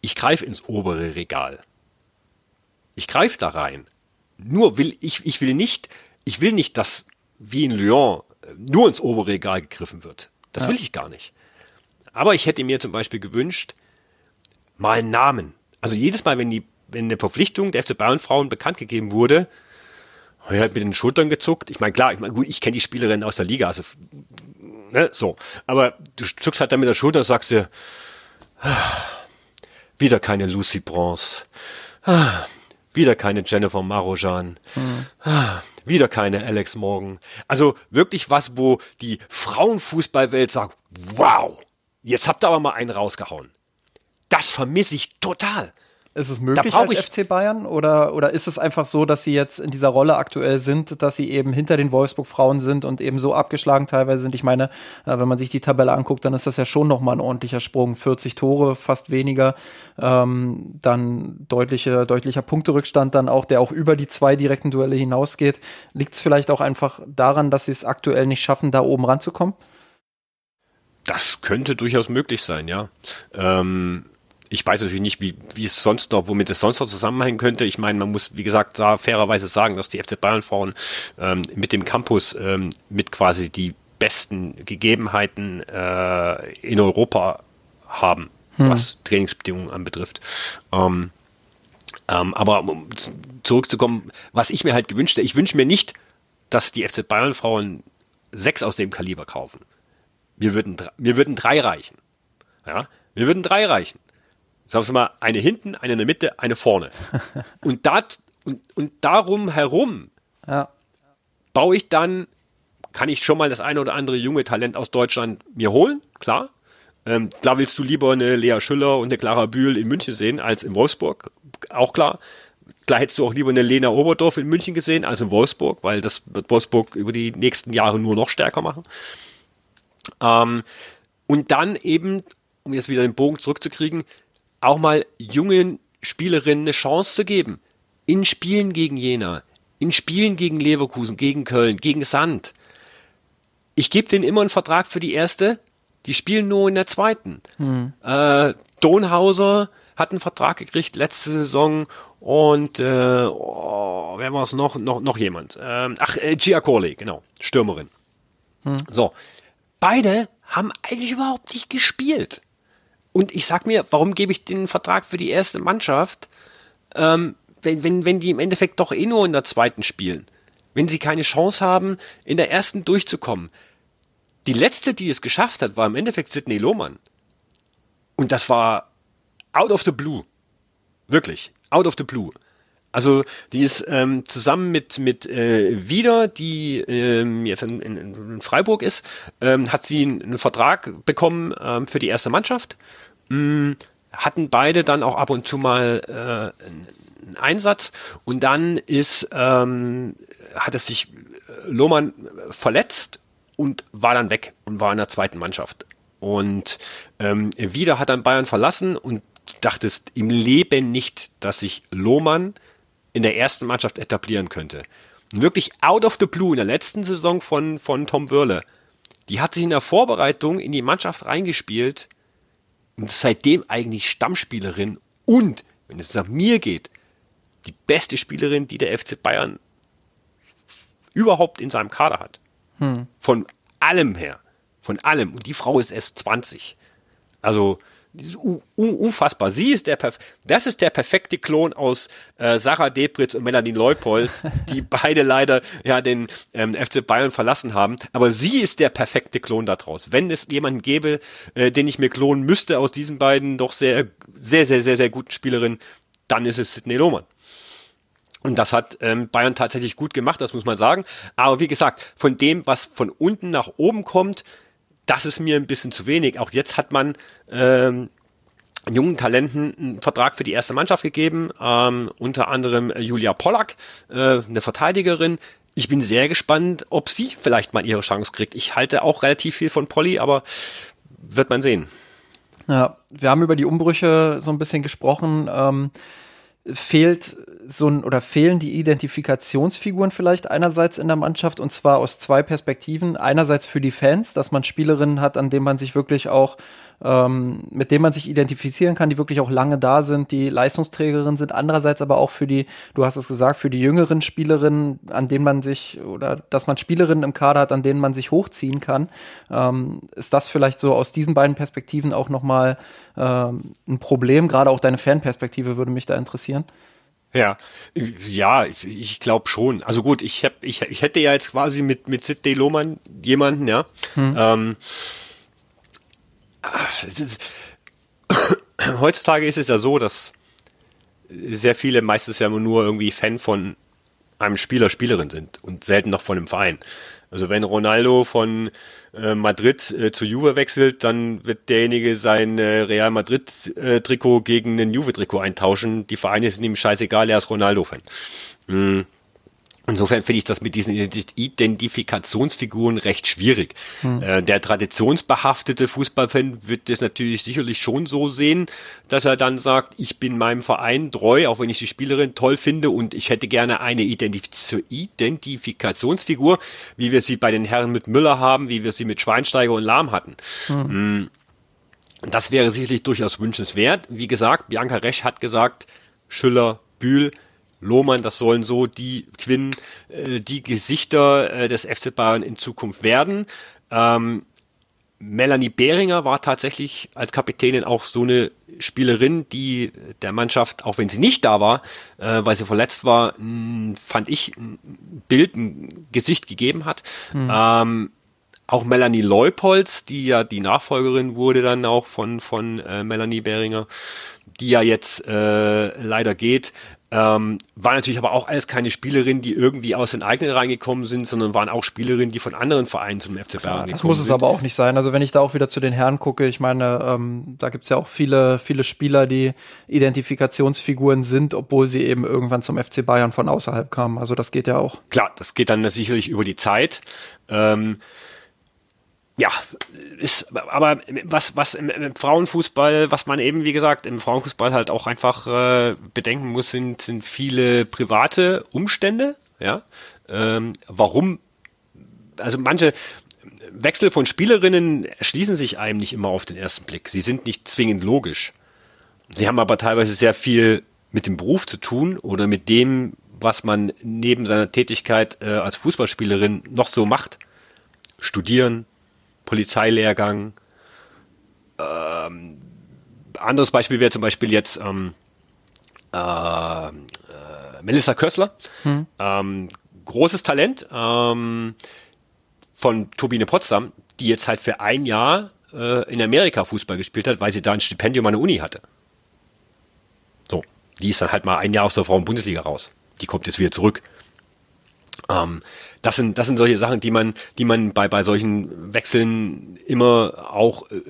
ich greife ins obere Regal. Ich greife da rein. Nur will ich, ich will nicht, ich will nicht, dass wie in Lyon nur ins obere Regal gegriffen wird. Das ja. will ich gar nicht. Aber ich hätte mir zum Beispiel gewünscht, mal einen Namen. Also jedes Mal, wenn die, wenn eine Verpflichtung der FC Bayern Frauen bekannt gegeben wurde, habe ich halt mit den Schultern gezuckt. Ich meine, klar, ich meine, gut, ich kenne die Spielerinnen aus der Liga, also ne, so. Aber du zuckst halt dann mit der Schulter und sagst dir, ah, wieder keine Lucy Bronze. Ah, wieder keine Jennifer Marojan. Mhm. Wieder keine Alex Morgan. Also wirklich was, wo die Frauenfußballwelt sagt, wow, jetzt habt ihr aber mal einen rausgehauen. Das vermisse ich total. Ist es möglich als FC Bayern oder, oder ist es einfach so, dass sie jetzt in dieser Rolle aktuell sind, dass sie eben hinter den Wolfsburg-Frauen sind und eben so abgeschlagen teilweise sind? Ich meine, äh, wenn man sich die Tabelle anguckt, dann ist das ja schon nochmal ein ordentlicher Sprung. 40 Tore, fast weniger. Ähm, dann deutliche, deutlicher Punkterückstand dann auch, der auch über die zwei direkten Duelle hinausgeht. Liegt es vielleicht auch einfach daran, dass sie es aktuell nicht schaffen, da oben ranzukommen? Das könnte durchaus möglich sein, ja. Ähm ich weiß natürlich nicht, wie, wie es sonst noch, womit es sonst noch zusammenhängen könnte. Ich meine, man muss, wie gesagt, da fairerweise sagen, dass die FC Bayern Frauen ähm, mit dem Campus ähm, mit quasi die besten Gegebenheiten äh, in Europa haben, hm. was Trainingsbedingungen anbetrifft. Ähm, ähm, aber um zurückzukommen, was ich mir halt gewünschte, ich wünsche mir nicht, dass die FC Bayern Frauen sechs aus dem Kaliber kaufen. Mir würden, mir würden drei reichen. Ja, mir würden drei reichen sagen wir mal, eine hinten, eine in der Mitte, eine vorne. und, dat, und, und darum herum ja. baue ich dann, kann ich schon mal das eine oder andere junge Talent aus Deutschland mir holen, klar. Ähm, klar willst du lieber eine Lea Schüller und eine Clara Bühl in München sehen als in Wolfsburg, auch klar. Klar hättest du auch lieber eine Lena Oberdorf in München gesehen als in Wolfsburg, weil das wird Wolfsburg über die nächsten Jahre nur noch stärker machen. Ähm, und dann eben, um jetzt wieder den Bogen zurückzukriegen, auch mal jungen Spielerinnen eine Chance zu geben. In Spielen gegen Jena, in Spielen gegen Leverkusen, gegen Köln, gegen Sand. Ich gebe denen immer einen Vertrag für die erste, die spielen nur in der zweiten. Hm. Äh, Donhauser hat einen Vertrag gekriegt letzte Saison und äh, oh, wer war es noch? noch? Noch jemand. Ähm, ach, äh, Gia Corley, genau, Stürmerin. Hm. So, beide haben eigentlich überhaupt nicht gespielt. Und ich sag mir, warum gebe ich den Vertrag für die erste Mannschaft, ähm, wenn, wenn, wenn die im Endeffekt doch eh nur in der zweiten spielen? Wenn sie keine Chance haben, in der ersten durchzukommen. Die letzte, die es geschafft hat, war im Endeffekt Sidney Lohmann. Und das war out of the blue. Wirklich, out of the blue. Also die ist ähm, zusammen mit mit äh, Wieder, die ähm, jetzt in, in, in Freiburg ist, ähm, hat sie einen, einen Vertrag bekommen ähm, für die erste Mannschaft. Ähm, hatten beide dann auch ab und zu mal äh, einen Einsatz und dann ist ähm, hat es sich äh, Lohmann verletzt und war dann weg und war in der zweiten Mannschaft. Und ähm, Wieder hat dann Bayern verlassen und dachtest im Leben nicht, dass sich Lohmann in der ersten Mannschaft etablieren könnte. Und wirklich out of the blue in der letzten Saison von, von Tom Würle. Die hat sich in der Vorbereitung in die Mannschaft reingespielt und seitdem eigentlich Stammspielerin und, wenn es nach mir geht, die beste Spielerin, die der FC Bayern überhaupt in seinem Kader hat. Hm. Von allem her. Von allem. Und die Frau ist erst 20. Also, unfassbar. Sie ist der das ist der perfekte Klon aus äh, Sarah Debritz und Melanie Leupolz, die beide leider ja den ähm, FC Bayern verlassen haben. Aber sie ist der perfekte Klon daraus. Wenn es jemanden gäbe, äh, den ich mir klonen müsste aus diesen beiden doch sehr, sehr, sehr, sehr, sehr guten Spielerinnen, dann ist es Sidney Lohmann. Und das hat ähm, Bayern tatsächlich gut gemacht, das muss man sagen. Aber wie gesagt, von dem, was von unten nach oben kommt, das ist mir ein bisschen zu wenig. Auch jetzt hat man ähm, jungen Talenten einen Vertrag für die erste Mannschaft gegeben, ähm, unter anderem Julia Pollack, äh, eine Verteidigerin. Ich bin sehr gespannt, ob sie vielleicht mal ihre Chance kriegt. Ich halte auch relativ viel von Polly, aber wird man sehen. Ja, wir haben über die Umbrüche so ein bisschen gesprochen. Ähm, fehlt so ein oder fehlen die Identifikationsfiguren vielleicht einerseits in der Mannschaft und zwar aus zwei Perspektiven. Einerseits für die Fans, dass man Spielerinnen hat, an denen man sich wirklich auch ähm, mit denen man sich identifizieren kann, die wirklich auch lange da sind, die Leistungsträgerin sind. Andererseits aber auch für die, du hast es gesagt, für die jüngeren Spielerinnen, an denen man sich oder dass man Spielerinnen im Kader hat, an denen man sich hochziehen kann. Ähm, ist das vielleicht so aus diesen beiden Perspektiven auch nochmal ähm, ein Problem? Gerade auch deine Fanperspektive würde mich da interessieren. Ja, ja, ich, ich glaube schon. Also gut, ich hab, ich, ich hätte ja jetzt quasi mit mit Sidney Lohmann jemanden, ja. Hm. Ähm, ist, heutzutage ist es ja so, dass sehr viele meistens ja nur irgendwie Fan von einem Spieler, Spielerin sind und selten noch von einem Verein. Also wenn Ronaldo von äh, Madrid äh, zu Juve wechselt, dann wird derjenige sein äh, Real Madrid äh, gegen ein Juve Trikot eintauschen. Die Vereine sind ihm scheißegal, er ist Ronaldo-Fan. Mhm. Insofern finde ich das mit diesen Identifikationsfiguren recht schwierig. Hm. Äh, der traditionsbehaftete Fußballfan wird das natürlich sicherlich schon so sehen, dass er dann sagt, ich bin meinem Verein treu, auch wenn ich die Spielerin toll finde und ich hätte gerne eine Identif Identifikationsfigur, wie wir sie bei den Herren mit Müller haben, wie wir sie mit Schweinsteiger und Lahm hatten. Hm. Das wäre sicherlich durchaus wünschenswert. Wie gesagt, Bianca Resch hat gesagt, Schüller, Bühl, Lohmann, das sollen so die Quinn, äh, die Gesichter äh, des FC Bayern in Zukunft werden. Ähm, Melanie Behringer war tatsächlich als Kapitänin auch so eine Spielerin, die der Mannschaft, auch wenn sie nicht da war, äh, weil sie verletzt war, mh, fand ich ein Bild, ein Gesicht gegeben hat. Mhm. Ähm, auch Melanie Leupolz, die ja die Nachfolgerin wurde dann auch von, von äh, Melanie Behringer, die ja jetzt äh, leider geht, ähm, war natürlich aber auch alles keine Spielerinnen, die irgendwie aus den eigenen reingekommen sind, sondern waren auch Spielerinnen, die von anderen Vereinen zum FC Bayern Klar, gekommen Das muss sind. es aber auch nicht sein. Also wenn ich da auch wieder zu den Herren gucke, ich meine, ähm, da gibt's ja auch viele, viele Spieler, die Identifikationsfiguren sind, obwohl sie eben irgendwann zum FC Bayern von außerhalb kamen. Also das geht ja auch. Klar, das geht dann sicherlich über die Zeit. Ähm, ja, ist, aber was, was im, im, Frauenfußball, was man eben, wie gesagt, im Frauenfußball halt auch einfach äh, bedenken muss, sind, sind viele private Umstände, ja. Ähm, warum, also manche Wechsel von Spielerinnen erschließen sich einem nicht immer auf den ersten Blick. Sie sind nicht zwingend logisch. Sie haben aber teilweise sehr viel mit dem Beruf zu tun oder mit dem, was man neben seiner Tätigkeit äh, als Fußballspielerin noch so macht. Studieren, Polizeilehrgang. Ähm, anderes Beispiel wäre zum Beispiel jetzt ähm, äh, äh, Melissa Kössler. Hm. Ähm, großes Talent ähm, von Turbine Potsdam, die jetzt halt für ein Jahr äh, in Amerika Fußball gespielt hat, weil sie da ein Stipendium an der Uni hatte. So, die ist dann halt mal ein Jahr aus der Frauen-Bundesliga raus. Die kommt jetzt wieder zurück. Ähm, das sind, das sind solche Sachen, die man, die man bei, bei solchen Wechseln immer auch äh,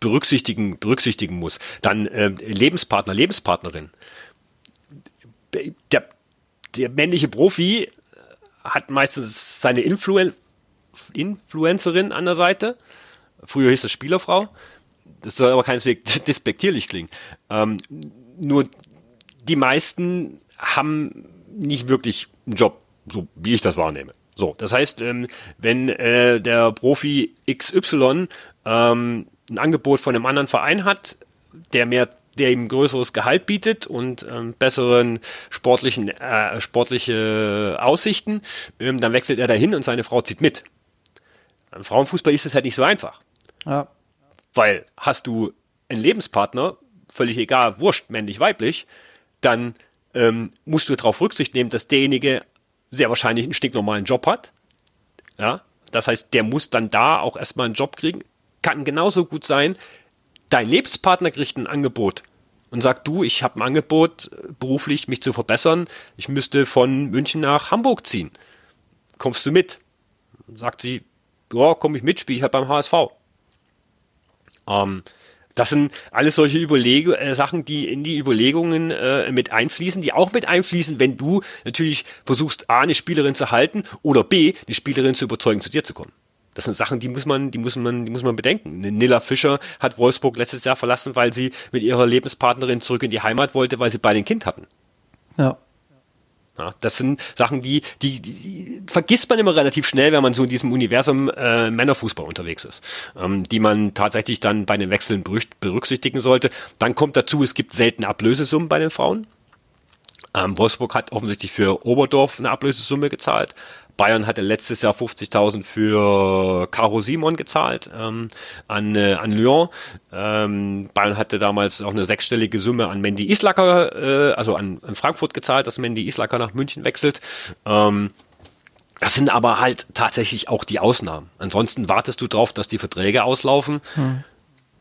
berücksichtigen, berücksichtigen muss. Dann äh, Lebenspartner, Lebenspartnerin. Der, der männliche Profi hat meistens seine Influen Influencerin an der Seite. Früher hieß es Spielerfrau. Das soll aber keineswegs despektierlich klingen. Ähm, nur die meisten haben nicht wirklich einen Job so wie ich das wahrnehme. So, das heißt, ähm, wenn äh, der Profi XY ähm, ein Angebot von einem anderen Verein hat, der mehr der ihm größeres Gehalt bietet und ähm, besseren sportlichen äh, sportliche Aussichten, ähm, dann wechselt er dahin und seine Frau zieht mit. Im Frauenfußball ist es halt nicht so einfach. Ja. Weil hast du einen Lebenspartner, völlig egal, wurscht, männlich, weiblich, dann ähm, musst du darauf Rücksicht nehmen, dass derjenige sehr wahrscheinlich einen stinknormalen Job hat. Ja, das heißt, der muss dann da auch erstmal einen Job kriegen. Kann genauso gut sein, dein Lebenspartner kriegt ein Angebot und sagt, du, ich habe ein Angebot, beruflich mich zu verbessern, ich müsste von München nach Hamburg ziehen. Kommst du mit? Sagt sie, ja, komme ich mit, spiele ich halt beim HSV. Ähm, das sind alles solche Überleg äh, Sachen, die in die Überlegungen äh, mit einfließen, die auch mit einfließen, wenn du natürlich versuchst, A, eine Spielerin zu halten oder B, die Spielerin zu überzeugen, zu dir zu kommen. Das sind Sachen, die muss man, die muss man, die muss man bedenken. Nilla Fischer hat Wolfsburg letztes Jahr verlassen, weil sie mit ihrer Lebenspartnerin zurück in die Heimat wollte, weil sie beide ein Kind hatten. Ja. Ja, das sind Sachen, die, die, die vergisst man immer relativ schnell, wenn man so in diesem Universum äh, Männerfußball unterwegs ist, ähm, die man tatsächlich dann bei den Wechseln berücksichtigen sollte. Dann kommt dazu, es gibt selten Ablösesummen bei den Frauen. Ähm, Wolfsburg hat offensichtlich für Oberdorf eine Ablösesumme gezahlt. Bayern hatte letztes Jahr 50.000 für Caro Simon gezahlt ähm, an, äh, an Lyon. Ähm, Bayern hatte damals auch eine sechsstellige Summe an Mandy Islacker, äh, also an, an Frankfurt gezahlt, dass Mandy Islacker nach München wechselt. Ähm, das sind aber halt tatsächlich auch die Ausnahmen. Ansonsten wartest du drauf, dass die Verträge auslaufen. Hm.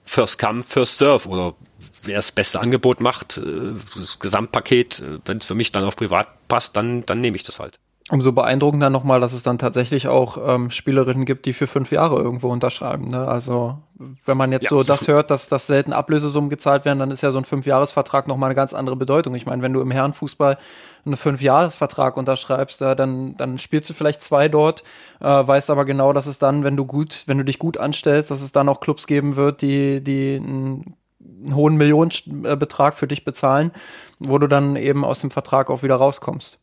First come, first serve oder wer das beste Angebot macht, äh, das Gesamtpaket, äh, wenn es für mich dann auf privat passt, dann, dann nehme ich das halt. Umso beeindruckender nochmal, dass es dann tatsächlich auch ähm, Spielerinnen gibt, die für fünf Jahre irgendwo unterschreiben. Ne? Also wenn man jetzt ja, so das hört, dass, dass selten Ablösesummen gezahlt werden, dann ist ja so ein Fünfjahresvertrag nochmal eine ganz andere Bedeutung. Ich meine, wenn du im Herrenfußball einen Fünfjahresvertrag unterschreibst, ja, dann, dann spielst du vielleicht zwei dort, äh, weißt aber genau, dass es dann, wenn du gut, wenn du dich gut anstellst, dass es dann auch Clubs geben wird, die, die einen, einen hohen Millionenbetrag für dich bezahlen, wo du dann eben aus dem Vertrag auch wieder rauskommst.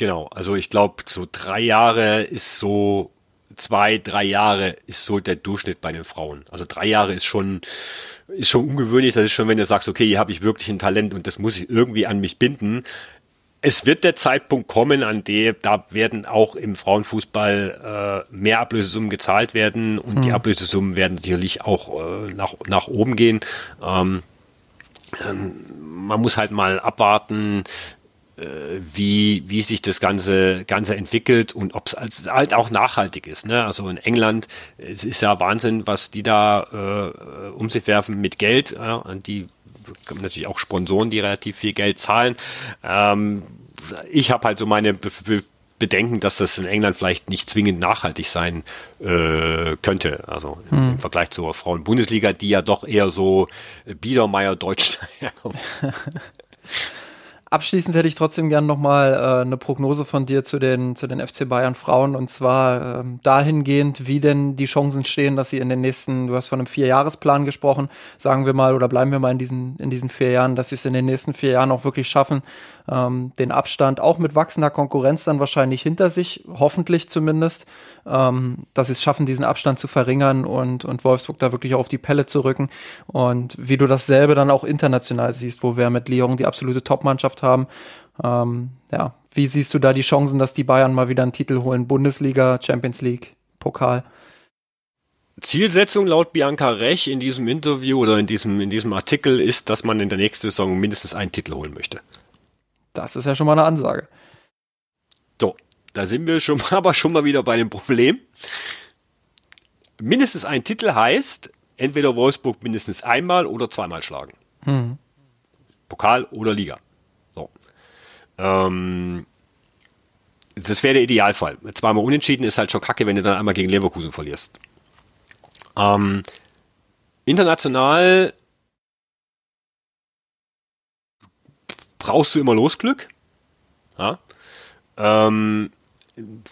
Genau, also ich glaube, so drei Jahre ist so, zwei, drei Jahre ist so der Durchschnitt bei den Frauen. Also drei Jahre ist schon, ist schon ungewöhnlich. Das ist schon, wenn du sagst, okay, hier habe ich wirklich ein Talent und das muss ich irgendwie an mich binden. Es wird der Zeitpunkt kommen, an dem da werden auch im Frauenfußball äh, mehr Ablösesummen gezahlt werden und hm. die Ablösesummen werden sicherlich auch äh, nach, nach oben gehen. Ähm, ähm, man muss halt mal abwarten, wie, wie sich das Ganze, Ganze entwickelt und ob es halt auch nachhaltig ist. Ne? Also in England, es ist ja Wahnsinn, was die da äh, um sich werfen mit Geld. Ja? Und die natürlich auch Sponsoren, die relativ viel Geld zahlen. Ähm, ich habe halt so meine Be Be Bedenken, dass das in England vielleicht nicht zwingend nachhaltig sein äh, könnte. Also hm. im Vergleich zur Frauen-Bundesliga, die ja doch eher so Biedermeier-Deutsch daherkommt. Abschließend hätte ich trotzdem gern nochmal äh, eine Prognose von dir zu den, zu den FC Bayern Frauen. Und zwar ähm, dahingehend, wie denn die Chancen stehen, dass sie in den nächsten, du hast von einem Vierjahresplan gesprochen, sagen wir mal oder bleiben wir mal in diesen, in diesen vier Jahren, dass sie es in den nächsten vier Jahren auch wirklich schaffen, ähm, den Abstand auch mit wachsender Konkurrenz dann wahrscheinlich hinter sich, hoffentlich zumindest, ähm, dass sie es schaffen, diesen Abstand zu verringern und, und Wolfsburg da wirklich auf die Pelle zu rücken. Und wie du dasselbe dann auch international siehst, wo wir mit Lyon die absolute Topmannschaft haben. Ähm, ja, wie siehst du da die Chancen, dass die Bayern mal wieder einen Titel holen? Bundesliga, Champions League, Pokal? Zielsetzung laut Bianca Rech in diesem Interview oder in diesem, in diesem Artikel ist, dass man in der nächsten Saison mindestens einen Titel holen möchte. Das ist ja schon mal eine Ansage. So, da sind wir schon mal, aber schon mal wieder bei dem Problem. Mindestens ein Titel heißt, entweder Wolfsburg mindestens einmal oder zweimal schlagen. Hm. Pokal oder Liga. So. Ähm, das wäre der Idealfall. Zweimal unentschieden ist halt schon kacke, wenn du dann einmal gegen Leverkusen verlierst. Ähm, international brauchst du immer Losglück. Ja? Ähm,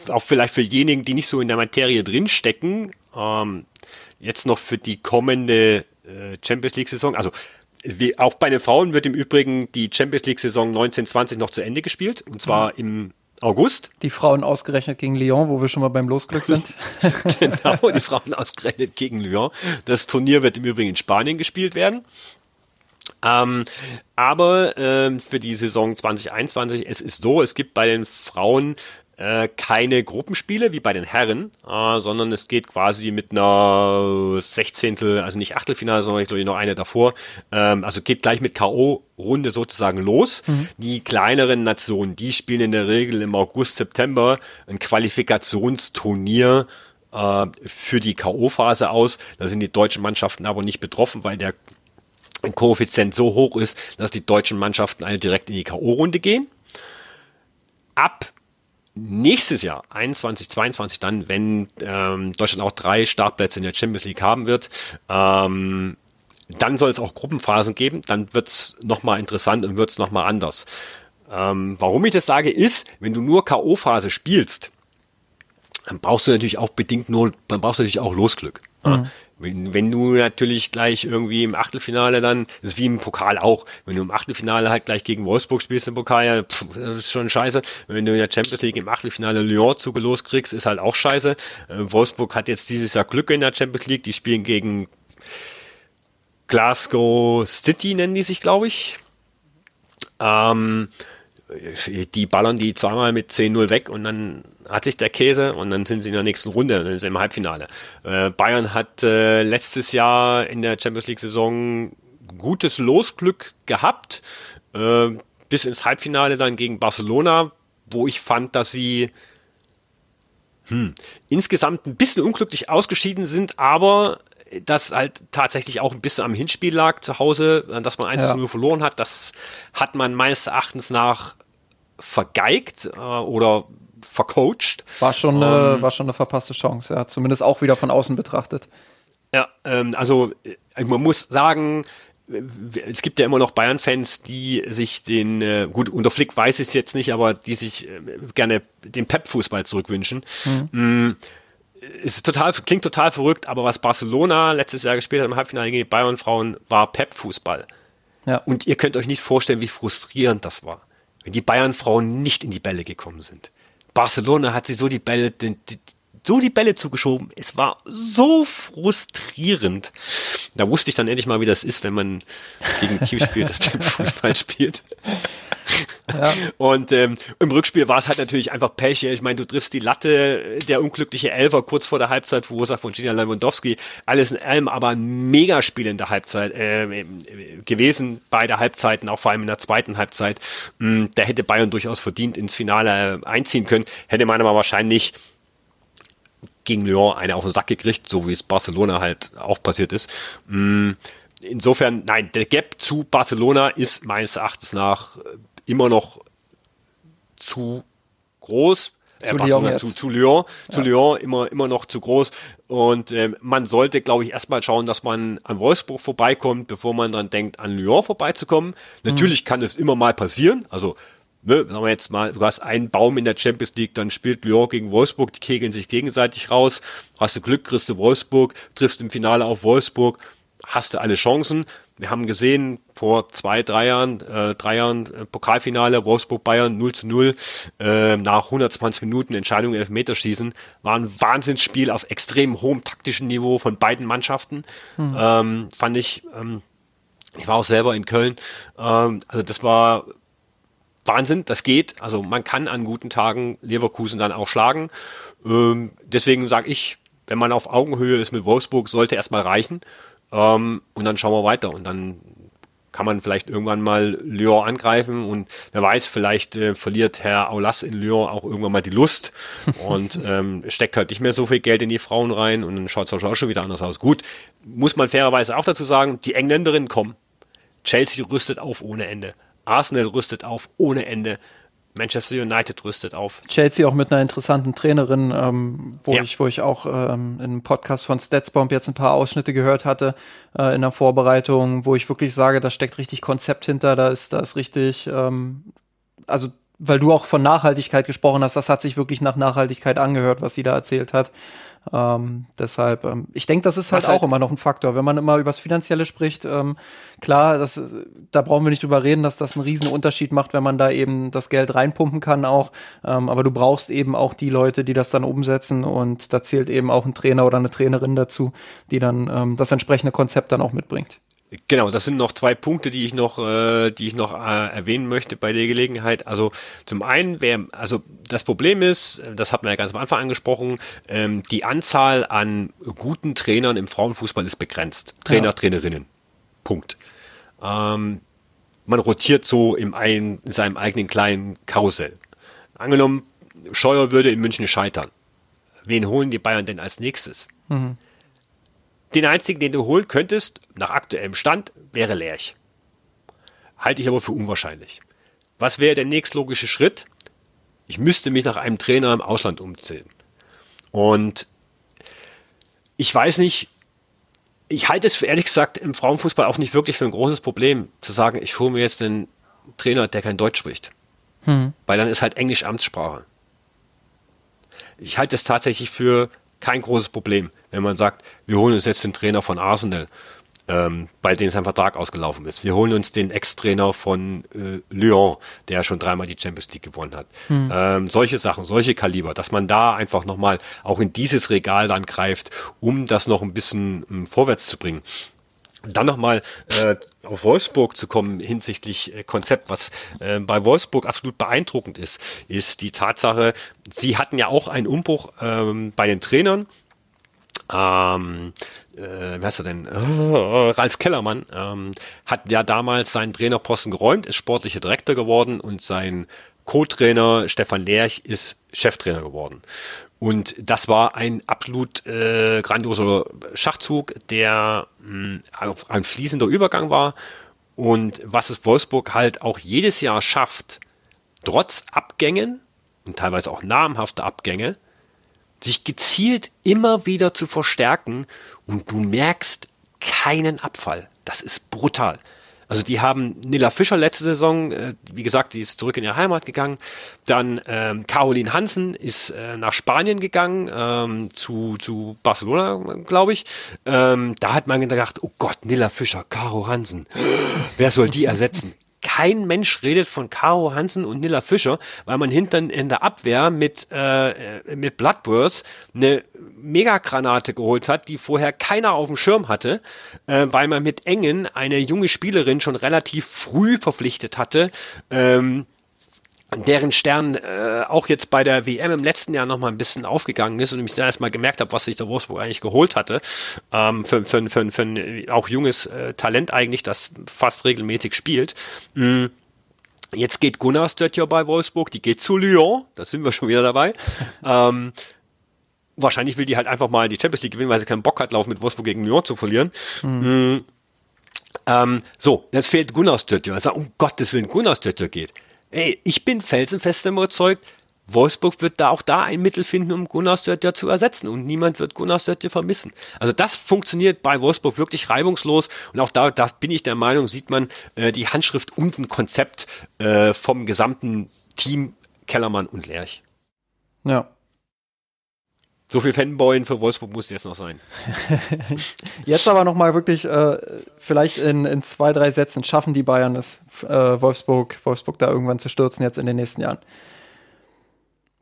auch vielleicht für diejenigen, die nicht so in der Materie drinstecken, ähm, jetzt noch für die kommende äh, Champions League-Saison, also wie, auch bei den Frauen wird im Übrigen die Champions League-Saison 1920 noch zu Ende gespielt, und zwar mhm. im August. Die Frauen ausgerechnet gegen Lyon, wo wir schon mal beim Losglück sind. genau, die Frauen ausgerechnet gegen Lyon. Das Turnier wird im Übrigen in Spanien gespielt werden. Ähm, aber ähm, für die Saison 2021, es ist so, es gibt bei den Frauen äh, keine Gruppenspiele wie bei den Herren, äh, sondern es geht quasi mit einer Sechzehntel, also nicht Achtelfinale, sondern ich glaube noch eine davor. Ähm, also geht gleich mit K.O.-Runde sozusagen los. Mhm. Die kleineren Nationen, die spielen in der Regel im August, September ein Qualifikationsturnier äh, für die K.O.-Phase aus. Da sind die deutschen Mannschaften aber nicht betroffen, weil der Koeffizient so hoch ist, dass die deutschen Mannschaften alle direkt in die K.O.-Runde gehen. Ab nächstes Jahr, 21, 22 dann, wenn ähm, Deutschland auch drei Startplätze in der Champions League haben wird, ähm, dann soll es auch Gruppenphasen geben, dann wird es nochmal interessant und wird es nochmal anders. Ähm, warum ich das sage, ist, wenn du nur K.O.-Phase spielst, dann brauchst du natürlich auch bedingt nur, dann brauchst du natürlich auch Losglück. Mhm. Wenn, wenn du natürlich gleich irgendwie im Achtelfinale dann, das ist wie im Pokal auch, wenn du im Achtelfinale halt gleich gegen Wolfsburg spielst im Pokal, ja, pff, das ist schon scheiße. Wenn du in der Champions League im Achtelfinale Lyon zugelost kriegst, ist halt auch scheiße. Äh, Wolfsburg hat jetzt dieses Jahr Glück in der Champions League, die spielen gegen Glasgow City, nennen die sich, glaube ich. Ähm, die ballern die zweimal mit 10-0 weg und dann hat sich der Käse und dann sind sie in der nächsten Runde, dann ist im Halbfinale. Äh, Bayern hat äh, letztes Jahr in der Champions League Saison gutes Losglück gehabt, äh, bis ins Halbfinale dann gegen Barcelona, wo ich fand, dass sie hm, insgesamt ein bisschen unglücklich ausgeschieden sind, aber das halt tatsächlich auch ein bisschen am Hinspiel lag zu Hause, dass man 1 zu 0 verloren hat. Das hat man meines Erachtens nach vergeigt äh, oder vercoacht. War schon, eine, ähm, war schon eine verpasste Chance, ja. Zumindest auch wieder von außen betrachtet. Ja, ähm, also äh, man muss sagen, es gibt ja immer noch Bayern-Fans, die sich den, äh, gut, unter Flick weiß ich es jetzt nicht, aber die sich äh, gerne den Pep-Fußball zurückwünschen. Mhm. Mm, ist total, klingt total verrückt, aber was Barcelona letztes Jahr gespielt hat im Halbfinale gegen Bayern Frauen, war Pep-Fußball. Ja. Und ihr könnt euch nicht vorstellen, wie frustrierend das war, wenn die Bayern-Frauen nicht in die Bälle gekommen sind. Barcelona hat sie so die Bälle, die, die, so die Bälle zugeschoben. Es war so frustrierend. Da wusste ich dann endlich mal, wie das ist, wenn man gegen ein Team spielt, das beim Fußball spielt. Und ähm, im Rückspiel war es halt natürlich einfach Pech. Ich meine, du triffst die Latte, der unglückliche Elfer kurz vor der Halbzeit verursacht von Gina Lewandowski. Alles in allem aber ein Megaspiel in der Halbzeit äh, gewesen, beide Halbzeiten, auch vor allem in der zweiten Halbzeit. Hm, da hätte Bayern durchaus verdient ins Finale einziehen können. Hätte man aber wahrscheinlich gegen Lyon eine auf den Sack gekriegt, so wie es Barcelona halt auch passiert ist. Hm, insofern, nein, der Gap zu Barcelona ist meines Erachtens nach äh, immer noch zu groß. Zu, äh, Lyon zu, zu Lyon, zu ja. Lyon immer, immer noch zu groß. Und äh, man sollte, glaube ich, erstmal schauen, dass man an Wolfsburg vorbeikommt, bevor man dann denkt, an Lyon vorbeizukommen. Mhm. Natürlich kann es immer mal passieren. Also, ne, sagen wir jetzt mal, du hast einen Baum in der Champions League, dann spielt Lyon gegen Wolfsburg, die kegeln sich gegenseitig raus. Hast du Glück, kriegst du Wolfsburg, triffst im Finale auf Wolfsburg, hast du alle Chancen. Wir haben gesehen, vor zwei, drei Jahren, äh, drei Jahren äh, Pokalfinale, Wolfsburg-Bayern 0 zu 0, äh, nach 120 Minuten Entscheidung Elfmeterschießen, war ein Wahnsinnsspiel auf extrem hohem taktischen Niveau von beiden Mannschaften. Mhm. Ähm, fand ich, ähm, ich war auch selber in Köln, ähm, also das war Wahnsinn, das geht. Also man kann an guten Tagen Leverkusen dann auch schlagen. Ähm, deswegen sage ich, wenn man auf Augenhöhe ist mit Wolfsburg, sollte erstmal reichen. Ähm, und dann schauen wir weiter. Und dann kann man vielleicht irgendwann mal Lyon angreifen und wer weiß, vielleicht äh, verliert Herr Aulas in Lyon auch irgendwann mal die Lust und ähm, steckt halt nicht mehr so viel Geld in die Frauen rein und dann schaut es auch schon wieder anders aus. Gut, muss man fairerweise auch dazu sagen, die Engländerinnen kommen. Chelsea rüstet auf ohne Ende. Arsenal rüstet auf ohne Ende. Manchester United rüstet auf. Chelsea auch mit einer interessanten Trainerin, ähm, wo ja. ich, wo ich auch ähm, in einem Podcast von Statsbomb jetzt ein paar Ausschnitte gehört hatte äh, in der Vorbereitung, wo ich wirklich sage, da steckt richtig Konzept hinter, da ist, da ist richtig, ähm, also weil du auch von Nachhaltigkeit gesprochen hast, das hat sich wirklich nach Nachhaltigkeit angehört, was sie da erzählt hat. Ähm, deshalb, ähm, ich denke, das ist halt Was auch halt immer noch ein Faktor. Wenn man immer übers Finanzielle spricht, ähm, klar, das, da brauchen wir nicht drüber reden, dass das einen riesen Unterschied macht, wenn man da eben das Geld reinpumpen kann auch. Ähm, aber du brauchst eben auch die Leute, die das dann umsetzen und da zählt eben auch ein Trainer oder eine Trainerin dazu, die dann ähm, das entsprechende Konzept dann auch mitbringt. Genau, das sind noch zwei Punkte, die ich noch, äh, die ich noch äh, erwähnen möchte bei der Gelegenheit. Also zum einen wäre, also das Problem ist, das hat man ja ganz am Anfang angesprochen, ähm, die Anzahl an guten Trainern im Frauenfußball ist begrenzt. Trainer, ja. Trainerinnen. Punkt. Ähm, man rotiert so im ein, in seinem eigenen kleinen Karussell. Angenommen, Scheuer würde in München scheitern. Wen holen die Bayern denn als nächstes? Mhm. Den einzigen, den du holen könntest, nach aktuellem Stand, wäre Lerch. Halte ich aber für unwahrscheinlich. Was wäre der nächstlogische Schritt? Ich müsste mich nach einem Trainer im Ausland umziehen. Und ich weiß nicht, ich halte es für ehrlich gesagt im Frauenfußball auch nicht wirklich für ein großes Problem, zu sagen, ich hole mir jetzt einen Trainer, der kein Deutsch spricht. Hm. Weil dann ist halt Englisch Amtssprache. Ich halte es tatsächlich für kein großes Problem, wenn man sagt, wir holen uns jetzt den Trainer von Arsenal, ähm, bei dem sein Vertrag ausgelaufen ist. Wir holen uns den Ex-Trainer von äh, Lyon, der schon dreimal die Champions League gewonnen hat. Hm. Ähm, solche Sachen, solche Kaliber, dass man da einfach nochmal auch in dieses Regal dann greift, um das noch ein bisschen ähm, vorwärts zu bringen. Dann nochmal äh, auf Wolfsburg zu kommen hinsichtlich äh, Konzept, was äh, bei Wolfsburg absolut beeindruckend ist, ist die Tatsache, sie hatten ja auch einen Umbruch ähm, bei den Trainern. Ähm, äh, wer heißt er denn? Oh, Ralf Kellermann ähm, hat ja damals seinen Trainerposten geräumt, ist sportlicher Direktor geworden und sein Co-Trainer Stefan Lerch ist Cheftrainer geworden. Und das war ein absolut äh, grandioser Schachzug, der mh, hm, ein fließender Übergang war. Und was es Wolfsburg halt auch jedes Jahr schafft, trotz Abgängen und teilweise auch namhafte Abgänge, sich gezielt immer wieder zu verstärken und du merkst keinen Abfall. Das ist brutal. Also die haben Nilla Fischer letzte Saison, äh, wie gesagt, die ist zurück in ihre Heimat gegangen. Dann ähm, Caroline Hansen ist äh, nach Spanien gegangen, ähm, zu, zu Barcelona, glaube ich. Ähm, da hat man gedacht, oh Gott, Nilla Fischer, Caro Hansen, wer soll die ersetzen? Kein Mensch redet von Caro Hansen und Nilla Fischer, weil man hinten in der Abwehr mit, äh, mit Bloodworth eine Megagranate geholt hat, die vorher keiner auf dem Schirm hatte, äh, weil man mit Engen eine junge Spielerin schon relativ früh verpflichtet hatte, ähm, deren Stern äh, auch jetzt bei der WM im letzten Jahr noch mal ein bisschen aufgegangen ist und ich dann erstmal gemerkt habe, was sich der Wolfsburg eigentlich geholt hatte. Ähm, für, für, für, für ein auch junges äh, Talent eigentlich, das fast regelmäßig spielt. Mhm. Jetzt geht Gunnar Stöttjer bei Wolfsburg, die geht zu Lyon, da sind wir schon wieder dabei. ähm, wahrscheinlich will die halt einfach mal die Champions League gewinnen, weil sie keinen Bock hat, laufen mit Wolfsburg gegen Lyon zu verlieren. Mhm. Mhm. Ähm, so, jetzt fehlt Gunnar Stöttjer. Also um Gottes Willen Gunnar Stöttjer geht. Ey, ich bin felsenfest überzeugt, Wolfsburg wird da auch da ein Mittel finden, um Gunnar Stöttger zu ersetzen und niemand wird Gunnar Stöttger vermissen. Also das funktioniert bei Wolfsburg wirklich reibungslos und auch da, da bin ich der Meinung, sieht man äh, die Handschrift und ein Konzept äh, vom gesamten Team Kellermann und Lerch. Ja. So viel Fanboyen für Wolfsburg muss jetzt noch sein. jetzt aber nochmal wirklich, äh, vielleicht in, in zwei, drei Sätzen schaffen die Bayern es, äh, Wolfsburg, Wolfsburg da irgendwann zu stürzen jetzt in den nächsten Jahren.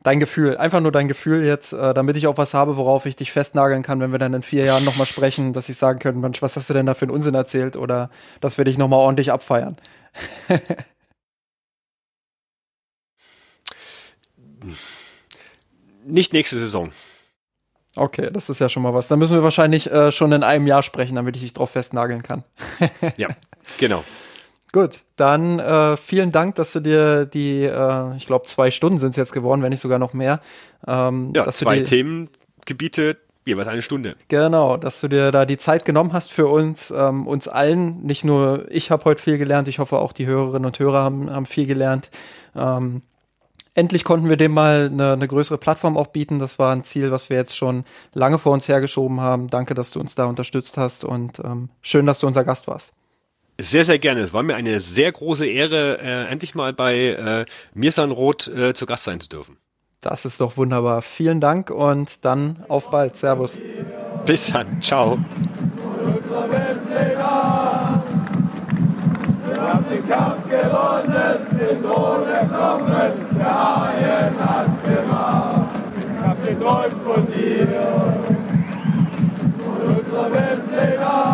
Dein Gefühl, einfach nur dein Gefühl jetzt, äh, damit ich auch was habe, worauf ich dich festnageln kann, wenn wir dann in vier Jahren nochmal sprechen, dass ich sagen könnte, Mensch, was hast du denn da für einen Unsinn erzählt oder dass wir dich nochmal ordentlich abfeiern. Nicht nächste Saison. Okay, das ist ja schon mal was. Dann müssen wir wahrscheinlich äh, schon in einem Jahr sprechen, damit ich dich drauf festnageln kann. ja, genau. Gut, dann äh, vielen Dank, dass du dir die, äh, ich glaube, zwei Stunden sind es jetzt geworden, wenn nicht sogar noch mehr. Ähm, ja, zwei Themengebiete, jeweils eine Stunde. Genau, dass du dir da die Zeit genommen hast für uns, ähm, uns allen. Nicht nur ich habe heute viel gelernt, ich hoffe auch die Hörerinnen und Hörer haben, haben viel gelernt. Ähm, endlich konnten wir dem mal eine, eine, größere Plattform auch bieten. Das war ein Ziel, was wir jetzt schon lange vor uns hergeschoben haben. Danke, dass du uns da unterstützt hast und ähm, schön, dass du unser Gast warst. Sehr, sehr gerne. Es war mir eine sehr große Ehre, äh, endlich mal bei äh, Mirsan Roth äh, zu Gast sein zu dürfen. Das ist doch wunderbar. Vielen Dank und dann auf bald. Servus. Bis dann. Ciao. Wir haben den Kampf gewonnen, den Thron erklommen, Haien hat's gemacht. Ich hab geträumt von dir, von unserer Weltpläne.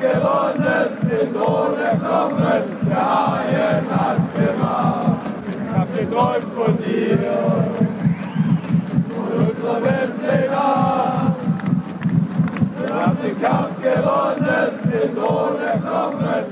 gewonnen, den Tod kommen, der Haien hat's gemacht. Ich hab geträumt von dir, von unserer Weltpläne. Wir haben den Kampf gewonnen, den Tod kommen,